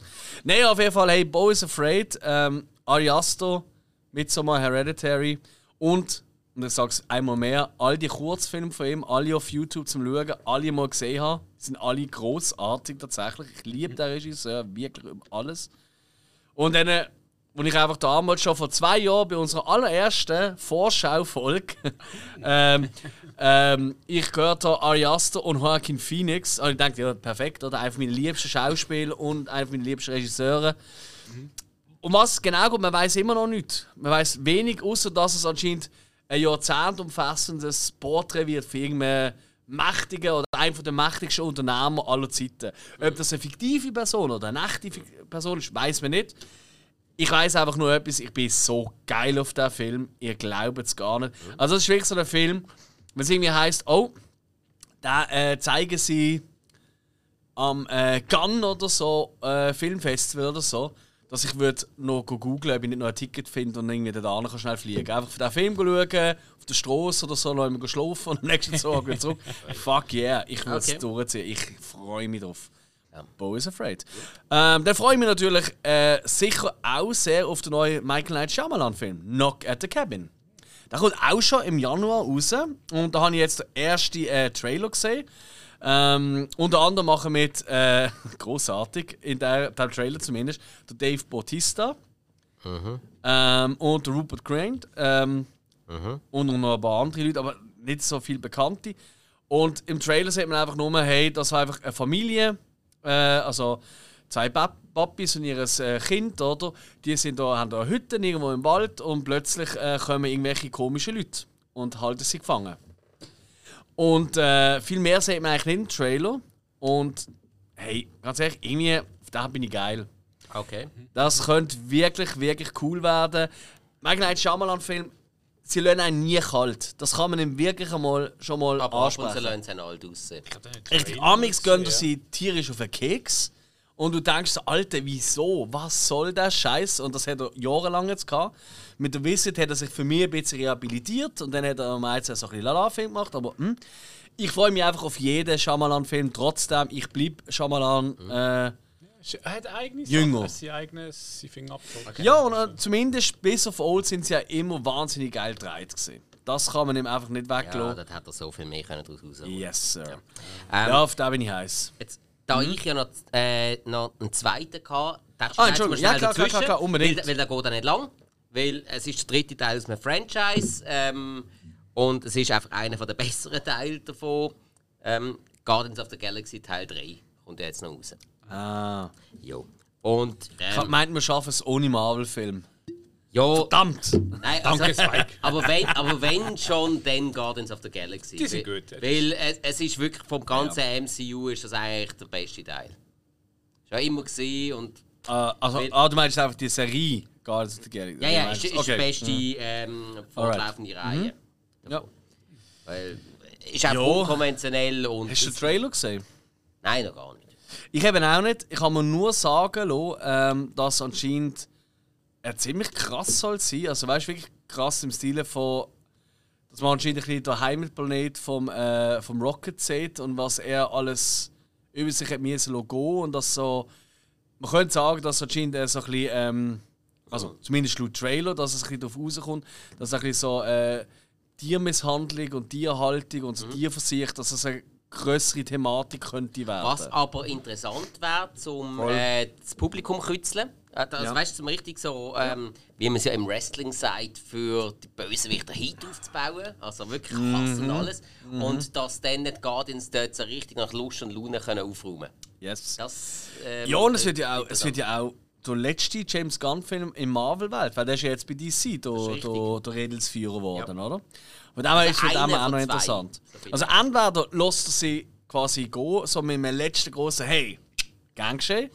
Speaker 2: Nein, auf jeden Fall, hey, Bo is Afraid, ähm, Ari Aster, Midsommar Hereditary und, und ich sag's einmal mehr, all die Kurzfilme von ihm, alle auf YouTube zum Schauen, alle mal gesehen haben, sind alle großartig tatsächlich. Ich liebe den Regisseur wirklich über alles. Und dann, äh, wo ich einfach damals schon vor zwei Jahren bei unserer allerersten Vorschau-Folge ähm, ähm, ich gehört habe Ari Aster und Joaquin Phoenix und ich dachte, ja, perfekt, oder? Einer meiner liebsten Schauspieler und einer meiner liebsten Regisseure. Um was es genau geht, man weiß immer noch nicht. Man weiß wenig, außer dass es anscheinend ein jahrzehntumfassendes Porträt wird für irgendeinen mächtigen oder einen der mächtigsten Unternehmer aller Zeiten. Ob das eine fiktive Person oder eine echte Person ist, weiß man nicht. Ich weiß einfach nur etwas, ich bin so geil auf diesen Film, ihr glaubt es gar nicht. Also es ist wirklich so ein Film, wenn es irgendwie heisst, oh, da äh, zeigen sie am äh, Cannes oder so, äh, Filmfestival oder so, dass ich würde noch go googlen, ob ich nicht noch ein Ticket finde und irgendwie da schnell fliegen. Einfach für den Film schauen, auf der Straße oder so, noch immer schlafen und am nächsten Tag wieder zurück. Fuck yeah, ich würde es
Speaker 1: Okay.
Speaker 2: durchziehen. Ich freue mich drauf. Bo is Afraid. Ähm, dann freue ich mich natürlich äh, sicher auch sehr auf den neuen Michael Knight Shyamalan-Film, Knock at the Cabin. Der kommt auch schon im Januar raus. Und da habe ich jetzt den ersten äh, Trailer gesehen. Ähm, unter anderem machen mit, äh, großartig, in der, dem Trailer zumindest, der Dave Bautista ähm, und der Rupert Grant ähm, und noch ein paar andere Leute, aber nicht so viel Bekannte. Und im Trailer sieht man einfach nur, hey, das war einfach eine Familie, äh, also zwei Pap Papis und ihr äh, Kind, oder? Die sind da, haben da eine Hütte irgendwo im Wald und plötzlich äh, kommen irgendwelche komischen Leute und halten sie gefangen. Und äh, viel mehr sieht man eigentlich nicht im Trailer. Und hey, ganz ehrlich, irgendwie, den bin ich geil.
Speaker 1: Okay.
Speaker 2: Das könnte wirklich, wirklich cool werden. Michael Night Shyamalan-Film, sie lassen einen nie kalt. Das kann man ihm wirklich einmal, schon mal
Speaker 1: Aber
Speaker 2: ansprechen.
Speaker 1: lassen sie ihn alt aussehen.
Speaker 2: Richtig, Amix gehen sie tierisch auf den Keks. Und du denkst, so, Alter, wieso? Was soll der Scheiß? Und das hat er jahrelang jetzt gehabt. Mit der Visit hat er sich für mich ein bisschen rehabilitiert und dann hat er am Eins so ein bisschen Lala-Film gemacht. Aber hm, ich freue mich einfach auf jeden Shyamalan-Film. Trotzdem, ich bleibe Shyamalan. Äh,
Speaker 3: Er hat eigene
Speaker 2: Jünger.
Speaker 3: Sachen, eigenes sein Fingerabdruck.
Speaker 2: Ja, und äh, zumindest bis auf Old sind sie ja immer wahnsinnig geil gedreht gewesen. Das kann man ihm einfach nicht
Speaker 1: Ja,
Speaker 2: weglassen.
Speaker 1: dort hätte er so viel mehr können daraus rausholen
Speaker 2: yes, Sir.
Speaker 1: Ähm,
Speaker 2: Ja, auf den bin ich heiß.
Speaker 1: Jetzt, da ich ja noch, äh, noch einen zweiten hatte, dachte
Speaker 2: Ah, Entschuldigung. Ja, klar, klar, klar, klar, unbedingt.
Speaker 1: Weil, weil der geht auch nicht lang. Weil es ist der dritte Teil aus einem Franchise. Ähm, und es ist einfach einer der besseren Teile davon. Ähm, Guardians of the Galaxy Teil 3 kommt ja jetzt noch raus.
Speaker 2: Ah.
Speaker 1: Jo. Und.
Speaker 2: Ich
Speaker 1: Ähm,
Speaker 2: gemeint, wir schaffen es ohne Marvel-Film.
Speaker 1: ja,
Speaker 2: Verdammt!
Speaker 1: Nein, also,
Speaker 3: Danke, Spike.
Speaker 1: aber, wenn, aber wenn schon, dann Guardians of the Galaxy.
Speaker 3: Die sind
Speaker 1: weil,
Speaker 3: gut, ja.
Speaker 1: Weil es, es ist wirklich vom ganzen MCU ist das eigentlich der beste Teil. Schon immer gesehen und
Speaker 2: Äh, also,
Speaker 1: Weil-
Speaker 2: ah, du meinst einfach die Serie Guardians of the Galaxy?
Speaker 1: ja, ja, ist, ist die beste ähm, fortlaufende Reihe.
Speaker 2: Ja.
Speaker 1: Weil ist auch
Speaker 2: Ja.
Speaker 1: unkonventionell und
Speaker 2: Hast du den Trailer gesehen?
Speaker 1: nein noch gar nicht.
Speaker 2: Ich eben auch nicht. Ich kann mir nur sagen lassen, ähm, dass anscheinend er ziemlich krass soll sein. Also weißt du, wirklich krass im Stile von, dass man anscheinend ein bisschen den Heimatplanet vom, äh, vom Rocket sieht und was er alles über sich hat lassen gehen und dass so, man könnte sagen, dass anscheinend er so ein bisschen, ähm, also zumindest laut Trailer, dass es ein bisschen darauf rauskommt, dass ein bisschen so äh, Tiermisshandlung und Tierhaltung und so Tierversicht, dass es eine größere Thematik könnte werden.
Speaker 1: Was aber interessant wäre,
Speaker 2: Voll.
Speaker 1: äh, das Publikum zu kützeln. Äh, Das,
Speaker 2: Ja.
Speaker 1: weißt du, zum richtig so, ähm, wie man es ja im Wrestling sagt, für die Bösewichter Heat aufzubauen. Also wirklich Hass
Speaker 2: Mhm.
Speaker 1: und alles. Und dass dann nicht Guardians dort so richtig nach Lust und Laune können aufräumen
Speaker 2: Yes.
Speaker 1: Das, ähm,
Speaker 2: Ja, und es wird ja auch,
Speaker 1: ist
Speaker 2: es wird ja auch der letzte James Gunn-Film in Marvel-Welt, weil der ist ja jetzt bei DC der, der, der Redelsführer geworden, oder? Von dem her ist es
Speaker 1: einer
Speaker 2: auch noch
Speaker 1: zwei,
Speaker 2: interessant. Also entweder lässt er sie quasi gehen, so mit einem letzten großen Hey, gern geschehen.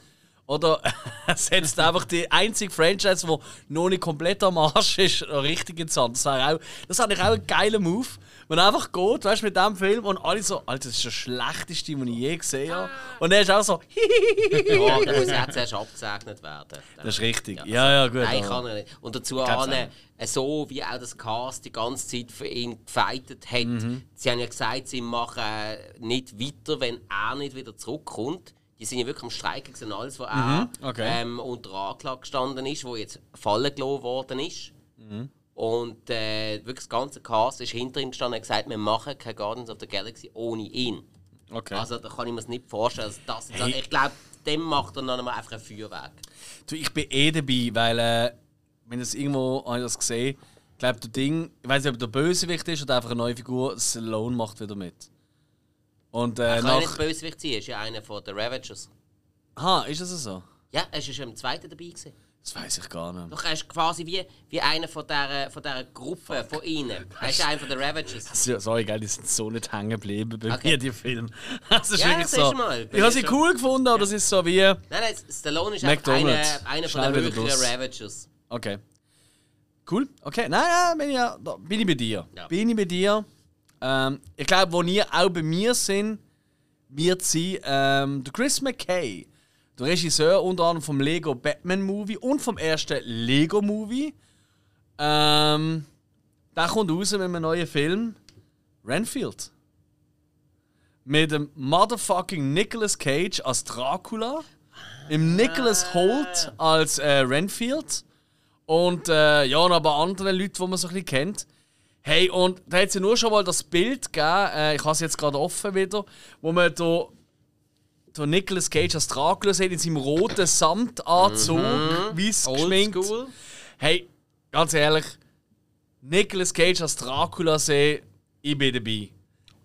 Speaker 2: Oder er setzt einfach die einzige Franchise, die noch nicht komplett am Arsch ist, richtig ins Sand. Das auch, das fand ich auch ein geiler Move. Wenn er einfach geht, weißt du, mit diesem Film und alle so, Alter, das ist der schlechteste, den ich je gesehen habe. Und er ist auch so,
Speaker 1: Ja, der muss ja zuerst abgesegnet werden.
Speaker 2: Das ist richtig. Ja, ja, gut.
Speaker 1: Nein, kann er nicht. Und dazu
Speaker 2: Kann's
Speaker 1: an, äh, so wie auch das Cast die ganze Zeit für ihn gefeitet hat.
Speaker 2: Mhm.
Speaker 1: Sie haben ja gesagt, sie machen äh, nicht weiter, wenn er nicht wieder zurückkommt. Die sind ja wirklich am Streiken gewesen, alles, wo er
Speaker 2: Mhm. okay.
Speaker 1: ähm, unter Anklage gestanden ist, wo jetzt fallen gelassen worden ist.
Speaker 2: Mhm.
Speaker 1: Und äh, wirklich das ganze Cast ist hinter ihm gestanden und gesagt, wir machen kein Guardians of the Galaxy ohne ihn.
Speaker 2: Okay.
Speaker 1: Also da kann ich mir das nicht vorstellen. Also, das,
Speaker 2: Hey.
Speaker 1: Ich glaube, dem macht er noch einmal einfach ein Feuerwerk.
Speaker 2: Du, ich bin eh dabei, weil, äh, wenn das irgendwo habe ich das gesehen, ich glaube, der Ding, ich weiß nicht, ob der Bösewicht ist oder einfach eine neue Figur, Stallone macht wieder mit. Und äh,
Speaker 1: Er kann ja nicht
Speaker 2: nach.
Speaker 1: Bösewicht sein, er ist ja einer von den Ravagers.
Speaker 2: Ha, ist das so?
Speaker 1: Ja, er ja schon im zweiten dabei gewesen.
Speaker 2: Das weiß ich gar nicht.
Speaker 1: Doch er ist quasi wie, wie einer von dieser, von dieser Gruppe von ihnen. Er ist einer von den Ravagers.
Speaker 2: So- Sorry, gell, die sind so nicht hängen geblieben bei
Speaker 1: Okay.
Speaker 2: mir, die Filme. Das ist
Speaker 1: Ja,
Speaker 2: wirklich so.
Speaker 1: du mal,
Speaker 2: ich habe sie cool gefunden, aber das ist so wie.
Speaker 1: Nein, nein, Stallone ist einfach einer, einer von den höheren. Ravagers.
Speaker 2: Okay. Cool. Okay. Nein, ja, bin ich, ja, bin ich bei dir.
Speaker 1: Ja.
Speaker 2: Bin ich bei dir. Ähm, ich glaube, wo ihr auch bei mir sind, wird sein ähm, der Chris McKay, der Regisseur unter anderem vom Lego Batman Movie und vom ersten Lego Movie. Ähm, der kommt raus mit einem neuen Film. Renfield. Mit dem motherfucking Nicolas Cage als Dracula. Im Nicholas Holt als äh, Renfield. Und äh, ja, ein paar andere Leute, die man so ein bisschen kennt. Hey, und da hat es ja nur schon mal das Bild gegeben, äh, ich habe es jetzt gerade offen wieder, wo man da der Nicolas Cage als Dracula sieht in seinem roten Samtanzug, weiß geschminkt.
Speaker 1: Oldschool.
Speaker 2: Hey, ganz ehrlich, Nicolas Cage als Dracula sehen, ich bin dabei.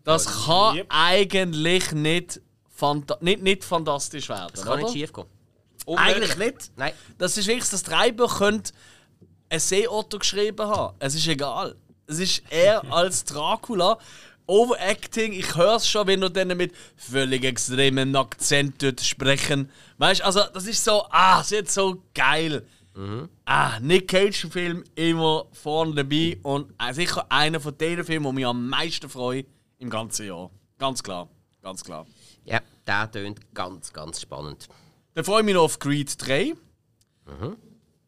Speaker 2: Das kann
Speaker 3: Yep.
Speaker 2: eigentlich nicht, fanta nicht, nicht fantastisch werden.
Speaker 1: Das kann
Speaker 2: oder?
Speaker 1: nicht schief gehen.
Speaker 2: Eigentlich nicht.
Speaker 1: Nein.
Speaker 2: Das ist wirklich, das Drehbuch könnte ein Seeotto geschrieben haben. Es ist egal. Es ist er als Dracula. Overacting, ich höre es schon, wenn er dann mit völlig extremen Akzent dort sprechen. Weißt du, also das ist so, ah, es wird so geil. Ah, Nick Cage-Film immer vorne dabei und äh, sicher einer von den Filmen, die mich am meisten freue im ganzen Jahr. Ganz klar, ganz klar.
Speaker 1: Ja, der tönt ganz, ganz spannend.
Speaker 2: Dann freue ich mich noch auf Creed 3.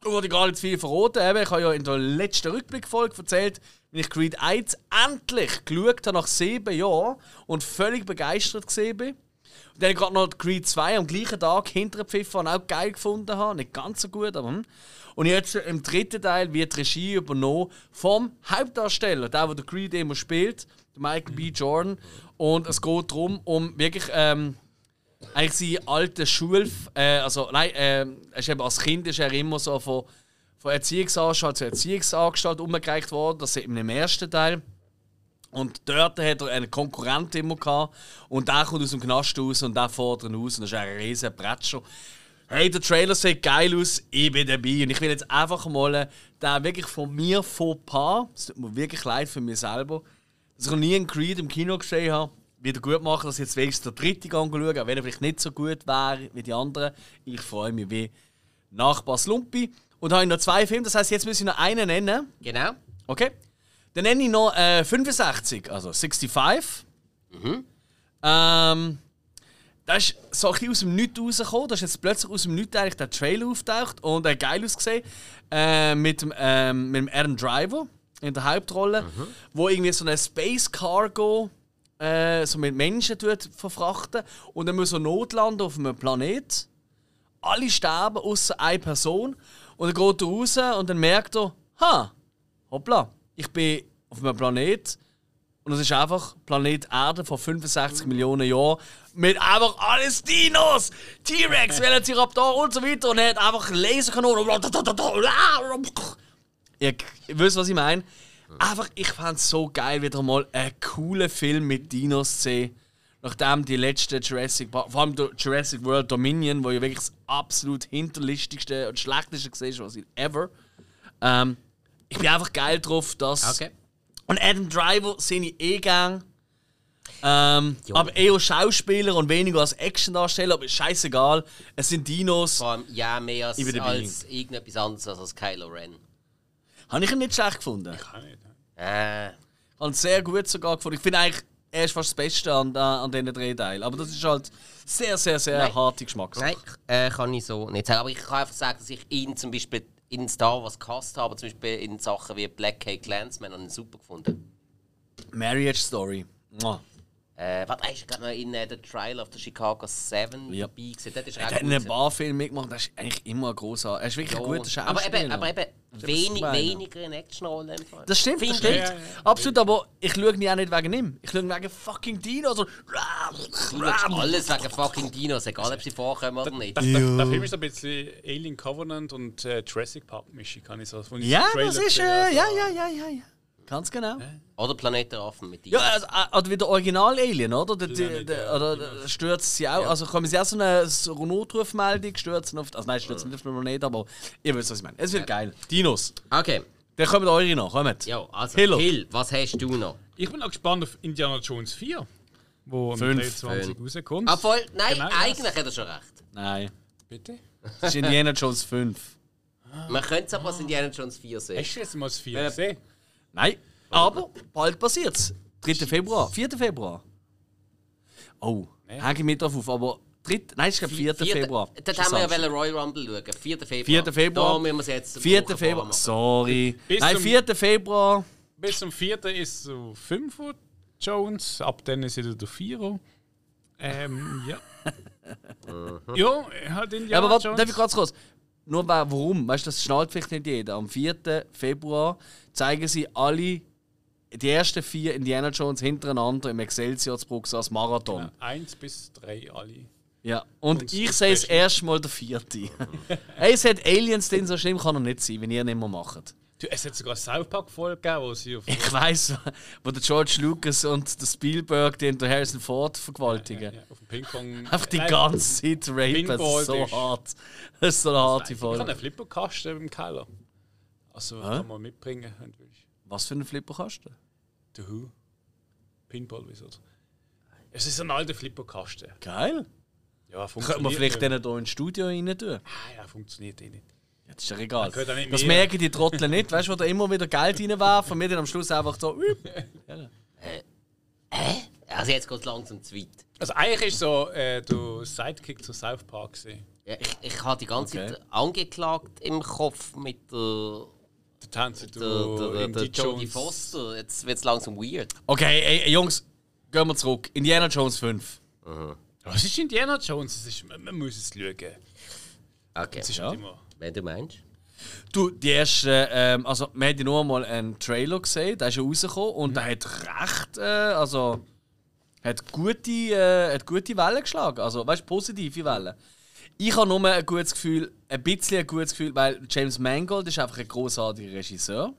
Speaker 2: Da wollte ich gar nicht viel verraten. Eben, ich habe ja in der letzten Rückblickfolge erzählt, wenn ich Creed 1 endlich geschaut habe nach sieben Jahren und völlig begeistert bin. Und dann gerade noch Creed 2 am gleichen Tag hinter Pfiffer auch geil gefunden habe. Nicht ganz so gut, aber. Hm. Und jetzt im dritten Teil wird die Regie übernommen vom Hauptdarsteller, der, der Creed immer spielt, Michael B. Jordan. Und es geht darum, um wirklich. Ähm, eigentlich seine alte Schul... Äh, also, nein, äh, als Kind ist er immer so von, von Erziehungsanstalt zu Erziehungsanstalt umgereicht worden. Das sieht man im ersten Teil. Und dort hat er einen Konkurrent immer gehabt. Und der kommt aus dem Knast raus und der fordert ihn aus. Und das ist ein riesen Bretscher. Hey, der Trailer sieht geil aus, ich bin dabei. Und ich will jetzt einfach mal den wirklich von mir Paar, es tut mir wirklich leid für mich selber, dass ich noch nie einen Creed im Kino gesehen habe, wieder gut machen, dass ich jetzt wenigstens der dritte Gang schaue, auch wenn er vielleicht nicht so gut wäre wie die anderen. Ich freue mich wie Nachbar Slumpi. Und habe ich noch zwei Filme, das heißt, jetzt muss ich noch einen nennen.
Speaker 1: Genau.
Speaker 2: Okay. Dann nenne ich noch äh, 65, also 65. Ähm, das ist so ein bisschen aus dem Nichts rausgekommen. Da ist jetzt plötzlich aus dem Nichts eigentlich der Trailer auftaucht und äh, geil ausgesehen. Äh, mit, dem, ähm, mit dem Adam Driver in der Hauptrolle, wo irgendwie so eine Space Cargo äh, so mit Menschen tut verfrachten und dann muss er notlanden auf einem Planet. Alle sterben, außer eine Person. Und dann geht er raus und dann merkt er, ha, hoppla, ich bin auf einem Planet und es ist einfach Planet Erde vor 65 Millionen Jahren mit einfach alles Dinos, T-Rex, Velociraptor und so weiter und er hat einfach Laserkanonen. Ihr, wisst, was ich meine? Einfach, ich fand es so geil, wieder mal einen coolen Film mit Dinos zu sehen. Nachdem die letzte Jurassic Park, vor allem Jurassic World Dominion, wo ja wirklich das absolut hinterlistigste und schlechteste gesehen was ich ever. Ähm, ich bin einfach geil drauf, dass.
Speaker 1: Okay.
Speaker 2: Und Adam Driver sehe ich eh gern. Ähm, aber eher Schauspieler und weniger als Actiondarsteller, aber ist scheißegal. Es sind Dinos.
Speaker 1: Vor allem, ja, mehr als,
Speaker 2: Ich
Speaker 1: als irgendetwas anderes als als Kylo Ren.
Speaker 2: Habe ich ihn nicht schlecht gefunden.
Speaker 3: Kann nicht.
Speaker 1: Äh,
Speaker 2: habe ihn sehr gut sogar gefunden. Ich finde eigentlich, er ist fast das Beste an, an diesen drei Teilen. Aber das ist halt sehr, sehr, sehr
Speaker 1: Nein.
Speaker 2: harte Geschmackssache.
Speaker 1: nein, äh, kann ich so nicht sagen. Aber ich kann einfach sagen, dass ich ihn zum Beispiel in Star Wars gehasst habe, zum Beispiel in Sachen wie Black Cake habe ich ihn super gefunden.
Speaker 2: Marriage Story. Mua.
Speaker 1: Äh, warte, ist gerade noch in äh, The Trial of the Chicago 7
Speaker 2: Ja.
Speaker 1: dabei gewesen. Das ist
Speaker 2: Er hat in
Speaker 1: gut
Speaker 2: ein
Speaker 1: gewesen.
Speaker 2: paar Filmen mitgemacht, das ist eigentlich immer ein großer. Er ist wirklich ein guter
Speaker 1: aber
Speaker 2: Schauspieler.
Speaker 1: eben, aber eben wenig, weniger in Actionrollen.
Speaker 2: Das stimmt, das
Speaker 1: Finde
Speaker 2: stimmt. Absolut, aber ich schaue ihn auch nicht wegen ihm. Ich schaue wegen fucking Dino. Also,
Speaker 1: Du schaust alles wegen fucking Dinos, egal ob sie vorkommen oder nicht.
Speaker 3: Der, der, der Film ist ein bisschen Alien Covenant und äh, Jurassic Park Mischung, kann ich so.
Speaker 2: ja, das ist.
Speaker 3: gesehen
Speaker 2: Äh, ja, ja, ja, ja, ja. Ganz genau.
Speaker 1: Oder Planet der Affen mit Dinos.
Speaker 2: Ja, also, äh, oder wie der Original-Alien, oder? Der,
Speaker 3: ja
Speaker 2: der, der,
Speaker 3: ja,
Speaker 2: oder der stürzt sie auch. Also kommen sie auch so eine so eine Notrufmeldung, stürzen auf. Also nein, stürzen nicht auf den Planet, aber ihr wisst, was ich meine. Es wird geil. Dinos.
Speaker 1: Okay,
Speaker 2: Dann kommen eure noch, kommt.
Speaker 1: ja, also
Speaker 2: Hiller.
Speaker 1: Hill, was hast du noch?
Speaker 3: Ich bin auch gespannt auf Indiana Jones 4, wo am
Speaker 2: Fünf.
Speaker 3: 23
Speaker 1: Fünf.
Speaker 3: rauskommt.
Speaker 1: Voll, nein,
Speaker 3: Genau, ja.
Speaker 1: eigentlich hat er schon recht.
Speaker 2: Nein.
Speaker 3: Bitte?
Speaker 2: Das ist Indiana Jones 5.
Speaker 1: Man könnte es aber als Indiana Jones 4 sehen.
Speaker 3: Hast du jetzt mal das 4
Speaker 2: Äh,
Speaker 3: gesehen?
Speaker 2: Nein. Aber bald passiert's. 3. Februar. 4. Februar. Oh,
Speaker 3: Nee.
Speaker 2: hänge ich mit drauf auf, aber 3. Nein, ich glaube 4. Februar.
Speaker 1: Dort haben wir ja wollen Royal Rumble schauen. 4. Februar.
Speaker 2: 4. Februar.
Speaker 1: Da müssen wir es jetzt
Speaker 2: 4.
Speaker 1: Woche
Speaker 2: Februar.
Speaker 1: vormachen.
Speaker 2: Sorry.
Speaker 3: Bis
Speaker 2: Nein,
Speaker 3: zum-
Speaker 2: 4. Februar.
Speaker 3: Bis zum 4. ist so 5 Uhr Jones, ab dann ist wieder der 4 Ähm, ja. ja, er hat Indiana
Speaker 2: Ja, aber warte,
Speaker 3: Jones.
Speaker 2: darf ich ganz kurz? Nur wa- warum? Weißt du, das schnallt vielleicht nicht jeder. Am 4. Februar zeigen sie alle die ersten vier Indiana Jones hintereinander im Excelsior-Bruck als Marathon.
Speaker 3: Ja, 1 bis 3 alle.
Speaker 2: Ja, und,
Speaker 3: Und
Speaker 2: ich sehe das
Speaker 3: Beste.
Speaker 2: erste Mal der vierte. hey, es hat Aliens drin, so schlimm kann er nicht sein, wenn ihr nicht mehr macht.
Speaker 3: Du, es hat sogar South Park-Folge gegeben, wo sie auf
Speaker 2: Ich weiss, wo der George Lucas und der Spielberg den der Harrison Ford vergewaltigen.
Speaker 3: ja, auf dem Ping-Pong.
Speaker 2: Einfach die ganze Zeit rapen, das ist so hart. Das ist so eine harte
Speaker 3: Ich habe
Speaker 2: Folge.
Speaker 3: einen Flipperkasten im Keller. Also kann man mitbringen, wenn du willst.
Speaker 2: Was für einen Flipperkasten?
Speaker 3: The Who. Pinball Wizard. Es ist ein alter Flipperkasten.
Speaker 2: Geil.
Speaker 3: Ja,
Speaker 2: Könnte man
Speaker 3: funktioniert
Speaker 2: vielleicht
Speaker 3: nicht.
Speaker 2: den hier ins Studio rein tun?
Speaker 3: Ah, ja, funktioniert eh nicht.
Speaker 2: Ja, das ist ja egal. Das
Speaker 3: mir.
Speaker 2: merken die Trottel nicht, weißt du, wo da immer wieder Geld reinwerfen und wir dann am Schluss einfach so. üp.
Speaker 1: Also jetzt geht es langsam zu weit.
Speaker 3: Also eigentlich ist so äh, der Sidekick zu South Park gesehen.
Speaker 1: Ja, ich, ich habe die ganze
Speaker 2: Okay.
Speaker 1: Zeit angeklagt im Kopf mit der,
Speaker 3: Der Tänzer,
Speaker 1: der,
Speaker 3: du
Speaker 1: der, der,
Speaker 3: Indy
Speaker 1: Jodie. Foster. Jetzt wird es langsam weird.
Speaker 2: Okay, ey, Jungs, gehen wir zurück. Indiana Jones 5.
Speaker 3: Was ist Indiana Jones? Es ist, man, man muss es schauen.
Speaker 1: Okay,
Speaker 3: Es ist
Speaker 2: Ja.
Speaker 3: immer.
Speaker 1: Wenn du meinst.
Speaker 2: Du, die erste, ähm, also wir haben ja nur mal einen Trailer gesehen, der ist ja rausgekommen und der hat recht, äh, also hat gute, äh, hat gute Wellen geschlagen, also weißt du, positive Wellen. Ich habe nur ein gutes Gefühl, ein bisschen ein gutes Gefühl, weil James Mangold ist einfach ein großartiger Regisseur.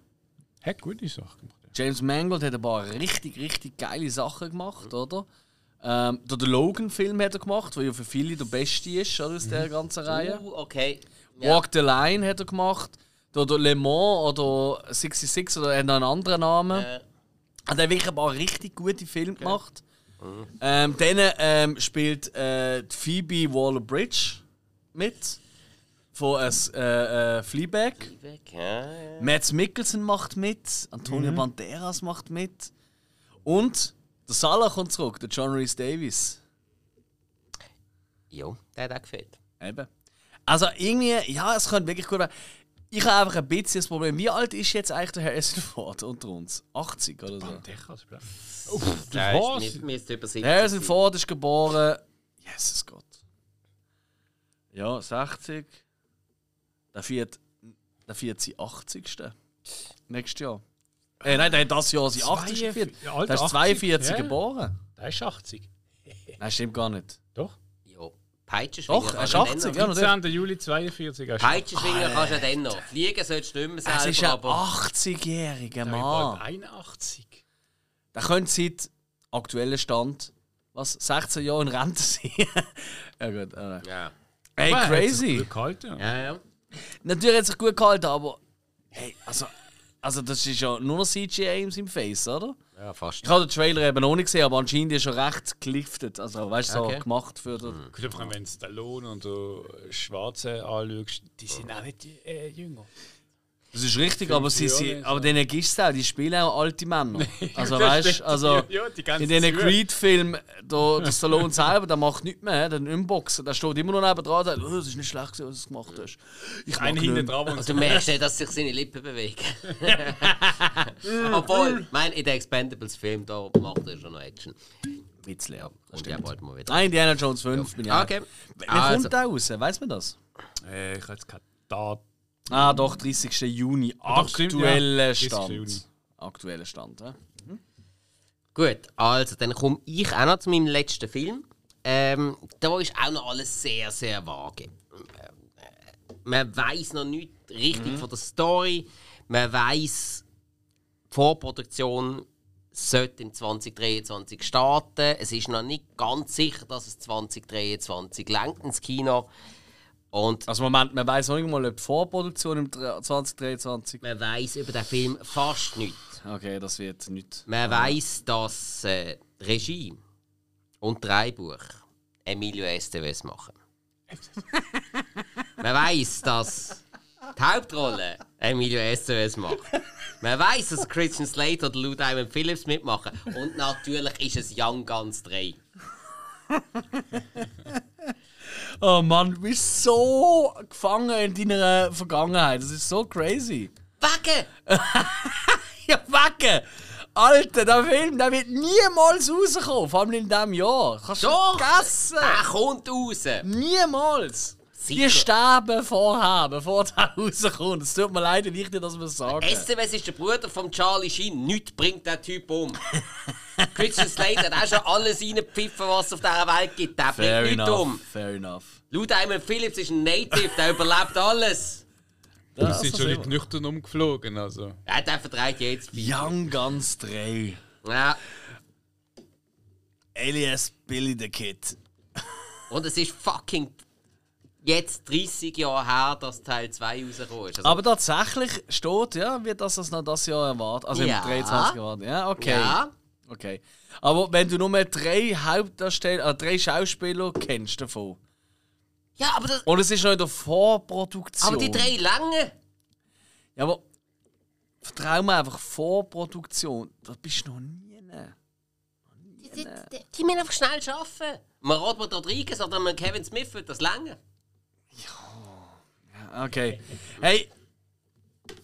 Speaker 4: Hat gute Sachen gemacht. ja.
Speaker 2: James Mangold hat ein paar richtig, richtig geile Sachen gemacht, oder? Ähm, der The Logan-Film hat er gemacht, der ja für viele der beste ist oder, aus der ganzen Reihe.
Speaker 1: Uh, okay. Ja.
Speaker 2: Walk the Line hat er gemacht. Oder Le Mans oder 66 oder hat noch einen anderen Namen.
Speaker 1: Äh,
Speaker 2: Hat er wirklich ein paar richtig gute Filme gemacht. Ähm, dann ähm, spielt äh, Phoebe Waller-Bridge mit. Von äh, äh, Fleabag.
Speaker 1: weg, ja, ja.
Speaker 2: Mads Mikkelsen macht mit. Antonio Banderas macht mit. Und der Salah kommt zurück, der John Rhys Davis.
Speaker 1: Jo, der hat auch gefällt.
Speaker 2: Eben. Also irgendwie, ja, es könnte wirklich gut werden. Ich habe einfach ein bisschen das Problem. Wie alt ist jetzt eigentlich der Harrison Ford unter uns? 80 oder so?
Speaker 4: Es bleiben.
Speaker 1: Der
Speaker 4: was?
Speaker 1: ist über 70
Speaker 2: Harrison. Ford ist geboren. Jesus Gott. Ja, 60. Der viert, der viert sein 80. Nächstes Jahr. Äh, nein, der hat das Jahr sein 80. gefeiert. Der ist
Speaker 4: 80,
Speaker 2: 42
Speaker 4: ja.
Speaker 2: geboren.
Speaker 3: Der ist 80.
Speaker 2: Nein, stimmt gar nicht.
Speaker 3: Doch.
Speaker 1: Peitschenschwinger
Speaker 2: Doch, er
Speaker 1: kannst du dann
Speaker 2: 80,
Speaker 1: noch.
Speaker 2: ja, natürlich.
Speaker 3: 17. Juli 42. er ist
Speaker 1: Peitschenschwinger kannst du dann noch. Fliegen solltest du nicht mehr
Speaker 2: Es
Speaker 1: selber,
Speaker 2: ist ein
Speaker 1: aber...
Speaker 2: 80-jähriger
Speaker 3: bald
Speaker 2: Mann.
Speaker 3: 81.
Speaker 2: Der könnte seit aktuellem Stand was, 16 Jahre in Rente sein. ja gut. Äh.
Speaker 1: Ja.
Speaker 2: Hey,
Speaker 3: Aber er hat sich
Speaker 2: crazy.
Speaker 3: gut gehalten.
Speaker 1: Ja, ja.
Speaker 2: Natürlich hat er sich gut gehalten, aber hey, also, also das ist ja nur noch CGI in seinem Face, oder?
Speaker 1: Ja, fast.
Speaker 2: Ich habe den Trailer eben noch nicht gesehen, aber anscheinend ist er recht geliftet. Also, weißt du, so
Speaker 1: Okay.
Speaker 2: gemacht für den.
Speaker 3: Gut, vor allem, wenn du Stallone und Schwarze anschaust, die sind auch nicht äh, jünger.
Speaker 2: Das ist richtig, aber, sie, sie, aber
Speaker 3: ja.
Speaker 2: denen gibst du auch, die spielen auch alte Männer. Also, weißt also.
Speaker 3: Ja,
Speaker 2: In diesen. Creed-Filmen, da- der Stallone selber, der macht nichts mehr, der Unboxen. Der steht immer noch neben dran und sagt, oh, das ist nicht schlecht, was du gemacht hast. Ich
Speaker 3: Ein
Speaker 2: mag
Speaker 3: hinten dran und
Speaker 1: Also du merkst nicht, dass sich seine Lippen bewegen. Obwohl, ich meine, in den Expendables-Film, da macht er schon noch Action.
Speaker 2: Witzle, ja.
Speaker 1: Und ja, bald mal wieder.
Speaker 2: Nein, Indiana Jones 5 bin ich auch.
Speaker 1: Okay.
Speaker 2: Wer
Speaker 1: Also,
Speaker 2: kommt da raus? Weiß man das?
Speaker 3: Äh, ich habe jetzt keine Daten.
Speaker 2: Ah, doch, 30. Juni.
Speaker 3: ja.
Speaker 2: Aktueller
Speaker 3: 30.
Speaker 2: Stand.
Speaker 3: Juni.
Speaker 2: Aktueller Stand, ja.
Speaker 1: gut, also dann komme ich auch noch zu meinem letzten Film. Ähm, da ist auch noch alles sehr, sehr vage. Äh, Man weiß noch nicht richtig von der Story. Man weiß, die Vorproduktion sollte im 2023 starten. Es ist noch nicht ganz sicher, dass es 2023 lenkt ins Kino. Und
Speaker 2: Also Moment, man weiß noch nicht mal, ob die Vorproduktion im 2023.
Speaker 1: man weiß über den Film fast nichts.
Speaker 2: Okay, das wird nicht.
Speaker 1: Man weiß, dass äh, Regie und Drehbuch Emilio Estevez machen. Man weiß, dass die Hauptrolle Emilio Estevez macht. Man weiß, dass Christian Slater und Lou Diamond Phillips mitmachen. Und natürlich ist es Young Guns 3.
Speaker 2: Oh Mann, du bist so gefangen in deiner Vergangenheit. Das ist so crazy.
Speaker 1: Wegen!
Speaker 2: Ja, wegen! Alter, der Film, der wird niemals rauskommen, vor allem in diesem Jahr. Kannst du vergessen!
Speaker 1: Der kommt raus!
Speaker 2: Niemals! Die
Speaker 1: Sicher.
Speaker 2: sterben vorher, bevor der rauskommt. Es tut mir leid, nicht, dass wir es sagen.
Speaker 1: Estevez ist der Bruder von Charlie Sheen. Nichts bringt der Typ um. Christian Slater hat auch schon alles reingepfiffen, was es auf dieser Welt gibt. Der
Speaker 2: Fair
Speaker 1: bringt nichts
Speaker 2: enough.
Speaker 1: um.
Speaker 2: Fair enough.
Speaker 1: Lou Diamond Phillips ist ein Native, der überlebt alles.
Speaker 3: Die sind schon nicht nüchtern umgeflogen. Also.
Speaker 1: Ja, der vertreibt jetzt.
Speaker 2: Young Guns 3.
Speaker 1: Ja.
Speaker 2: Alias Billy the Kid.
Speaker 1: Und es ist fucking jetzt 30 Jahre her, dass Teil 2 rausgekommen ist. Also,
Speaker 2: Aber tatsächlich steht, ja, wird das das noch das Jahr erwartet. Also
Speaker 1: Ja.
Speaker 2: im 23 erwartet. Ja, okay.
Speaker 1: Ja.
Speaker 2: Okay. Aber wenn du nur mehr drei Hauptdarsteller, äh, drei Schauspieler kennst davon.
Speaker 1: ja, aber, das,
Speaker 2: Und es ist noch in der Vorproduktion.
Speaker 1: aber die drei lange.
Speaker 2: Ja, aber vertrau mir einfach Vorproduktion. Da bist du noch nie.
Speaker 1: Die, die, die, die müssen einfach schnell arbeiten. Man Robert Rodriguez oder man Kevin Smith wird das lange.
Speaker 2: Okay. Hey,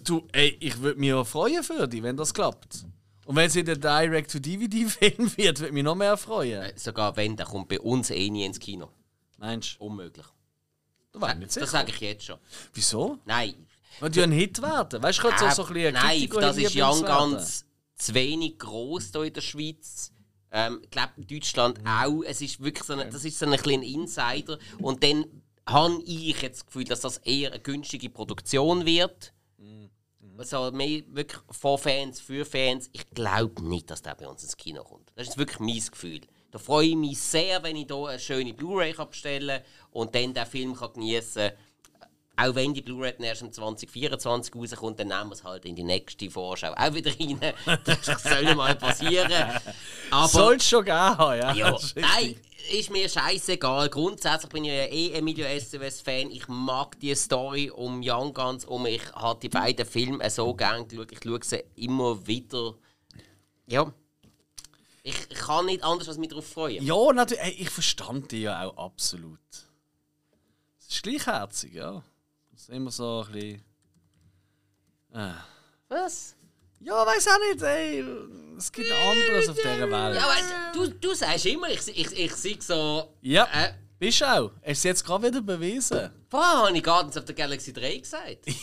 Speaker 2: du, ey, ich würde mich ja freuen für dich, wenn das klappt. Und wenn es in der Direct-to-DVD-Film wird, würde mich noch mehr freuen.
Speaker 1: Sogar wenn, der kommt bei uns eh nie ins Kino.
Speaker 2: Meinst du?
Speaker 1: Unmöglich.
Speaker 2: War ich nicht
Speaker 1: Das
Speaker 2: sicher.
Speaker 1: sage ich jetzt schon.
Speaker 2: Wieso?
Speaker 1: Nein.
Speaker 2: Weil du ein Hit werden. Weißt du,
Speaker 1: Äh,
Speaker 2: so, so ein bisschen
Speaker 1: Nein, das ist ja ganz zu wenig gross hier in der Schweiz. Ähm, ich glaube, in Deutschland auch. Es ist wirklich so eine, das ist so ein kleiner Insider. Und dann habe ich jetzt das Gefühl, dass das eher eine günstige Produktion wird. Also mehr wirklich von Fans, für Fans. Ich glaube nicht, dass der bei uns ins Kino kommt. Das ist wirklich mein Gefühl. Da freue ich mich sehr, wenn ich hier eine schöne Blu-ray bestellen kann und dann den Film kann geniessen kann. Auch wenn die Blu-ray erst im 2024 rauskommt, dann nehmen wir es halt in die nächste Vorschau auch wieder rein. Das soll mal passieren.
Speaker 2: Soll es schon geben, ja.
Speaker 1: ja,
Speaker 2: ist
Speaker 1: nein, ist mir scheißegal. Grundsätzlich bin ich ja eh Emilio SOS-Fan. Ich mag die Story um Young Guns um. Ich habe die beiden Filme so gerne geschaut. Ich schaue sie immer wieder. Ja. Ich, kann nicht anders als mich darauf freuen.
Speaker 2: Ja, natürlich. Ich verstand die ja auch absolut. Es ist gleichherzig, ja. Es ist immer so ein bisschen.
Speaker 1: Was?
Speaker 2: Ja, weiß auch nicht, ey. Es gibt anderes auf dieser Welt.
Speaker 1: Ja, aber du, du sagst immer, ich, ich, ich sehe so.
Speaker 2: Ja,
Speaker 1: Äh,
Speaker 2: bist du auch. Hast du es jetzt gerade wieder bewiesen.
Speaker 1: vorher habe ich Guardians of the Galaxy 3 gesagt.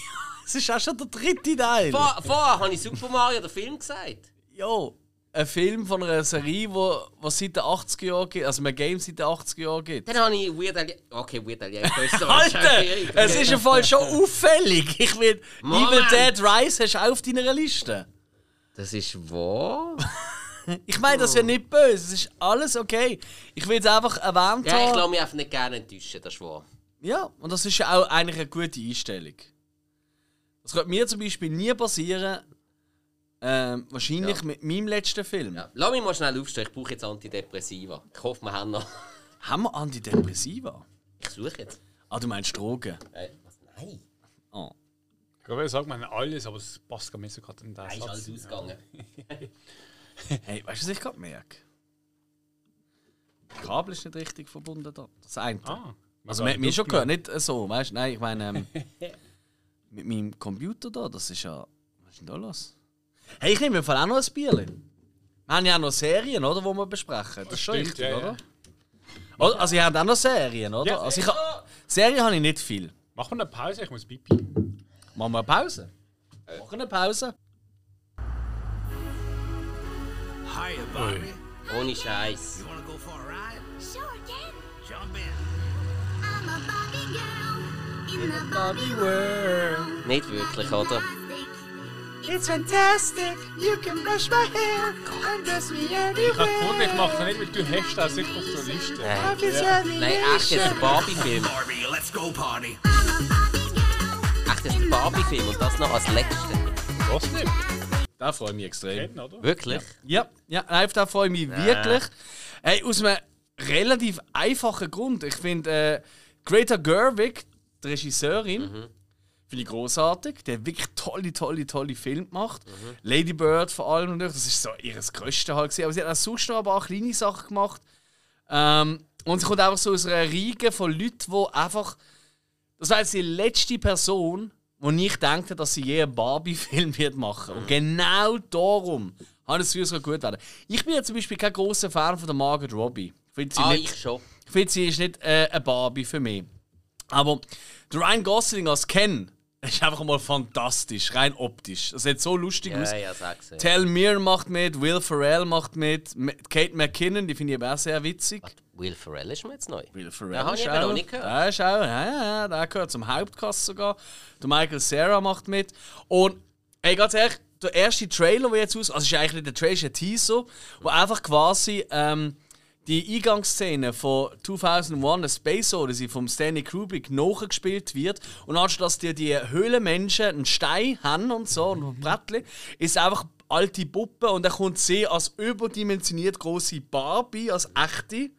Speaker 2: Es ist auch schon der dritte Teil.
Speaker 1: Vor, vorher habe ich Super Mario den Film gesagt.
Speaker 2: Ja, ein Film von einer Serie, wo, wo seit den 80er Jahren gibt, also ein Game seit den 80er Jahren gibt.
Speaker 1: Dann habe ich Weird Al... Okay, Weird Al.
Speaker 2: Alter, es ist im Fall schon auffällig. Ich will. Evil Dead Rise hast du auch auf deiner Liste.
Speaker 1: Das ist wahr?
Speaker 2: Ich meine das ist ja nicht böse, es ist alles okay. Ich will es einfach erwähnt
Speaker 1: Ja, ich
Speaker 2: haben.
Speaker 1: lasse mich einfach nicht gerne enttäuschen, das ist wahr.
Speaker 2: Ja, und das ist ja auch eigentlich eine gute Einstellung. Das könnte mir zum Beispiel nie passieren. Ähm, wahrscheinlich
Speaker 1: Ja.
Speaker 2: mit meinem letzten Film.
Speaker 1: Ja. Lass mich mal schnell aufstehen, ich brauche jetzt Antidepressiva. Ich hoffe, wir haben noch...
Speaker 2: Haben wir Antidepressiva?
Speaker 1: Ich suche jetzt.
Speaker 2: Ah, du meinst Drogen?
Speaker 1: Äh, was? Nein,
Speaker 2: Oh.
Speaker 3: Ich glaube, sagt man alles, aber es passt gar nicht so gerade in den
Speaker 1: nein, ist alles ausgegangen.
Speaker 2: Hey, weißt du, was ich gerade merke? Das Kabel ist nicht richtig verbunden da. Das eine.
Speaker 3: Ah,
Speaker 2: also, man hat mich schon gehört, nicht so, weißt du? Nein, ich meine, ähm, mit meinem Computer da, das ist ja. Was ist denn da los? Hey, ich nehme im Fall auch noch ein Bierchen. Wir haben ja auch noch Serien, oder, die wir besprechen. Das ist schon
Speaker 3: Stimmt,
Speaker 2: richtig,
Speaker 3: ja, ja.
Speaker 2: oder? Oder? Also, ihr habt auch noch Serien, oder?
Speaker 3: Ja,
Speaker 2: also, ich ha Serien habe ich nicht viel.
Speaker 3: Machen wir eine Pause, ich muss pipi.
Speaker 2: Machen wir eine Pause? Machen eine Pause?
Speaker 5: Hiya, Bobby.
Speaker 1: Ohne Scheiß.
Speaker 5: You wanna go for a ride?
Speaker 6: Sure, Dad.
Speaker 5: Jump in.
Speaker 6: I'm a Barbie girl in the
Speaker 2: Bobby World.
Speaker 1: Nicht wirklich, oder?
Speaker 2: It's fantastic. You can brush my hair and dress me
Speaker 3: Ich habe gefunden, ich
Speaker 2: anywhere.
Speaker 3: mache das nicht, weil du hast das sicher auf der Liste.
Speaker 1: Nein, Nein echt jetzt der Barbie-Film.
Speaker 5: Barbie, let's go party.
Speaker 1: Echt jetzt der Barbie-Film und das noch als letzter.
Speaker 3: Was nicht?
Speaker 2: Da freue ich mich extrem.
Speaker 3: Kennen, oder?
Speaker 1: Wirklich?
Speaker 2: Ja, ja, nein, auf da freue ich mich wirklich. Hey, aus einem relativ einfachen Grund. Ich finde, äh, Greta Gerwig, die Regisseurin, finde ich großartig. Hat wirklich tolle, tolle, tolle Filme gemacht. Lady Bird vor allem natürlich, das ist so ihr größte halt gewesen. Aber sie hat auch sonst noch ein paar kleine Sachen gemacht. Ähm, und sie kommt einfach so aus einer Riege von Leuten, die einfach. Das war jetzt die letzte Person, wo ich dachte, dass sie je einen Barbie-Film wird machen. Und genau darum habe ich es gut werden. Ich bin ja zum Beispiel kein großer Fan von der Margot Robbie. Ich finde sie,
Speaker 1: Ah,
Speaker 2: nicht,
Speaker 1: ich schon.
Speaker 2: ich finde, sie ist nicht äh, eine Barbie für mich. Aber der Ryan Gosling als Ken ist einfach mal fantastisch, rein optisch. Das sieht so lustig aus.
Speaker 1: Ja, ja, sag's. Ja.
Speaker 2: Tal Mir macht mit, Will Ferrell macht mit, Kate McKinnon, die finde ich aber auch sehr witzig.
Speaker 1: Will Ferrell ist mir jetzt neu.
Speaker 2: Will Ferrell
Speaker 1: Ja, ich
Speaker 2: ist
Speaker 1: eben
Speaker 2: auch-
Speaker 1: noch nicht gehört.
Speaker 2: Der ist auch, ja, ja, ja, der gehört zum Hauptcast sogar. Der Michael Sarah macht mit. Und, ey, ganz ehrlich, der erste Trailer, der jetzt aus, also es ist eigentlich nicht der Trailer, es ist ein Teaser, wo einfach quasi ähm, die Eingangsszene von 2001, A Space Odyssey vom Stanley Kubrick nachgespielt wird. Und anstatt dass dir die Höhlenmenschen einen Stein haben und so, und ein Brettchen, ist einfach alte Puppe und dann kommt sie als überdimensioniert große Barbie, als echte.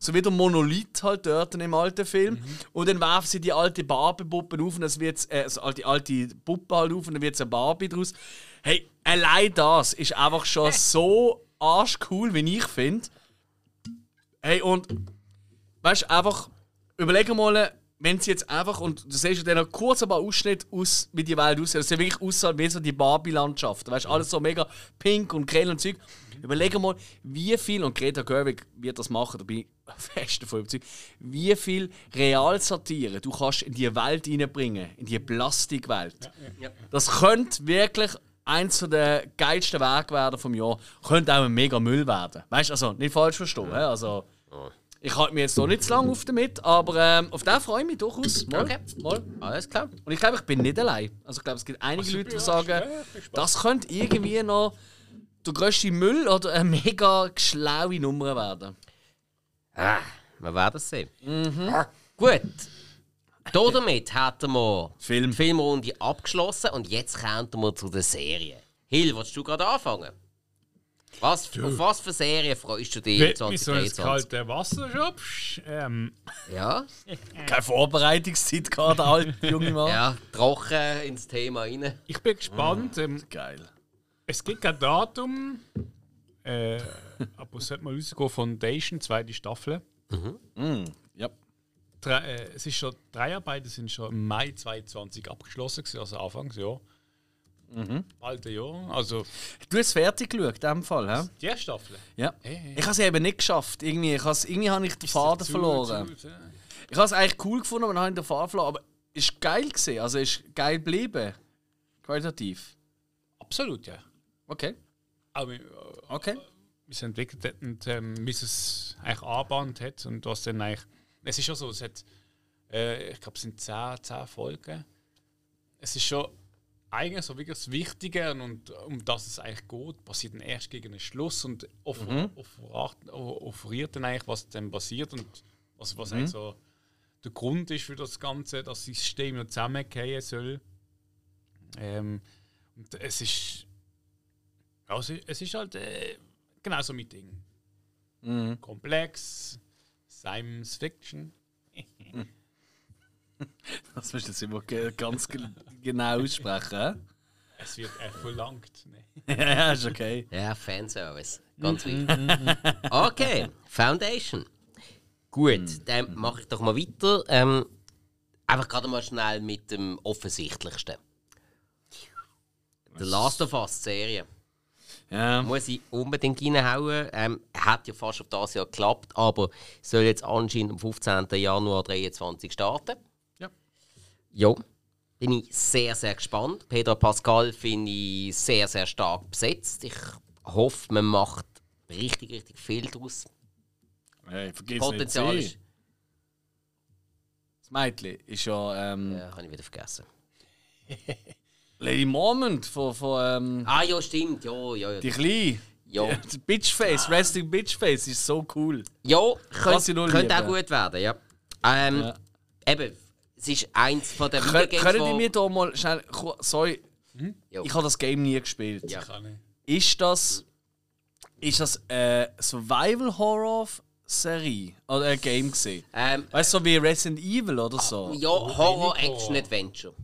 Speaker 2: So wie der Monolith halt dort im alten Film. Und dann werfen sie die alte Barbie-Puppe auf und es wird äh, also die alte Puppe halt auf und dann wird eine Barbie draus. Hey, allein das ist einfach schon so arschcool, wie ich finde. Hey, und weißt du, einfach überleg mal, wenn sie jetzt einfach, und du siehst ja dann kurz ein paar Ausschnitte aus, wie die Welt aussieht, das sieht wirklich aussieht wie so die Barbie-Landschaft. Weißt du, alles so mega pink und grell und Zeug. Überleg mal, wie viel, und Greta Gerwig wird das machen, da bin ich fest davon überzeugt, wie viel Realsatire du kannst in die Welt reinbringen, in die Plastikwelt. Das könnte wirklich eins der geilsten Werke werden vom Jahr. Könnte auch ein mega Müll werden. Weißt du, also nicht falsch verstehen. Also, ich halte mich jetzt noch nicht zu lange auf damit, aber ähm, auf den freue ich mich durchaus. Mal,
Speaker 1: Okay.
Speaker 2: mal.
Speaker 1: Alles klar.
Speaker 2: Und ich glaube, ich bin nicht allein. Also ich glaube, es gibt einige Leute, die sagen, das könnte irgendwie noch der grösste Müll oder eine mega schlaue Nummer werden.
Speaker 1: Ah, wir werden es sehen. Gut. Da damit hätten wir
Speaker 2: Film.
Speaker 1: die Filmrunde abgeschlossen und jetzt kommen wir zu der Serie. Hill, willst du gerade anfangen? Was, auf was für Serien freust du dich
Speaker 3: Wenn du so ins
Speaker 1: 2023?
Speaker 3: kalte Wasser schubst, ähm,
Speaker 1: Ja,
Speaker 2: Keine Vorbereitungszeit gehabt, der alte junge Mann.
Speaker 1: ja, trocken ins Thema rein.
Speaker 3: ich bin gespannt. Ähm,
Speaker 2: Geil.
Speaker 3: es gibt kein Datum, äh, aber es sollte mal rausgehen. Foundation, zweite Staffel.
Speaker 2: Ja.
Speaker 3: Drei, äh, es ist schon, die Dreharbeiten sind schon im Mai 2020 abgeschlossen, gewesen, also Anfangsjahr. Bald ein Jahr. Also
Speaker 2: Du hast es fertig geschaut, in dem Fall. Hä?
Speaker 3: die erste Staffel.
Speaker 2: Ja.
Speaker 3: Hey,
Speaker 2: Ich habe es eben nicht geschafft. Irgendwie, ich has, irgendwie habe ich den Faden
Speaker 3: Zu-
Speaker 2: verloren.
Speaker 3: zu-
Speaker 2: Ich habe es eigentlich cool gefunden, aber dann habe ich den Faden verloren. Aber es war geil. Gewesen. Also es ist geil geblieben. Qualitativ.
Speaker 3: Absolut, ja.
Speaker 2: Okay.
Speaker 3: Wie, äh,
Speaker 2: Okay.
Speaker 3: wie es entwickelt hat und ähm, wie es eigentlich anbahnt hat und was dann eigentlich. Es ist schon so, es hat, äh, ich glaube, es sind 10, 10 Folgen. Es ist schon eigentlich so wirklich das Wichtige und um das es eigentlich geht, passiert dann erst gegen den Schluss und offer, offeriert, offeriert dann eigentlich, was dann passiert und was, was eigentlich so der Grund ist für das Ganze, dass das System noch zusammengehen soll. Ähm, und es ist. Ja, es ist, halt äh, genau so mein Ding. Komplex, Science Fiction.
Speaker 2: Das wirst du jetzt immer ganz ge- genau aussprechen.
Speaker 3: Es wird äh, verlangt. Nee.
Speaker 2: ja, ist okay.
Speaker 1: Ja, Fanservice. Ganz wichtig. Okay, Foundation. Gut, dann mache ich doch mal weiter. Ähm, einfach gerade mal schnell mit dem Offensichtlichsten. The Last of Us-Serie.
Speaker 2: Ja.
Speaker 1: Muss ich unbedingt reinhauen. Ähm, hat ja fast auf das Jahr geklappt, aber soll jetzt anscheinend am 15. Januar 2023 starten.
Speaker 2: Ja.
Speaker 1: Ja. Bin ich sehr, sehr gespannt. Pedro Pascal finde ich sehr, sehr stark besetzt. Ich hoffe, man macht richtig, richtig viel daraus.
Speaker 2: Hey, vergiss
Speaker 1: Potenzial
Speaker 2: nicht
Speaker 1: ist.
Speaker 2: Das Mädchen ist ja ähm,
Speaker 1: Ja, habe ich wieder vergessen.
Speaker 2: Lady Mormont von, von ähm,
Speaker 1: Ah, ja, stimmt. Ja, ja,
Speaker 2: die
Speaker 1: ja.
Speaker 2: Kleine.
Speaker 1: Ja,
Speaker 2: Die Bitchface, Resting Bitchface ist so cool.
Speaker 1: ja könnte könnt auch gut werden, ja. Ähm,
Speaker 2: Ja.
Speaker 1: Eben, es ist eins von den
Speaker 2: Kön
Speaker 1: Videogames,
Speaker 2: können die mir da mal schnell. Sorry,
Speaker 1: Ja.
Speaker 2: ich habe das Game nie gespielt.
Speaker 1: Ja.
Speaker 2: Ist das. Ist das eine Survival Horror Serie? Oder ein Game gesehen?
Speaker 1: Ähm,
Speaker 2: Weißt du, so wie Resident Evil oder so?
Speaker 1: Ja, Horror, Action, Adventure.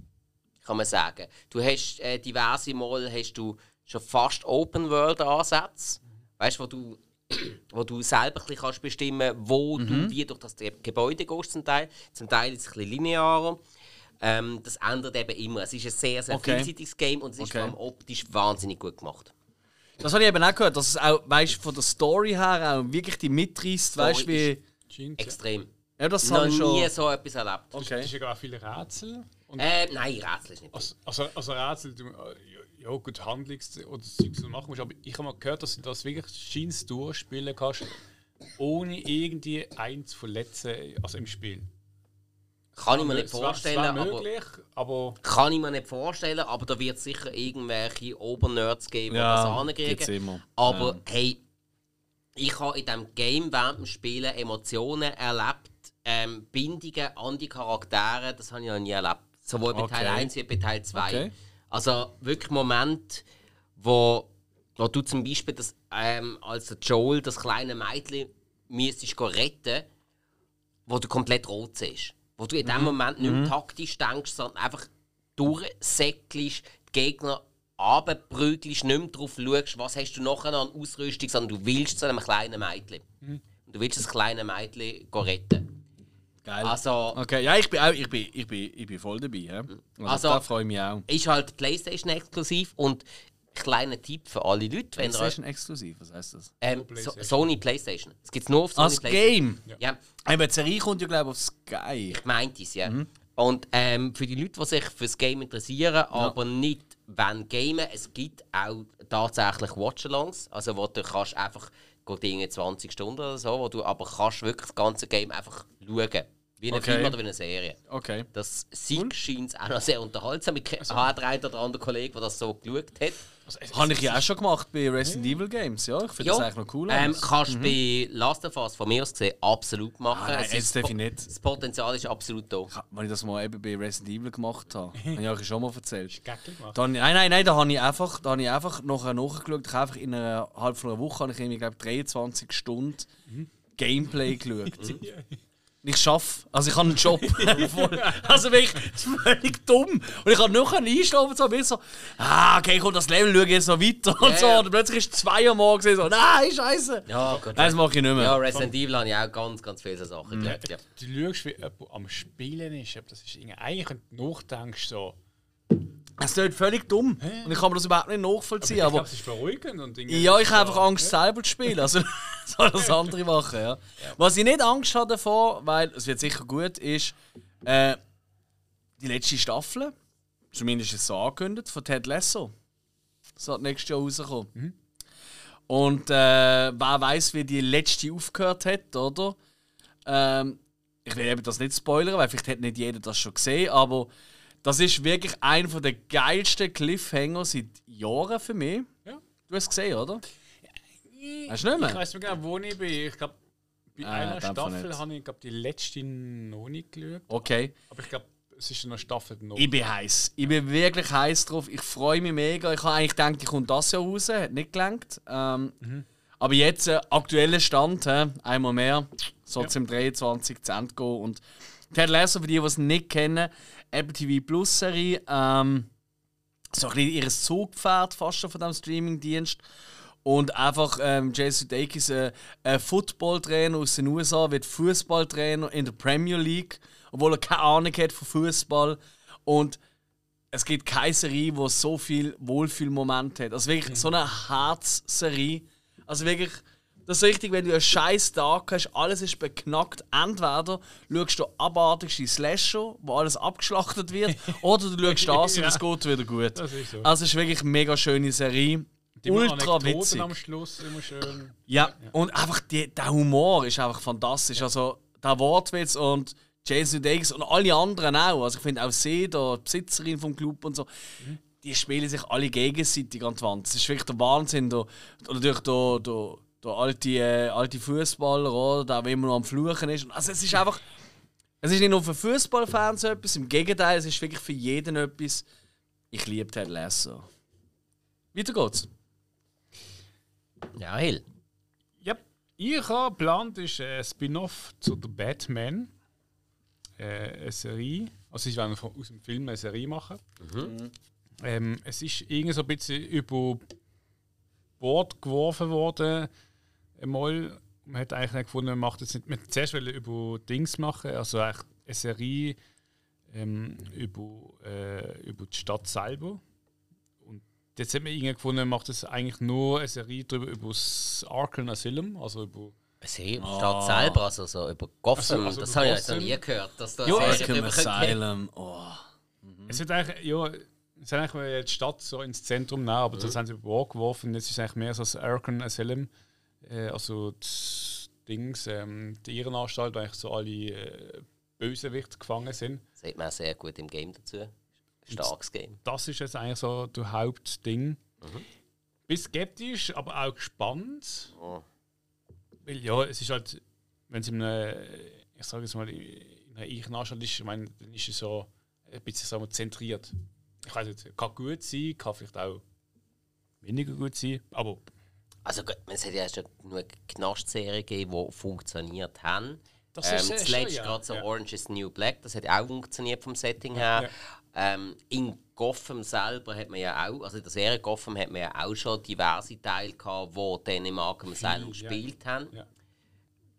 Speaker 1: Kann man sagen. Du hast äh, diverse Mal hast du schon fast Open World Ansätze. Weißt du, wo du, wo du selber ein kannst bestimmen wo du wie durch das Gebäude gehst zum Teil. Zum Teil ist es ein bisschen linearer. Ähm, das ändert eben immer. Es ist ein sehr, sehr
Speaker 2: Okay.
Speaker 1: vielseitiges Game und es ist
Speaker 2: Okay.
Speaker 1: vor allem optisch wahnsinnig gut gemacht.
Speaker 2: Das habe ich eben auch gehört, dass es auch, weißt von der Story her auch wirklich die mitreißt, weißt wie.
Speaker 1: Extrem.
Speaker 2: Ja, das habe ich schon.
Speaker 1: nie so etwas erlebt.
Speaker 3: Es
Speaker 2: Okay.
Speaker 3: ist ja auch viele Rätsel. Und
Speaker 1: Äh, nein, Rätsel ist nicht.
Speaker 3: also, also, also Rätsel, du, äh, ja, ja gut, Handlungs- oder Zeug, was du machen musst, aber ich habe mal gehört, dass du das wirklich scheins durchspielen kannst, ohne irgendwie eins zu verletzen, also im Spiel.
Speaker 1: Kann ich mir nicht
Speaker 3: Es wär-
Speaker 1: vorstellen,
Speaker 3: Es wäre
Speaker 1: aber...
Speaker 3: möglich, aber
Speaker 1: Kann ich mir nicht vorstellen, aber da wird es sicher irgendwelche Obernerds geben, die
Speaker 2: Ja,
Speaker 1: das
Speaker 2: immer.
Speaker 1: Aber hey, ich habe in diesem Game während dem Spielen Emotionen erlebt, ähm, Bindungen an die Charaktere, das habe ich noch nie erlebt. Sowohl bei Teil
Speaker 2: Okay.
Speaker 1: 1 wie bei Teil 2.
Speaker 2: Okay.
Speaker 1: Also wirklich Momente, wo, wo du zum Beispiel das, ähm, als Joel das kleine Mädchen müsstest retten, wo du komplett rot siehst. Wo du in dem Moment nicht mehr taktisch denkst, sondern einfach durchsäckelst, die Gegner runterprügelst, nicht mehr drauf schaust, was hast du nachher an Ausrüstung, sondern du willst zu einem kleinen Mädchen. Und du willst das kleine Mädchen retten.
Speaker 2: Geil.
Speaker 1: Also,
Speaker 2: Okay, ja, ich bin, auch, ich bin, ich bin, ich bin voll dabei. Ja? Also,
Speaker 1: Also-
Speaker 2: da freue ich mich auch.
Speaker 1: ist halt PlayStation exklusiv und kleiner Tipp für alle Leute, wenn ihr
Speaker 2: PlayStation exklusiv, was heißt das?
Speaker 1: ähm, so, Sony PlayStation. Es gibt nur auf Sony
Speaker 2: Als
Speaker 1: PlayStation.
Speaker 2: Game?
Speaker 1: Ja,
Speaker 2: Aber die Serie kommt ja, glaube ich, auf Sky.
Speaker 1: meint es, ja.
Speaker 2: Mhm.
Speaker 1: Und ähm, für die Leute, die sich fürs Game interessieren, aber nicht wenn gamen, es gibt auch tatsächlich Watchalongs, also wo du kannst einfach geht irgendwie 20 Stunden oder so, wo du aber kannst wirklich das ganze Game einfach schauen. Wie ein
Speaker 2: Okay.
Speaker 1: Film oder wie eine Serie.
Speaker 2: Okay.
Speaker 1: Das Sieg scheint auch noch sehr unterhaltsam. Ich also, habe einen oder anderen Kollegen, der das so geschaut hat.
Speaker 2: Habe ich ja auch schon gemacht bei Resident Evil Games, ja. Ich finde das eigentlich noch cool.
Speaker 1: ähm, kannst du bei Last of Us von mir aus gesehen absolut machen.
Speaker 2: Ah, nein,
Speaker 1: Es ist
Speaker 2: ich nicht.
Speaker 1: Das Potenzial ist absolut da.
Speaker 2: Wenn ich das mal eben bei Resident Evil gemacht habe, habe ich euch schon mal erzählt. Dann, nein, nein, nein, da habe ich einfach, da habe ich einfach nachher nachgeschaut. Ich habe einfach in einer halb von einer Woche habe ich irgendwie, glaube 23 Stunden Gameplay geschaut. Ich schaffe, also ich habe einen Job. Also wirklich, das ist völlig dumm. Und ich habe noch einschlafen so, bin so, ah, okay, komm, das Level schaue ich jetzt noch weiter und
Speaker 1: Ja,
Speaker 2: so. Und plötzlich ist es zwei Uhr morgens so, nein, scheiße.
Speaker 1: Ja.
Speaker 2: Nein, das mache ich nicht mehr.
Speaker 1: Ja, Resident Evil habe ich auch ganz, ganz viele Sachen gelernt. Ja.
Speaker 3: Du schaust, wie jemand am Spielen ist. Das ist irgendwie- eigentlich, wenn du nachdenkst, so.
Speaker 2: Es ist völlig dumm. Und ich kann mir das überhaupt nicht nachvollziehen.
Speaker 3: ich
Speaker 2: Aber,
Speaker 3: glaube, es ist beruhigend. Und irgendwie
Speaker 2: ja, ich habe einfach Angst, selber zu spielen. Also soll das andere machen, ja. Was ich nicht Angst habe davor, weil es wird sicher gut, ist äh, die letzte Staffel, zumindest ist es so angekündigt, von Ted Lasso. Das wird nächstes Jahr rauskommen. Und äh, wer weiß, wie die letzte aufgehört hat, oder? Ähm, ich will eben das nicht spoilern, weil vielleicht hat nicht jeder das schon gesehen, aber das ist wirklich einer der geilsten Cliffhanger seit Jahren für mich.
Speaker 3: Ja.
Speaker 2: Du hast es gesehen, oder? Hast du nicht
Speaker 3: Ich
Speaker 2: mehr?
Speaker 3: weiß nicht genau, wo ich bin. Ich glaube, bei
Speaker 2: Ah,
Speaker 3: einer Staffel habe ich glaub, die letzte noch nicht geschaut.
Speaker 2: Okay.
Speaker 3: Aber ich glaube, es ist eine Staffel noch.
Speaker 2: Ich bin heiß. Ich bin wirklich heiß drauf. Ich freue mich mega. Ich habe eigentlich gedacht, ich komme das Jahr raus. Hat nicht gelangt. Ähm, Aber jetzt, äh, aktueller Stand, äh, einmal mehr, soll es im 23 zu Ende gehen. Und Ted Lasso, für die, die es nicht kennen, Apple TV Plus Serie, ähm, so ein bisschen ihr Zugpferd fast schon von diesem Streamingdienst. Und einfach ähm, Jason Sudeikis, äh, ein Footballtrainer aus den USA, wird Fußballtrainer in der Premier League, obwohl er keine Ahnung hat von Fußball. Und es gibt keine Serie, die so viel Wohlfühlmoment hat. Also wirklich so eine Herzserie. Also wirklich, das ist richtig, wenn du einen scheiß Tag hast, alles ist beknackt. Entweder schaust du abartigste Slasher, wo alles abgeschlachtet wird, oder du schaust das und es geht wieder gut.
Speaker 3: Das ist so.
Speaker 2: Also es ist wirklich eine mega schöne Serie.
Speaker 3: Die
Speaker 2: Ultra
Speaker 3: Anekdoten
Speaker 2: witzig.
Speaker 3: am Schluss immer schön.
Speaker 2: Ja, und einfach die, der Humor ist einfach fantastisch. Also der Wortwitz und Jason Sudeikis und alle anderen auch. Also ich finde auch sie, die Besitzerin vom Club und so, die spielen sich alle gegenseitig an die Wand. Das ist wirklich der Wahnsinn. Oder natürlich der, der, der alte, äh, alte Fußballer, oder, der der immer noch am Fluchen ist. Also es ist einfach, es ist nicht nur für Fußballfans etwas, im Gegenteil, es ist wirklich für jeden etwas. Ich liebe Ted Lasso. Weiter geht's.
Speaker 1: Ja, Hill.
Speaker 3: Ja, ich habe geplant, ist ein Spin-off zu der Batman. Äh, eine Serie. Also, ich werde von- aus dem Film eine Serie machen. Ähm, es ist irgendwie so ein bisschen über Bord geworfen worden. Einmal. Man hat eigentlich nicht gefunden, man macht es nicht. Man hat zuerst wollte über Dings machen, also eigentlich eine Serie ähm, über, äh, über die Stadt selber. Und jetzt hat man irgendwie gefunden, man macht es eigentlich nur eine Serie darüber über das Arkham Asylum, also über
Speaker 1: See, Stadt selber, also so über Gotham,
Speaker 3: Also- also
Speaker 1: das habe ich jetzt noch
Speaker 3: Gotham.
Speaker 1: nie gehört. Dass da Serie
Speaker 2: Arkham Asylum. Oh.
Speaker 3: Es wird eigentlich, ja, es hat eigentlich mal die Stadt so ins Zentrum nehmen, aber das haben sie über geworfen. Jetzt ist es eigentlich mehr so das Arkham Asylum, äh, also das Dings, ähm, die Irrenanstalt, wo eigentlich so alle äh, Bösewichte gefangen sind.
Speaker 1: Sieht man auch sehr gut im Game dazu. Starkes Game.
Speaker 3: Das ist jetzt eigentlich so das Hauptding. Bin skeptisch, aber auch gespannt.
Speaker 1: Oh.
Speaker 3: Weil ja, es ist halt, wenn es in einer, ich sage jetzt mal, in einer Irrenanstalt ist, ich meine, dann ist es so ein bisschen sagen wir, zentriert. Ich weiß nicht, kann gut sein, kann vielleicht auch weniger gut sein, aber
Speaker 1: Also es hat ja schon genug Knastserien gegeben, die funktioniert haben.
Speaker 3: Das
Speaker 1: ähm,
Speaker 3: ist, äh,
Speaker 1: zuletzt
Speaker 3: ja.
Speaker 1: gerade so
Speaker 3: Ja.
Speaker 1: Orange is the New Black, das hat auch funktioniert vom Setting her. Ähm, in Gotham selber hat man ja auch, also in der Serie Gotham hat man ja auch schon diverse Teile gehabt, die dann im Arkham Asylum
Speaker 3: ja.
Speaker 1: gespielt haben.
Speaker 3: Ja.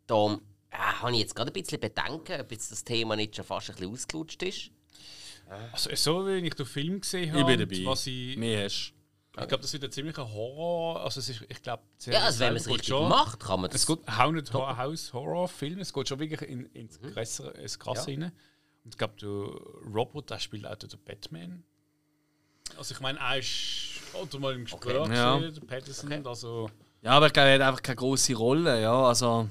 Speaker 1: Darum Ja, habe ich jetzt gerade ein bisschen Bedenken, ob jetzt das Thema nicht schon fast ein bisschen ausgelutscht ist.
Speaker 4: Also, so wie ich den Film gesehen habe,
Speaker 2: Ich bin
Speaker 4: und
Speaker 2: dabei.
Speaker 4: was ich,
Speaker 2: Mehr hast
Speaker 4: ich glaube, das wird ein ziemlicher Horror. Also, es ist, ich glaube,
Speaker 1: Ja, also wenn man es richtig
Speaker 4: schon-
Speaker 1: macht, kann man das.
Speaker 4: Es geht auch nicht Horror- House Horrorfilm, es geht schon wirklich in, ins
Speaker 1: Mhm.
Speaker 4: Krasse, ins Krasse rein. Und ich glaube, der Robert, der spielt auch den Batman. Also ich meine, er ist oder mal im Gespräch
Speaker 2: Okay. Ja.
Speaker 4: der Patterson, also
Speaker 2: Ja, aber ich glaube, er hat einfach keine große Rolle, ja. Also,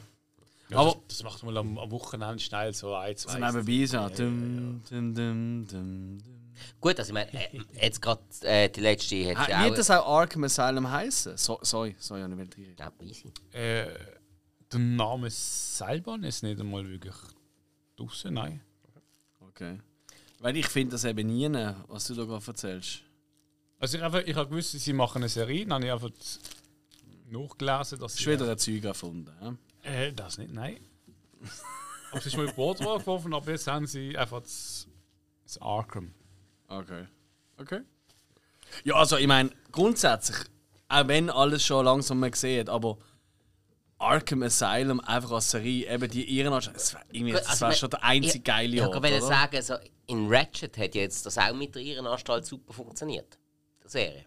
Speaker 4: ja,
Speaker 2: Aber-
Speaker 4: das, das macht man am, am Wochenende schnell so ein, zwei.
Speaker 2: so nebenbei so. Dum, dum, dum, dum, dum.
Speaker 1: Gut, also ich meine, äh, jetzt gerade äh, die letzte hat
Speaker 2: Ah,
Speaker 1: ja auch.
Speaker 2: Wird das auch Arkham Asylum heißen? So, sorry, sorry, ich will nicht
Speaker 1: Ja, easy.
Speaker 4: Äh, der Name selber ist nicht einmal wirklich draußen, nein.
Speaker 2: Okay. Weil ich finde das eben nie, was du da gerade erzählst.
Speaker 4: Also ich, einfach, ich habe gewusst, sie machen eine Serie, dann habe ich einfach nachgelesen, dass
Speaker 2: Hast
Speaker 4: sie...
Speaker 2: du wieder ein Zeug erfunden? Ja?
Speaker 4: Äh, das nicht, nein. aber es ist mal Bord geworfen, aber jetzt haben sie einfach das, das Arkham.
Speaker 2: Okay. Okay. Ja, also ich meine, grundsätzlich, auch wenn alles schon langsam man sieht, aber Arkham Asylum einfach als Serie, eben die Irrenanstalt, das wäre irgendwie-
Speaker 1: Gut,
Speaker 2: das
Speaker 1: also
Speaker 2: wär schon der einzige
Speaker 1: ich,
Speaker 2: geile
Speaker 1: Ich
Speaker 2: Ort,
Speaker 1: wollte
Speaker 2: oder?
Speaker 1: sagen, so, in Ratchet hat jetzt das auch mit der Irrenanstalt super funktioniert. Die Serie.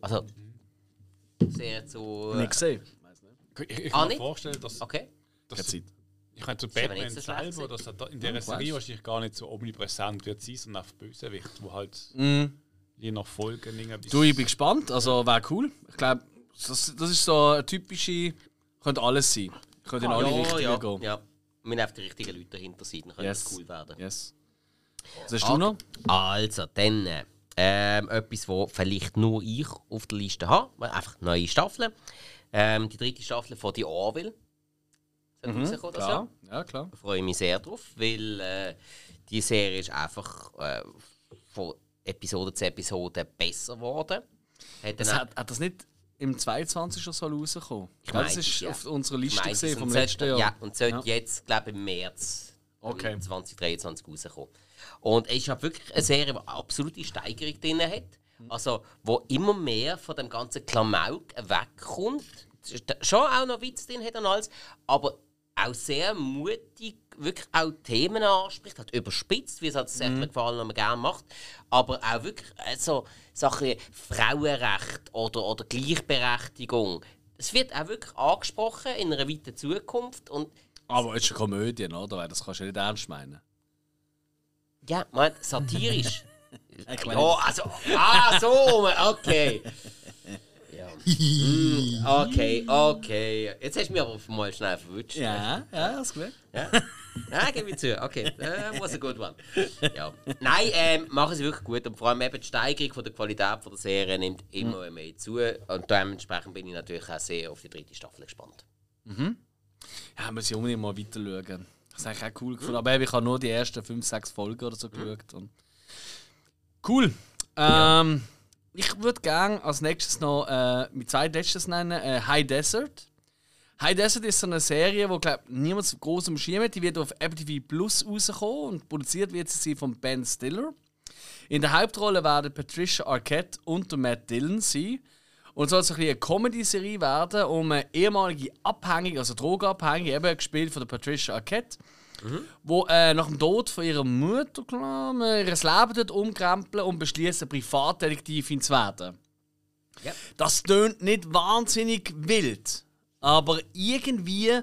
Speaker 1: Also, die Serie zu.
Speaker 2: Nicht gesehen.
Speaker 4: Ich, ich
Speaker 1: Ah,
Speaker 4: kann mir
Speaker 1: nicht?
Speaker 4: vorstellen, dass,
Speaker 1: Okay.
Speaker 4: dass
Speaker 2: Keine Zeit.
Speaker 4: Ich meine, der Batman
Speaker 1: nicht so schlecht
Speaker 4: selber, dass er da in dieser
Speaker 2: ich
Speaker 4: Serie wahrscheinlich gar nicht so omnipräsent wird sein, sondern einfach Bösewicht, wo halt
Speaker 2: Mhm.
Speaker 4: je nach Folgen irgendwie...
Speaker 2: Du, ich bin gespannt, also wäre cool. Ich glaube, das, das ist so eine typische, könnte alles sein. Könnte in alle
Speaker 1: ja,
Speaker 2: Richtungen
Speaker 1: ja,
Speaker 2: gehen.
Speaker 1: ja. Wir haben die richtigen Leute dahinter sein, dann könnte
Speaker 2: Yes.
Speaker 1: das cool werden.
Speaker 2: Yes. Was hast du noch?
Speaker 1: Also, dann ähm, etwas, wo vielleicht nur ich auf der Liste habe. Einfach neue Staffeln. Ähm, die dritte Staffel von The Orville. Sollte rauskommen das Jahr.
Speaker 2: Mhm, Klar, ja klar.
Speaker 1: Da freue ich mich sehr drauf, weil äh, die Serie ist einfach äh, von Episode zu Episode besser geworden. Hat
Speaker 2: Das hat, hat das nicht im 22 schon so rausgekommen? Ich
Speaker 1: meine,
Speaker 2: das ist
Speaker 1: ja.
Speaker 2: auf unserer
Speaker 1: Ich
Speaker 2: Liste
Speaker 1: meine,
Speaker 2: gesehen
Speaker 1: es
Speaker 2: vom
Speaker 1: sollte-
Speaker 2: letzten Jahr.
Speaker 1: Ja, und sollte
Speaker 2: Ja.
Speaker 1: jetzt, glaube ich, im März
Speaker 2: Okay.
Speaker 1: 2023 rauskommen. Und es ist halt wirklich eine Serie, die eine absolute Steigerung drin hat. Also, wo immer mehr von dem ganzen Klamauk wegkommt. Schon auch noch Witz drin hat und alles, aber auch sehr mutig wirklich auch Themen anspricht, hat überspitzt, wie es halt das mhm. gefallen, man gerne macht, aber auch wirklich äh, so Sachen wie Frauenrecht oder, oder Gleichberechtigung. Es wird auch wirklich angesprochen in einer weiten Zukunft und
Speaker 2: Aber es ist eine Komödie, oder? Weil das kannst du ja nicht ernst meinen.
Speaker 1: Ja, man, satirisch. Ja, also, ah, so, okay. Ja. Mm, okay, okay. Jetzt hast du mich aber mal schnell verwünscht.
Speaker 2: Ja, ja, das gut.
Speaker 1: Ja, ja gebe ich zu. Okay, that was a good one. Ja. Nein, ähm, machen sie wirklich gut. Und vor allem eben die Steigerung von der Qualität von der Serie nimmt immer mehr zu. Und dementsprechend bin ich natürlich auch sehr auf die dritte Staffel gespannt.
Speaker 2: Ja, muss ich unbedingt mal weiter schauen. Das habe ich auch cool gefunden. Aber ich habe nur die ersten 5, 6 Folgen oder so geschaut. Und cool. Ähm, ich würde gerne als nächstes noch äh, mit zwei letztes nennen: äh, High Desert. High Desert ist so eine Serie, die glaub, niemand groß am Schirm hat. Die wird auf Apple TV Plus rauskommen und produziert wird sie von Ben Stiller. In der Hauptrolle werden Patricia Arquette und Matt Dillon sein. Und soll so eine Comedy-Serie werden um eine ehemalige Abhängige, also Drogenabhängige, eben gespielt von der Patricia Arquette, wo äh, nach dem Tod von ihrer Mutter klar, ihr Leben dort umkrempeln und beschließen, Privatdetektivin zu werden.
Speaker 1: Ja.
Speaker 2: Das tönt nicht wahnsinnig wild, aber irgendwie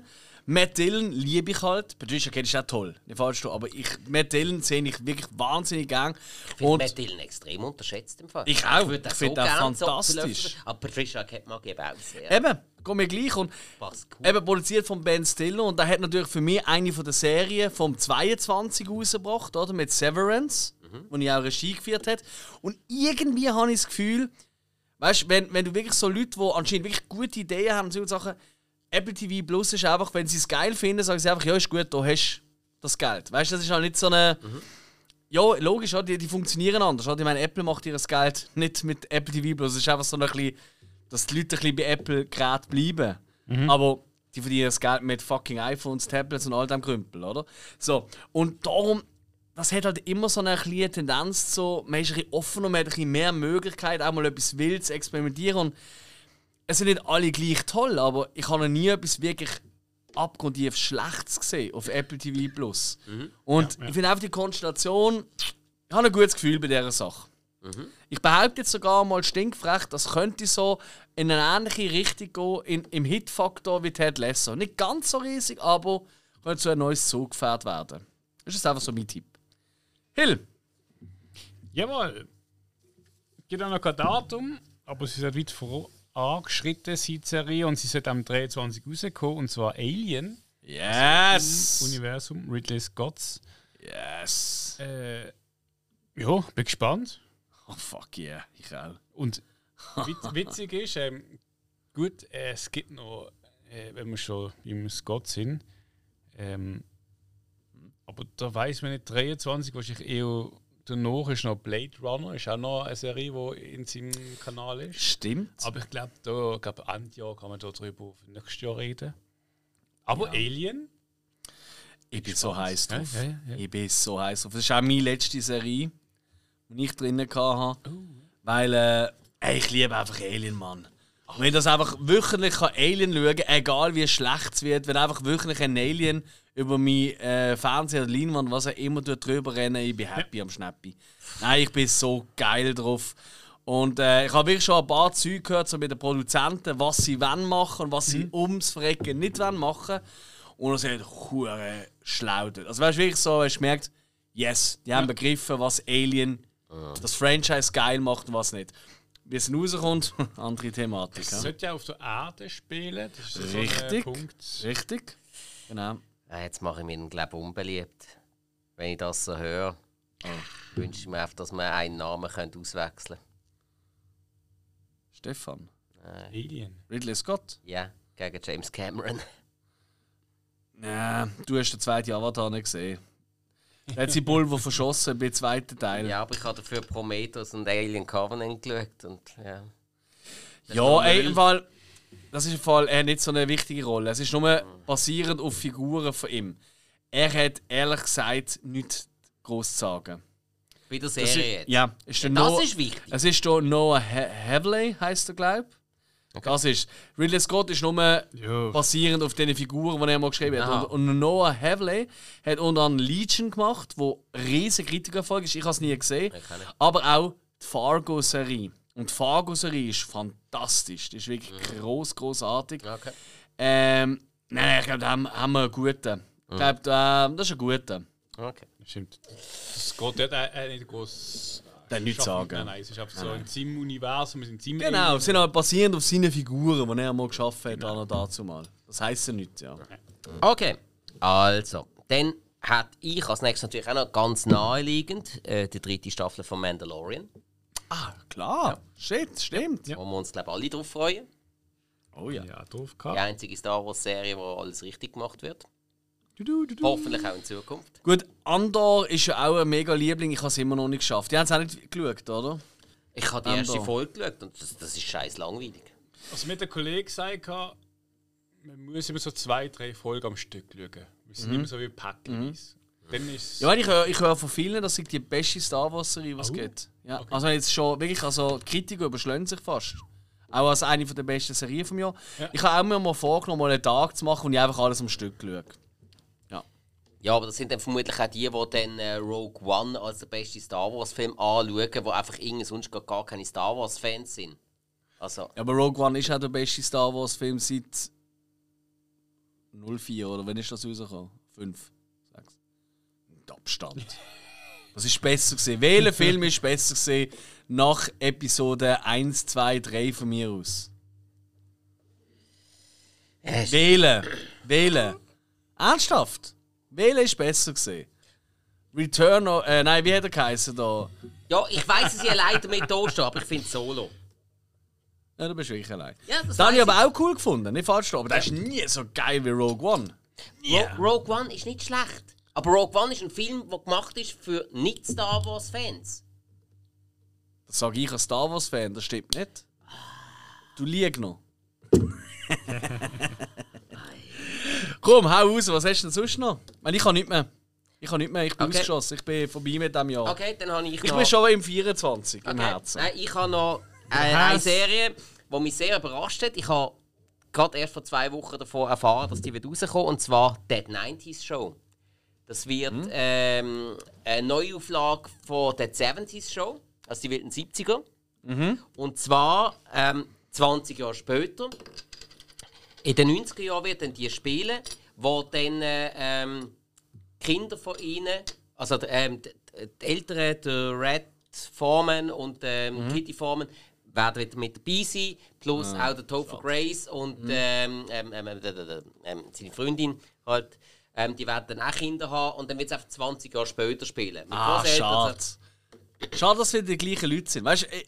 Speaker 2: Matt Dillon liebe ich halt. Patricia Arquette ist auch toll, nicht falsch, aber ich, Matt Dillon sehe ich wirklich wahnsinnig gern.
Speaker 1: Ich finde Matt Dillon extrem unterschätzt im Fall.
Speaker 2: Ich auch. Ich
Speaker 1: den
Speaker 2: finde
Speaker 1: so
Speaker 2: fantastisch.
Speaker 1: viel öfter- Aber Patricia Arquette mag ich auch sehr.
Speaker 2: eben, geht mir gleich. Und
Speaker 1: Passt cool.
Speaker 2: Eben produziert von Ben Stiller und der hat natürlich für mich eine von der Serien vom 22 rausgebracht, oder? Mit Severance, wo ich auch Regie geführt hat. Und irgendwie habe ich das Gefühl, weißt wenn, wenn du wirklich so Leute, die anscheinend wirklich gute Ideen haben, so Sachen, Apple TV Plus ist einfach, wenn sie es geil finden, sagen sie einfach, ja, ist gut, da hast du das Geld. Weißt du, das ist halt nicht so eine. Ja, logisch? Die, die funktionieren anders. Ich meine, Apple macht ihr Geld nicht mit Apple TV Plus. Es ist einfach so ein bisschen, dass die Leute ein bisschen bei Apple gerade bleiben. Aber die verdienen das Geld mit fucking iPhones, Tablets und all dem Krümpel, oder? So. Und darum, das hat halt immer so eine kleine Tendenz zu, man ist ein bisschen offener, man hat ein bisschen mehr Möglichkeit, auch mal etwas wild zu experimentieren. Und es sind nicht alle gleich toll, aber ich habe noch nie etwas wirklich abgrundtief Schlechtes gesehen auf Apple TV Plus. Und ich finde einfach die Konstellation, ich habe ein gutes Gefühl bei dieser Sache. Ich behaupte jetzt sogar mal stinkfrech, das könnte so in eine ähnliche Richtung gehen in, im Hitfaktor wie Ted Lasso. Nicht ganz so riesig, aber könnte so ein neues Zugpferd werden. Das ist einfach so mein Tipp. Hill,
Speaker 3: Jawohl. Gibt auch noch kein Datum, aber sie ist weit vorangeschritten, die Serie, und sie sollte am 23 rauskommen, und zwar Alien,
Speaker 2: yes,
Speaker 3: Universum, Ridley Scotts.
Speaker 2: yes.
Speaker 3: Äh, ja, bin gespannt.
Speaker 2: Oh fuck yeah, ich auch.
Speaker 3: Und witz, witzig ist, ähm, gut, äh, es gibt noch, äh, wenn wir schon im Scott sind, ähm, aber da weiß man nicht, 23 wahrscheinlich eher danach ist noch Blade Runner, ist auch noch eine Serie, die in seinem Kanal ist.
Speaker 2: Stimmt.
Speaker 3: Aber ich glaube, da glaub, Ende Jahr kann man darüber für nächstes Jahr reden. Aber Alien,
Speaker 2: Ich bin so heiß
Speaker 3: Ja,
Speaker 2: drauf.
Speaker 3: ja, ja, ja.
Speaker 2: Ich bin so heiß drauf. Das ist auch meine letzte Serie, die ich drinnen hatte. Weil äh, ey, ich liebe einfach Alien, Mann. Und Wenn ich das einfach wöchentlich kann Alien schauen kann, egal wie schlecht es wird, wenn einfach wöchentlich ein Alien über mein äh, Fernseher oder Leinwand, was er immer dort drüber rennen, ich bin happy am Schnäppi. Nein, ich bin so geil drauf. Und äh, ich habe wirklich schon ein paar Zeug gehört, so mit den Produzenten, was sie wollen machen und was sie ums Verrecken nicht wollen machen. Und es hat hure schlau dort. Also weißt du wirklich so, hast du gemerkt, yes, die haben begriffen, was Alien das Franchise geil macht und was nicht. Wie es rauskommt, andere Thematik.
Speaker 3: es
Speaker 2: Ja.
Speaker 3: sollte ja auf der Erde spielen. Das ist so
Speaker 2: Richtig.
Speaker 3: ein Punkt.
Speaker 2: Richtig? Genau.
Speaker 1: Ja, jetzt mache ich mir den glaube unbeliebt. Wenn ich das so höre, wünsche ich mir einfach, dass man einen Namen könnte auswechseln
Speaker 2: Stefan.
Speaker 3: Alien.
Speaker 2: Ridley Scott.
Speaker 1: Ja, gegen James Cameron.
Speaker 2: Ja, du hast den zweiten Avatar nicht gesehen. Da hat sie Pulver verschossen beim zweiten Teil.
Speaker 1: Ja, aber ich habe dafür Prometheus und Alien Covenant geschaut. Und, ja.
Speaker 2: Ja, ey, Fall, das ist im Fall er hat nicht so eine wichtige Rolle. Es ist nur basierend auf Figuren von ihm. Er hat ehrlich gesagt nichts groß zu sagen.
Speaker 1: Bei der
Speaker 2: Das
Speaker 1: Serie
Speaker 2: ist,
Speaker 1: jetzt.
Speaker 2: ja, ist der
Speaker 1: Das
Speaker 2: Noah,
Speaker 1: ist wichtig.
Speaker 2: Es ist der Noah He Havley, heißt er, glaube ich. Das ist. Ridley Scott ist nur basierend auf den Figuren, die er mal geschrieben hat. Und, und Noah Havley hat unter anderem Legion gemacht, wo riesen Kritikerfolge ist. Ich habe es nie gesehen. Aber auch die Fargo-Serie. Und die Fargo-Serie ist fantastisch. Die ist wirklich groß, großartig.
Speaker 1: Okay.
Speaker 2: Ähm, nein, nein, ich glaube, da haben, haben wir einen guten. Ich glaube, da- das ist ein guter.
Speaker 1: okay.
Speaker 3: Stimmt. Dort auch auch nicht groß.
Speaker 2: Dann nichts sagen.
Speaker 3: Nein, nein, es ist einfach so ein Sim-Universum, wir sind Sim
Speaker 2: Genau, es sind halt basierend auf seinen Figuren, die er mal geschaffen hat, genau. dazu mal. Das heisst ja nichts, ja.
Speaker 1: Okay, also, dann hat ich als nächstes natürlich auch noch ganz naheliegend äh, die dritte Staffel von Mandalorian,
Speaker 2: Ah, klar. Shit, stimmt.
Speaker 1: wo wir uns glaube alle drauf freuen.
Speaker 2: Oh ja.
Speaker 3: Ja, drauf
Speaker 1: Die
Speaker 3: gehabt.
Speaker 1: einzige Star Wars Serie, wo alles richtig gemacht wird.
Speaker 2: Du, du, du, du.
Speaker 1: Hoffentlich auch in Zukunft.
Speaker 2: Gut, Andor ist ja auch ein mega Liebling, ich habe es immer noch nicht geschafft. Die haben es auch nicht geschaut, oder?
Speaker 1: Ich habe die erste
Speaker 2: Andor.
Speaker 1: Folge geschaut und das, das ist scheiß langweilig.
Speaker 3: Also mit der Kollege gesagt, man muss immer so zwei, drei Folgen am Stück schauen. Wir sind immer so wie. Dann ist
Speaker 2: Ja, ich höre ich höre von vielen, dass es die beste Star Wars-Serie, die es gibt. Ja, Also jetzt schon wirklich, also die Kritiker überschlagen sich fast. Auch als eine der besten Serien vom Jahr. Ich habe auch mir mal vorgenommen, mal einen Tag zu machen und ich einfach alles am Stück schaue.
Speaker 1: Ja, aber das sind dann vermutlich auch die, die dann äh, Rogue One als der beste Star Wars Film anschauen, die einfach irgendwie sonst gar- keine Star Wars Fans sind. Also,
Speaker 2: Ja, aber Rogue One ist auch der beste Star Wars-Film seit 04, oder wann ist das rausgekommen? 5, 6. Mit Abstand. Das ist besser gesehen. Welcher Film ist besser gesehen nach Episode 1, 2, 3 von mir aus?
Speaker 1: äh,
Speaker 2: Wählen. Wählen. Ernsthaft? Wählen ist besser gesehen. Return, of- äh, nein, wie hat er geheißen da?
Speaker 1: ja, ich weiß, dass ich allein damit da stehe, aber ich finde Solo.
Speaker 2: Ja, du bist wirklich allein.
Speaker 1: Ja, das
Speaker 2: Das habe ich aber auch cool gefunden, nicht falsch aber das ist nie so geil wie Rogue One.
Speaker 1: Ro Rogue One ist nicht schlecht. Aber Rogue One ist ein Film, der gemacht ist für nicht-Star Wars-Fans.
Speaker 2: Das sage ich als Star Wars-Fan, das stimmt nicht. Du liegst noch. Komm, hau raus, was hast du denn sonst noch? Weil ich kann nicht mehr. Ich kann nicht mehr, ich bin
Speaker 1: Okay.
Speaker 2: ausgeschossen, ich bin vorbei mit dem Jahr.
Speaker 1: Okay, dann habe ich
Speaker 2: Ich
Speaker 1: noch...
Speaker 2: bin schon im 24 im
Speaker 1: Okay.
Speaker 2: Herzen.
Speaker 1: Nein, ich habe noch äh, eine Serie, die mich sehr überrascht hat. Ich habe gerade erst vor zwei Wochen davon erfahren, dass die wird rauskommen und zwar Dead 90s Show. Das wird ähm, eine Neuauflage von Dead 70s Show, also die wird in den 70er. Und zwar ähm, 20 Jahre später. In den 90er Jahren wird dann die spielen, wo dann äh, ähm, Kinder von ihnen, also ähm, die, die Eltern, der Red Foreman und ähm, Kitty Foreman, werden wieder mit dabei sein, plus auch der Topher Grace und ähm, ähm, ähm, ähm, ähm, ähm, seine Freundin halt. Die werden dann auch Kinder haben und dann wird es einfach 20 Jahre später spielen. Mit
Speaker 2: Ah,
Speaker 1: Großeltern,
Speaker 2: schade. Schade, dass wir die gleichen Leute sind. Weißt du, äh,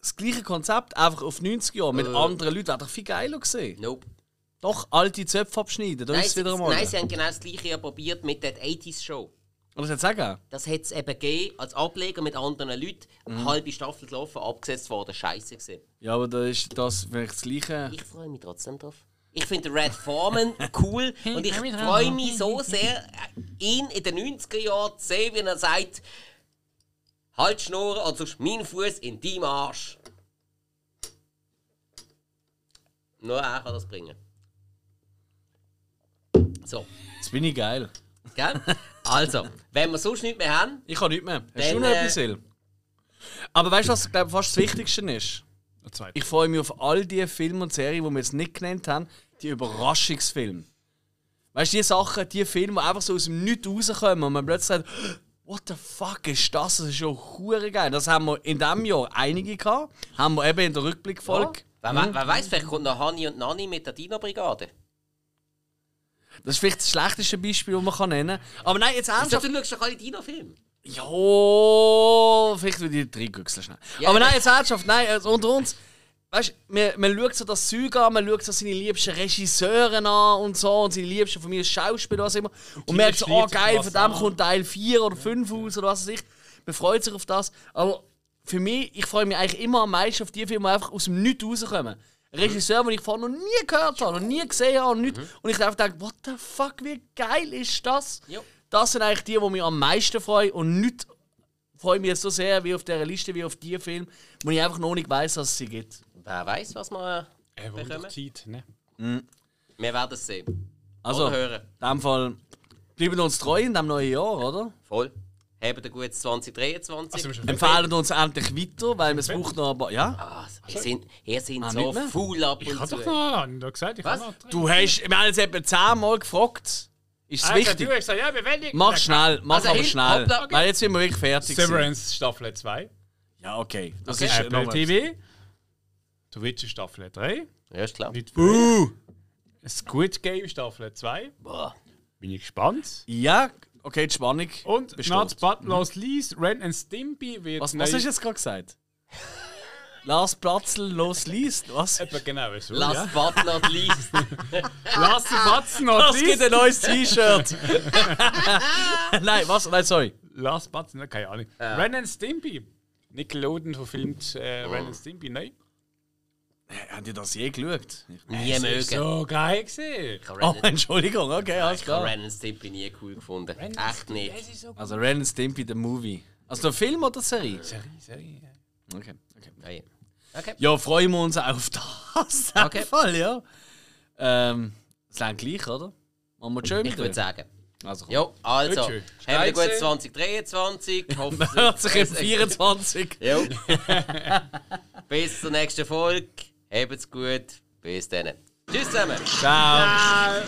Speaker 2: das gleiche Konzept, einfach auf 90 Jahre mit anderen Leuten, wäre doch viel geiler gesehen.
Speaker 1: Nope.
Speaker 2: Doch, alte Zöpfe abschneiden, da
Speaker 1: Nein,
Speaker 2: ist es wieder einmal.
Speaker 1: nein, sie haben genau das gleiche ja probiert mit der 80s Show.
Speaker 2: Oder das sagen?
Speaker 1: Das hat es eben gegeben, als Ableger mit anderen Leuten.
Speaker 2: Mhm.
Speaker 1: Eine halbe Staffel gelaufen, abgesetzt worden. Scheiße gewesen.
Speaker 2: Ja, aber da ist das vielleicht das gleiche.
Speaker 1: Ich freue mich trotzdem drauf. Ich finde Red Foreman cool und ich freue mich so sehr, ihn in den 90er Jahren zu sehen, wie er sagt: Halt Schnur, also mein Fuß in deinem Arsch. Nur er kann das bringen. So,
Speaker 2: Jetzt bin ich geil.
Speaker 1: gell? Also, wenn wir sonst nichts mehr haben,
Speaker 2: Ich habe nichts mehr. Hast
Speaker 1: Dann,
Speaker 2: du noch
Speaker 1: äh,
Speaker 2: etwas, Sil? Aber weißt du, was glaub, fast das Wichtigste ist? Ich freue mich auf all die Filme und Serien, die wir jetzt nicht genannt haben, die Überraschungsfilme. Weißt du, die Sachen, die Filme, die einfach so aus dem Nichts rauskommen und man plötzlich sagt, what the fuck ist das? Das ist schon hure geil. Das haben wir in diesem Jahr einige gehabt. Haben wir eben in der Rückblickfolge.
Speaker 1: wer, wer, wer weiß, vielleicht kommt noch Hani und Nani mit der Dino-Brigade.
Speaker 2: Das ist vielleicht das schlechteste Beispiel, das man kann nennen kann. Aber nein, jetzt
Speaker 1: Also,
Speaker 2: ernsthaft.
Speaker 1: du schaust doch alle Dino-Filme.
Speaker 2: Ja, vielleicht würde ich drei Güchsel schnell.
Speaker 1: Ja,
Speaker 2: Aber
Speaker 1: ja.
Speaker 2: nein, jetzt ernsthaft, nein, also unter uns. Weißt du, man, man schaut so das Zeug an, man schaut so seine liebsten Regisseure an und so und seine liebsten von mir Schauspieler, was immer. Und merkt so, oh geil, von dem kommt Teil 4 oder 5 aus oder was weiß ich. Man freut sich auf das. Aber für mich, ich freue mich eigentlich immer am meisten auf die Filme, die einfach aus dem Nichts rauskommen. Regisseur, den ich vorher noch nie gehört habe, noch nie gesehen habe und, nichts. und ich einfach denke, what the fuck, wie geil ist das?
Speaker 1: Jo.
Speaker 2: Das sind eigentlich die, die mich am meisten freuen und nicht freue mich so sehr wie auf dieser Liste, wie auf die Filme, wo ich einfach noch nicht weiß, dass es sie gibt.
Speaker 1: Wer weiß, was wir
Speaker 3: Äh,
Speaker 1: bekommen?
Speaker 3: Zeit, ne?
Speaker 1: Wir werden es sehen.
Speaker 2: Also,
Speaker 1: Oder
Speaker 2: in
Speaker 1: hören.
Speaker 2: dem Fall bleiben uns treu in diesem neuen Jahr, oder?
Speaker 1: Voll. Habt ein gutes 2023.
Speaker 3: Also, wir
Speaker 2: Empfehlen uns endlich weiter, weil es braucht noch ein paar. Ja?
Speaker 1: Ah, ihr seid, ihr seid
Speaker 2: Ah,
Speaker 1: so full ab
Speaker 4: Ich
Speaker 1: und
Speaker 4: habe
Speaker 1: zu.
Speaker 4: doch noch, ich hab gesagt, ich
Speaker 1: Was?
Speaker 4: habe noch.
Speaker 2: Du hast, wir haben jetzt etwa zehnmal gefragt. Ist es
Speaker 4: Also,
Speaker 2: wichtig?
Speaker 4: Du hast gesagt, ja, wir werden nicht.
Speaker 2: Mach schnell, mach
Speaker 1: Also,
Speaker 2: aber
Speaker 1: hin,
Speaker 2: schnell.
Speaker 1: hoppla.
Speaker 2: Weil jetzt sind wir wirklich fertig.
Speaker 3: Severance Staffel 2.
Speaker 2: Ja, okay. Das
Speaker 1: Okay.
Speaker 2: ist
Speaker 4: Apple
Speaker 2: nochmal-
Speaker 4: TV. The Witcher Staffel 3.
Speaker 1: Ja, ist klar.
Speaker 4: Uh. Squid Game Staffel 2.
Speaker 1: Boah.
Speaker 4: Bin ich gespannt.
Speaker 2: Ja, okay, die Spannung.
Speaker 4: Und
Speaker 2: besteht.
Speaker 4: not but not least, Ren and Stimpy wird
Speaker 2: Was, was hast du jetzt gerade gesagt? Lars Platzl los liest. Was?
Speaker 3: Etwa genau so.
Speaker 1: Last
Speaker 3: ja.
Speaker 1: but not least.
Speaker 4: Last but not
Speaker 2: Das gibt
Speaker 4: least.
Speaker 2: ein neues T-Shirt. Nein, was? Nein, sorry.
Speaker 4: Last but not, keine Ahnung. Ren and Stimpy. Nickelodeon verfilmt äh, Ren and Stimpy, nein.
Speaker 2: Habt ihr das je geschaut?
Speaker 1: Nie mögen.
Speaker 3: So geil
Speaker 1: habe
Speaker 2: Oh,
Speaker 1: Ren,
Speaker 2: Entschuldigung, okay, alles
Speaker 1: ich habe
Speaker 2: klar.
Speaker 1: Ren and Stimpy nie cool gefunden. Echt nicht.
Speaker 2: Also Ren and Stimpy, der Movie. Also der Film oder die Serie?
Speaker 3: Serie, Serie.
Speaker 2: Okay, okay.
Speaker 1: Okay. okay.
Speaker 2: Ja, freuen wir uns auf das. In
Speaker 1: Okay.
Speaker 2: Fall, ja. Ähm, das ist gleich, oder? Machen wir schön
Speaker 1: Ich würde sagen.
Speaker 2: Also,
Speaker 1: Ja, also.
Speaker 3: Gut.
Speaker 1: Haben wir ein gutes
Speaker 3: Scheiße.
Speaker 1: 2023. Hoffe,
Speaker 2: Hört sich im 24.
Speaker 1: Jo. Bis zur nächsten Folge. Habt's gut. Bis dann. Tschüss zusammen.
Speaker 2: Ciao.